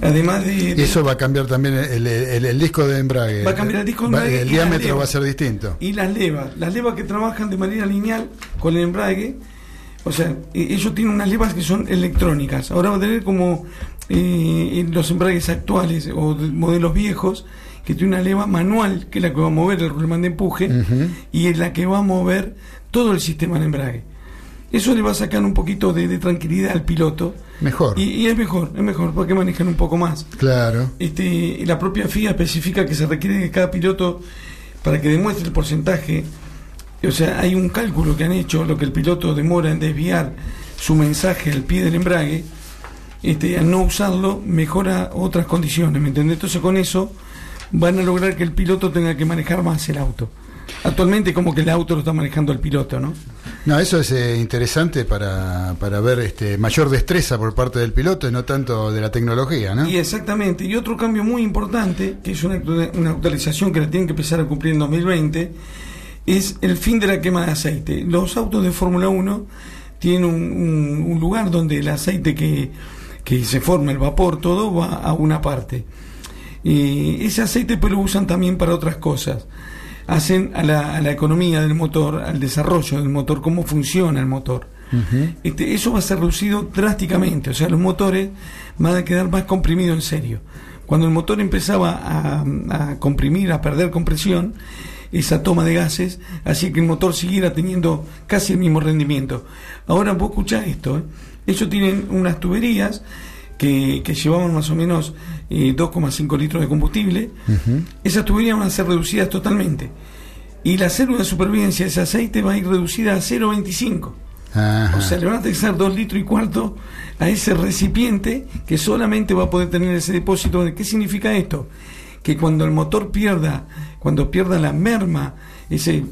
además de, eso va a cambiar también el, el- el disco de embrague. Va a cambiar el disco de Va- embrague El diámetro levas. va a ser distinto. y las levas, las levas que trabajan de manera lineal con el embrague, o sea, e- ellos tienen unas levas que son electrónicas. Ahora va a tener como eh, los embragues actuales o de modelos viejos, que tiene una leva manual, que es la que va a mover el rulemán de empuje, y es la que va a mover todo el sistema de embrague. Eso le va a sacar un poquito de, de tranquilidad al piloto. Mejor. Y, y es mejor, es mejor, porque manejan un poco más. Claro. Este, la propia FIA especifica que se requiere de cada piloto para que demuestre el porcentaje. O sea, hay un cálculo que han hecho, lo que el piloto demora en desviar su mensaje al pie del embrague, este, al no usarlo, mejora otras condiciones, ¿me entiendes? Entonces con eso van a lograr que el piloto tenga que manejar más el auto. Actualmente como que el auto lo está manejando el piloto, ¿no? No, eso es eh, interesante para, para ver este, mayor destreza por parte del piloto y no tanto de la tecnología, ¿no? Y exactamente. Y otro cambio muy importante, que es una, actu- una actualización que la tienen que empezar a cumplir en 2020, es el fin de la quema de aceite. Los autos de Fórmula 1 tienen un, un- un lugar donde el aceite que, que se forma, el vapor, todo va a una parte. Y ese aceite pues lo usan también para otras cosas. Hacen a la, a la economía del motor, al desarrollo del motor, cómo funciona el motor. Este, eso va a ser reducido drásticamente, o sea, los motores van a quedar más comprimidos en serio. Cuando el motor empezaba a, a comprimir, a perder compresión, esa toma de gases hacía que el motor siguiera teniendo casi el mismo rendimiento. Ahora vos escuchás esto, ¿eh? ellos tienen unas tuberías que, que llevaban más o menos eh, 2,5 litros de combustible, esas tuberías van a ser reducidas totalmente. Y la célula de supervivencia de ese aceite va a ir reducida a 0,25. Ajá. O sea, le van a texar dos litros y cuarto a ese recipiente que solamente va a poder tener ese depósito. ¿Qué significa esto? Que cuando el motor pierda, cuando pierda la merma, ese,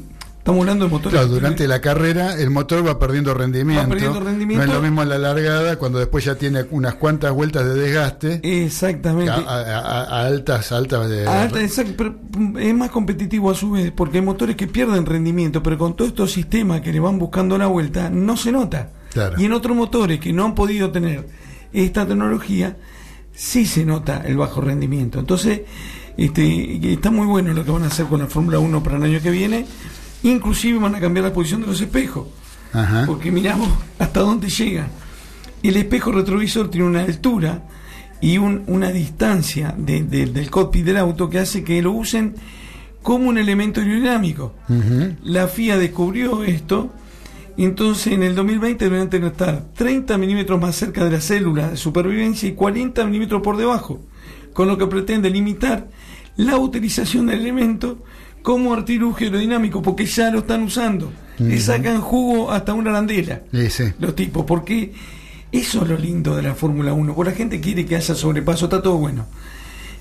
estamos hablando de motores. Claro, durante la carrera el motor va perdiendo rendimiento. Va perdiendo rendimiento. No es lo mismo en la largada cuando después ya tiene unas cuantas vueltas de desgaste. Exactamente. A, a- a- a altas, altas de, exacto, pero mm, es más competitivo a su vez, porque hay motores que pierden rendimiento, pero con todos estos sistemas que le van buscando la vuelta, no se nota. Claro. Y en otros motores que no han podido tener esta tecnología, sí se nota el bajo rendimiento. Entonces, Este, está muy bueno lo que van a hacer con la Fórmula 1 para el año que viene. Inclusive van a cambiar la posición de los espejos. Ajá. Porque miramos hasta dónde llega. El espejo retrovisor tiene una altura y un- una distancia de- de- del cockpit del auto que hace que lo usen como un elemento aerodinámico. La FIA descubrió esto, entonces en el 2020 deberían tener que estar 30 milímetros más cerca de la célula de supervivencia y 40 milímetros por debajo, con lo que pretende limitar la utilización del elemento como artilugio aerodinámico, porque ya lo están usando. Le Ujú. sacan jugo hasta una arandela Sí, sí. los tipos, porque eso es lo lindo de la Fórmula 1, porque la gente quiere que haya sobrepaso, está todo bueno.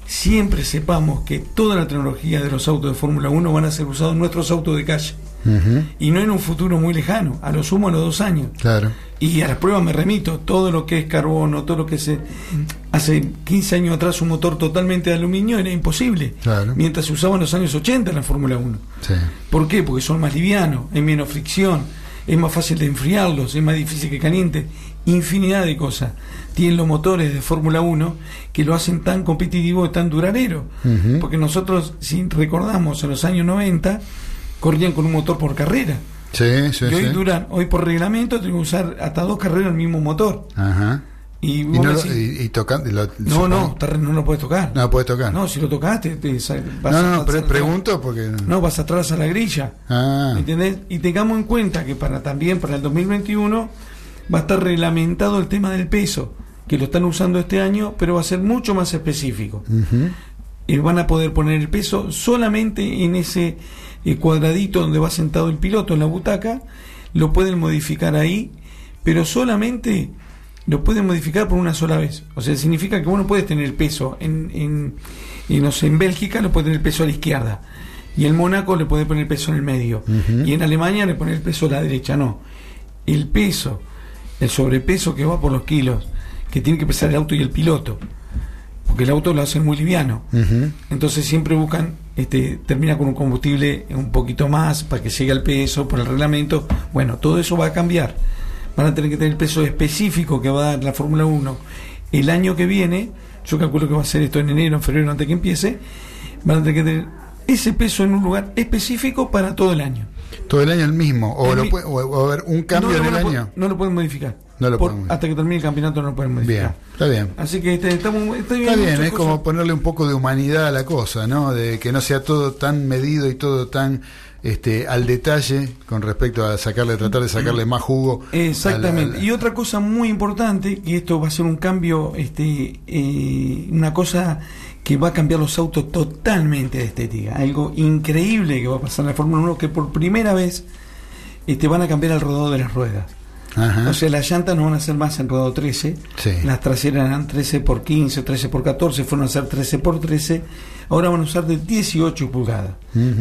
Siempre sepamos que toda la tecnología de los autos de Fórmula 1 van a ser usados en nuestros autos de calle. Y no en un futuro muy lejano, a lo sumo a los dos años. Claro. Y a las pruebas me remito, todo lo que es carbono, todo lo que se... Hace 15 años atrás un motor totalmente de aluminio era imposible. Claro. Mientras se usaba en los años 80 en la Fórmula 1. Sí. ¿Por qué? Porque son más livianos, hay menos fricción, es más fácil de enfriarlos, es más difícil que caliente. Infinidad de cosas. Tienen los motores de Fórmula 1 que lo hacen tan competitivo y tan duradero. Porque nosotros, si recordamos, en los años 90 corrían con un motor por carrera. Sí, sí, y hoy sí. duran, hoy por reglamento tengo que usar hasta dos carreras el mismo motor. Ajá. Y, Y, no lo- decís, y- y toca- lo- no, no, no lo puedes tocar. No puedes tocar. No, si lo tocaste, te, vas No, a- no, pre- a- pregunto porque. No, vas atrás a la grilla. Ah, ¿Entendés? Y tengamos en cuenta que para también para el 2021 va a estar reglamentado el tema del peso, que lo están usando este año, pero va a ser mucho más específico. Y van a poder poner el peso solamente en ese eh, cuadradito donde va sentado el piloto en la butaca, lo pueden modificar ahí, pero solamente lo pueden modificar por una sola vez. O sea, significa que vos no puedes tener el peso en, en, en, no sé, en Bélgica, lo puede tener el peso a la izquierda. Y en Mónaco le puede poner el peso en el medio. Y en Alemania le pone el peso a la derecha. No. El peso, el sobrepeso que va por los kilos, que tiene que pesar el auto y el piloto. Porque el auto lo hacen muy liviano. Entonces siempre buscan, este, termina con un combustible un poquito más para que llegue al peso por el reglamento. Bueno, todo eso va a cambiar. Van a tener que tener el peso específico que va a dar la Fórmula 1 el año que viene. Yo calculo que va a ser esto en enero, en febrero, antes que empiece. Van a tener que tener ese peso en un lugar específico para todo el año. Todo el año el mismo. O, El lo puede- o, o haber un cambio no, en el año. No lo pueden modificar. No lo Por- hasta que termine el campeonato no lo pueden Bien, modificar. está bien. Así que estamos, está bien, Está bien, es cosas. como ponerle un poco de humanidad a la cosa, ¿no? De que no sea todo tan medido y todo tan este al detalle con respecto a sacarle, tratar de sacarle más jugo. Exactamente. Y otra cosa muy importante, y esto va a ser un cambio, este, eh, una cosa que va a cambiar los autos totalmente de estética. Algo increíble que va a pasar en la Fórmula 1, que por primera vez este, van a cambiar el rodado de las ruedas. Ajá. O sea, las llantas no van a ser más en rodado 13, Sí. las traseras eran 13 por 15, 13 por 14, fueron a ser 13 por 13, ahora van a usar de 18 pulgadas.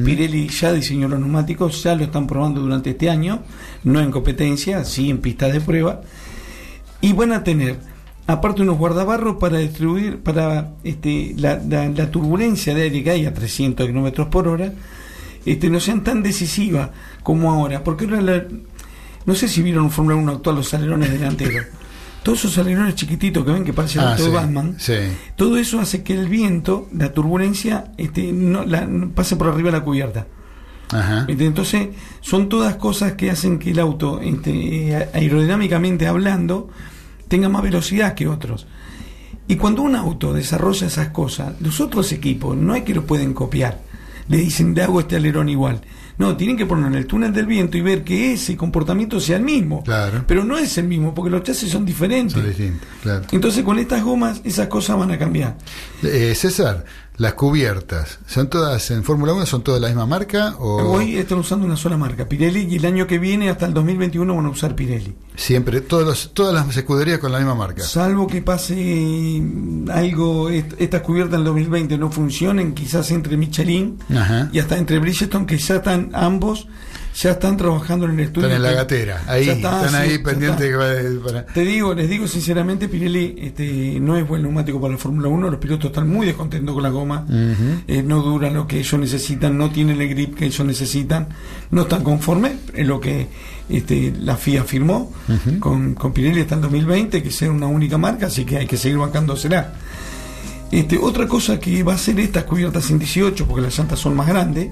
Pirelli ya diseñó los neumáticos, ya lo están probando durante este año, no en competencia, sí en pistas de prueba, y van a tener aparte unos guardabarros para distribuir para este, la, la- la turbulencia de aire que hay a 300 kilómetros por hora este, no sean tan decisivas como ahora, porque ahora la- no sé si vieron en Fórmula 1 actual los alerones delanteros. Todos esos alerones chiquititos que ven que parecen el Ah, auto sí, de Batman, sí. todo eso hace que el viento, la turbulencia, este, no, la- pase por arriba de la cubierta. Ajá. Este, Entonces, son todas cosas que hacen que el auto, este, aerodinámicamente hablando, tenga más velocidad que otros. Y cuando un auto desarrolla esas cosas, los otros equipos no es que lo pueden copiar. Le dicen, le hago este alerón igual. No, tienen que poner en el túnel del viento y ver que ese comportamiento sea el mismo. Claro. Pero no es el mismo, porque los chasis son diferentes. Son distintos, claro. Entonces, con estas gomas, esas cosas van a cambiar. Eh, César, las cubiertas, ¿son todas en Fórmula 1? ¿Son todas la misma marca? O Hoy están usando una sola marca, Pirelli, y el año que viene, hasta el 2021, van a usar Pirelli. siempre, todos los- todas las escuderías con la misma marca? Salvo que pase mm, algo, est- estas cubiertas en el 2020 no funcionen, quizás entre Michelin Ajá. y hasta entre Bridgestone, que ya están ambos, ya están trabajando en el estudio. Están en la gatera, ahí, está, están ahí pendientes para- Te digo, les digo sinceramente, Pirelli este, no es buen neumático para la Fórmula 1, los pilotos están muy descontentos con la goma, eh, no duran lo que ellos necesitan, no tienen el grip que ellos necesitan, no están conformes en lo que este, la FIA firmó con, con Pirelli hasta el 2020, que sea una única marca, así que hay que seguir bancándosela. Este, otra cosa que va a hacer estas cubiertas en 18, porque las llantas son más grandes,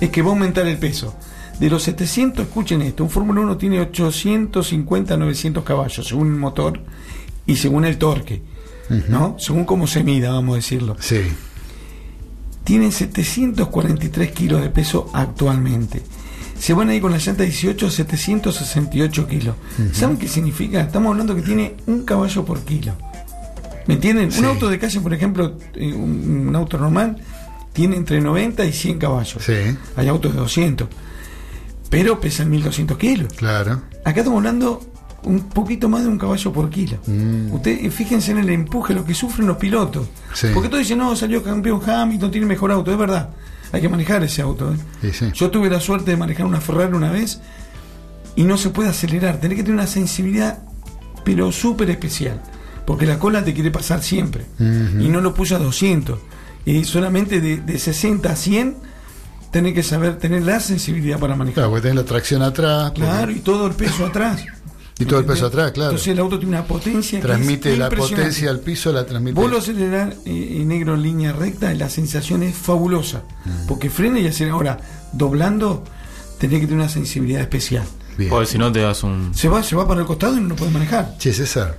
es que va a aumentar el peso. De los 700, escuchen esto, un Fórmula 1 tiene 850, 900 caballos, según el motor y según el torque, ¿no? Según cómo se mida, vamos a decirlo. Sí. Tienen 743 kilos de peso actualmente. Se van a ir con la llanta 18 a 768 kilos. ¿Saben qué significa? Estamos hablando que tiene un caballo por kilo. ¿Me entienden? Un auto de calle, por ejemplo, eh, un, un auto normal, tiene entre 90 y 100 caballos. Hay autos de 200. Pero pesan 1200 kilos. Claro. Acá estamos hablando un poquito más de un caballo por kilo. Mm. Ustedes eh, fíjense en el empuje, lo que sufren los pilotos. Sí. Porque todos dicen, no, salió campeón Hamilton, tiene mejor auto. Es verdad, hay que manejar ese auto. ¿eh? Sí, sí. Yo tuve la suerte de manejar una Ferrari una vez y no se puede acelerar. Tenés que tener una sensibilidad, pero súper especial. Porque la cola te quiere pasar siempre. Y no lo puse a 200. Y solamente de, de 60 a 100 tenés que saber tener la sensibilidad para manejar. Claro, porque tenés la tracción atrás. porque- Claro, y todo el peso atrás. Y todo el peso atrás, claro. Entonces el auto tiene una potencia que Transmite es la potencia al piso, la transmite. Vos lo acelerás eh, en negro en línea recta y la sensación es fabulosa. Mm. Porque frena y acelera. Ahora, doblando, tenés que tener una sensibilidad especial. Porque si no te das un. Se va, se va para el costado y no lo puedes manejar. Che, César,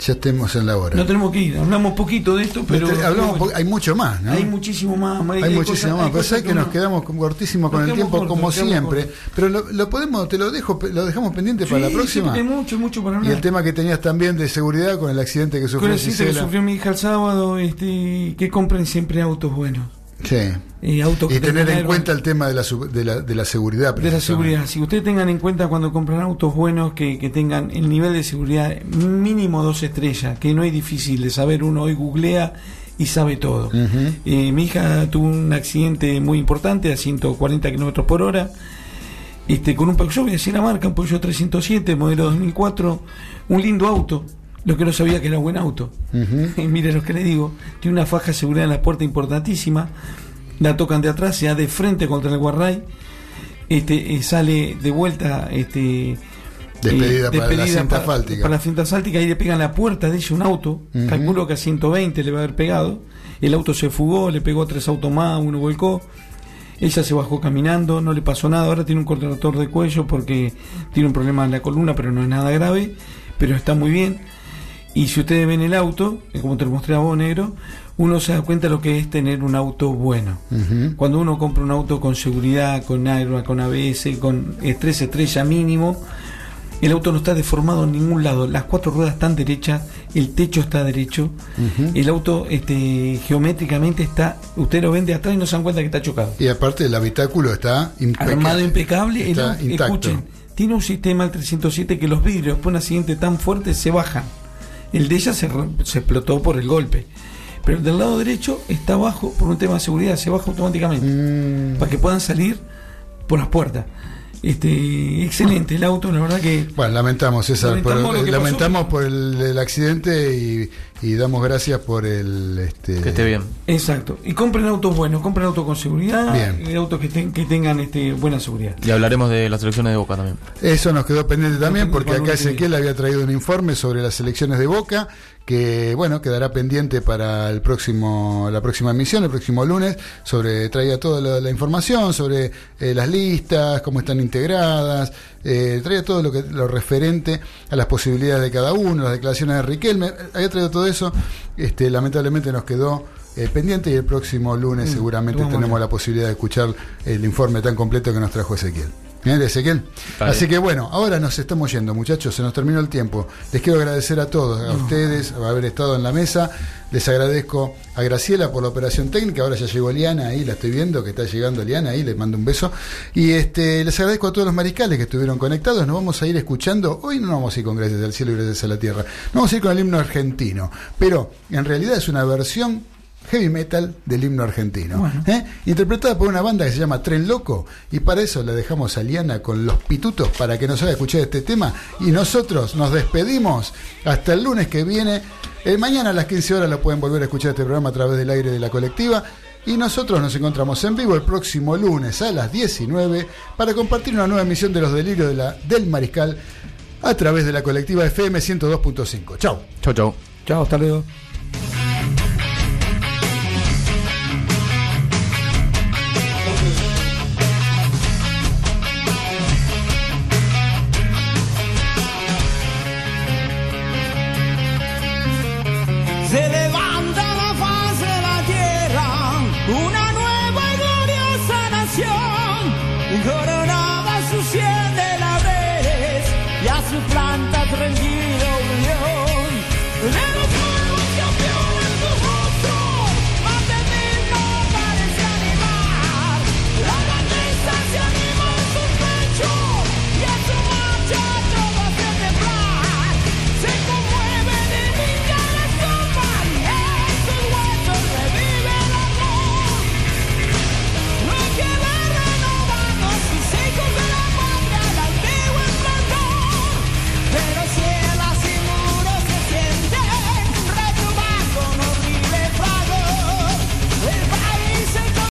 ya estemos en la hora. No tenemos que ir. Hablamos poquito de esto, pero. Este, hablamos po- hay mucho más, ¿no? Hay muchísimo más. Hay, muchísimo más, pero sabes que nos quedamos con- cortísimos con el tiempo como siempre, pero lo, lo podemos, te lo dejo, lo dejamos pendiente para la próxima. sí, mucho, mucho para y hablar. el tema que tenías también de seguridad con el accidente que Con sufrió el accidente que sufrió mi hija el sábado, este, que compren siempre autos buenos. Sí. Y, Y tener en cuenta el tema de la, de la, de la seguridad. de la seguridad. Si ustedes tengan en cuenta cuando compran autos buenos que, que tengan el nivel de seguridad mínimo dos estrellas, que no es difícil de saber, uno hoy googlea y sabe todo. Eh, mi hija tuvo un accidente muy importante a 140 kilómetros por hora. Este, con un Peugeot, voy a decir la marca, un Peugeot 307, modelo 2004, un lindo auto, lo que no sabía que era buen auto. Ujú. Y mire lo que le digo, tiene una faja de seguridad en la puerta importantísima, la tocan de atrás, se da de frente contra el guarray, este, eh, sale de vuelta, este, Despedida para la cinta para- asfáltica. para la cinta asfáltica, ahí le pegan la puerta de ella un auto, Ujú. calculo que a 120 le va a haber pegado, el auto se fugó, le pegó a tres autos más, uno volcó, ella se bajó caminando, no le pasó nada, ahora tiene un cortador de cuello porque tiene un problema en la columna, pero no es nada grave, pero está muy bien. Y si ustedes ven el auto, como te lo mostré a vos, negro, uno se da cuenta de lo que es tener un auto bueno. Cuando uno compra un auto con seguridad, con airbag, con ABS, con estrés estrella mínimo, el auto no está deformado en ningún lado. Las cuatro ruedas están derechas, el techo está derecho, el auto este, geométricamente está, usted lo ven de atrás y no se dan cuenta que está chocado. Y aparte el habitáculo está impecable. Armado impecable, Está intacto. escuchen, tiene un sistema el 307 que los vidrios de un accidente tan fuerte se bajan. El de ella se, se explotó por el golpe. Pero el del lado derecho está abajo por un tema de seguridad, se baja automáticamente. Mm. Para que puedan salir por las puertas. Este, excelente el auto, la verdad que. Bueno, lamentamos, César, Lamentamos por, lamentamos el, el accidente y, y damos gracias por el... Este, Que esté bien. Exacto. Y compren autos buenos, compren autos con seguridad, Bien. y autos que, ten- que tengan este, buena seguridad. Y hablaremos de las elecciones de Boca también. Eso nos quedó pendiente también porque acá Ezequiel había traído un informe sobre las elecciones de Boca que bueno quedará pendiente para el próximo la próxima emisión el próximo lunes sobre traía toda la, la información sobre eh, las listas cómo están integradas eh, traía todo lo que lo referente a las posibilidades de cada uno las declaraciones de Riquelme había traído todo eso este lamentablemente nos quedó eh, pendiente y el próximo lunes Mm, seguramente tenemos la posibilidad de escuchar el informe tan completo que nos trajo Ezequiel. ¿Bien, Ezequiel? Está Así bien. que bueno, ahora nos estamos yendo, muchachos, se nos terminó el tiempo. Les quiero agradecer a todos, a ustedes, por haber estado en la mesa. Les agradezco a Graciela por la operación técnica. Ahora ya llegó Liana ahí, la estoy viendo que está llegando Liana ahí, les mando un beso. Y este les agradezco a todos los mariscales que estuvieron conectados. Nos vamos a ir escuchando. Hoy no vamos a ir con Gracias al Cielo y Gracias a la Tierra. Nos vamos a ir con el himno argentino. Pero en realidad es una versión heavy metal del himno argentino, Bueno. ¿eh? interpretada por una banda que se llama Tren Loco y para eso la dejamos a Liana con los pitutos para que nos haga escuchar este tema y nosotros nos despedimos hasta el lunes que viene. El mañana a las 15 horas lo pueden volver a escuchar este programa a través del aire de la colectiva y nosotros nos encontramos en vivo el próximo lunes a las 19 para compartir una nueva emisión de los delirios de la, del Mariscal a través de la colectiva FM 102.5. Chau. Chau, chau. Chao, hasta luego.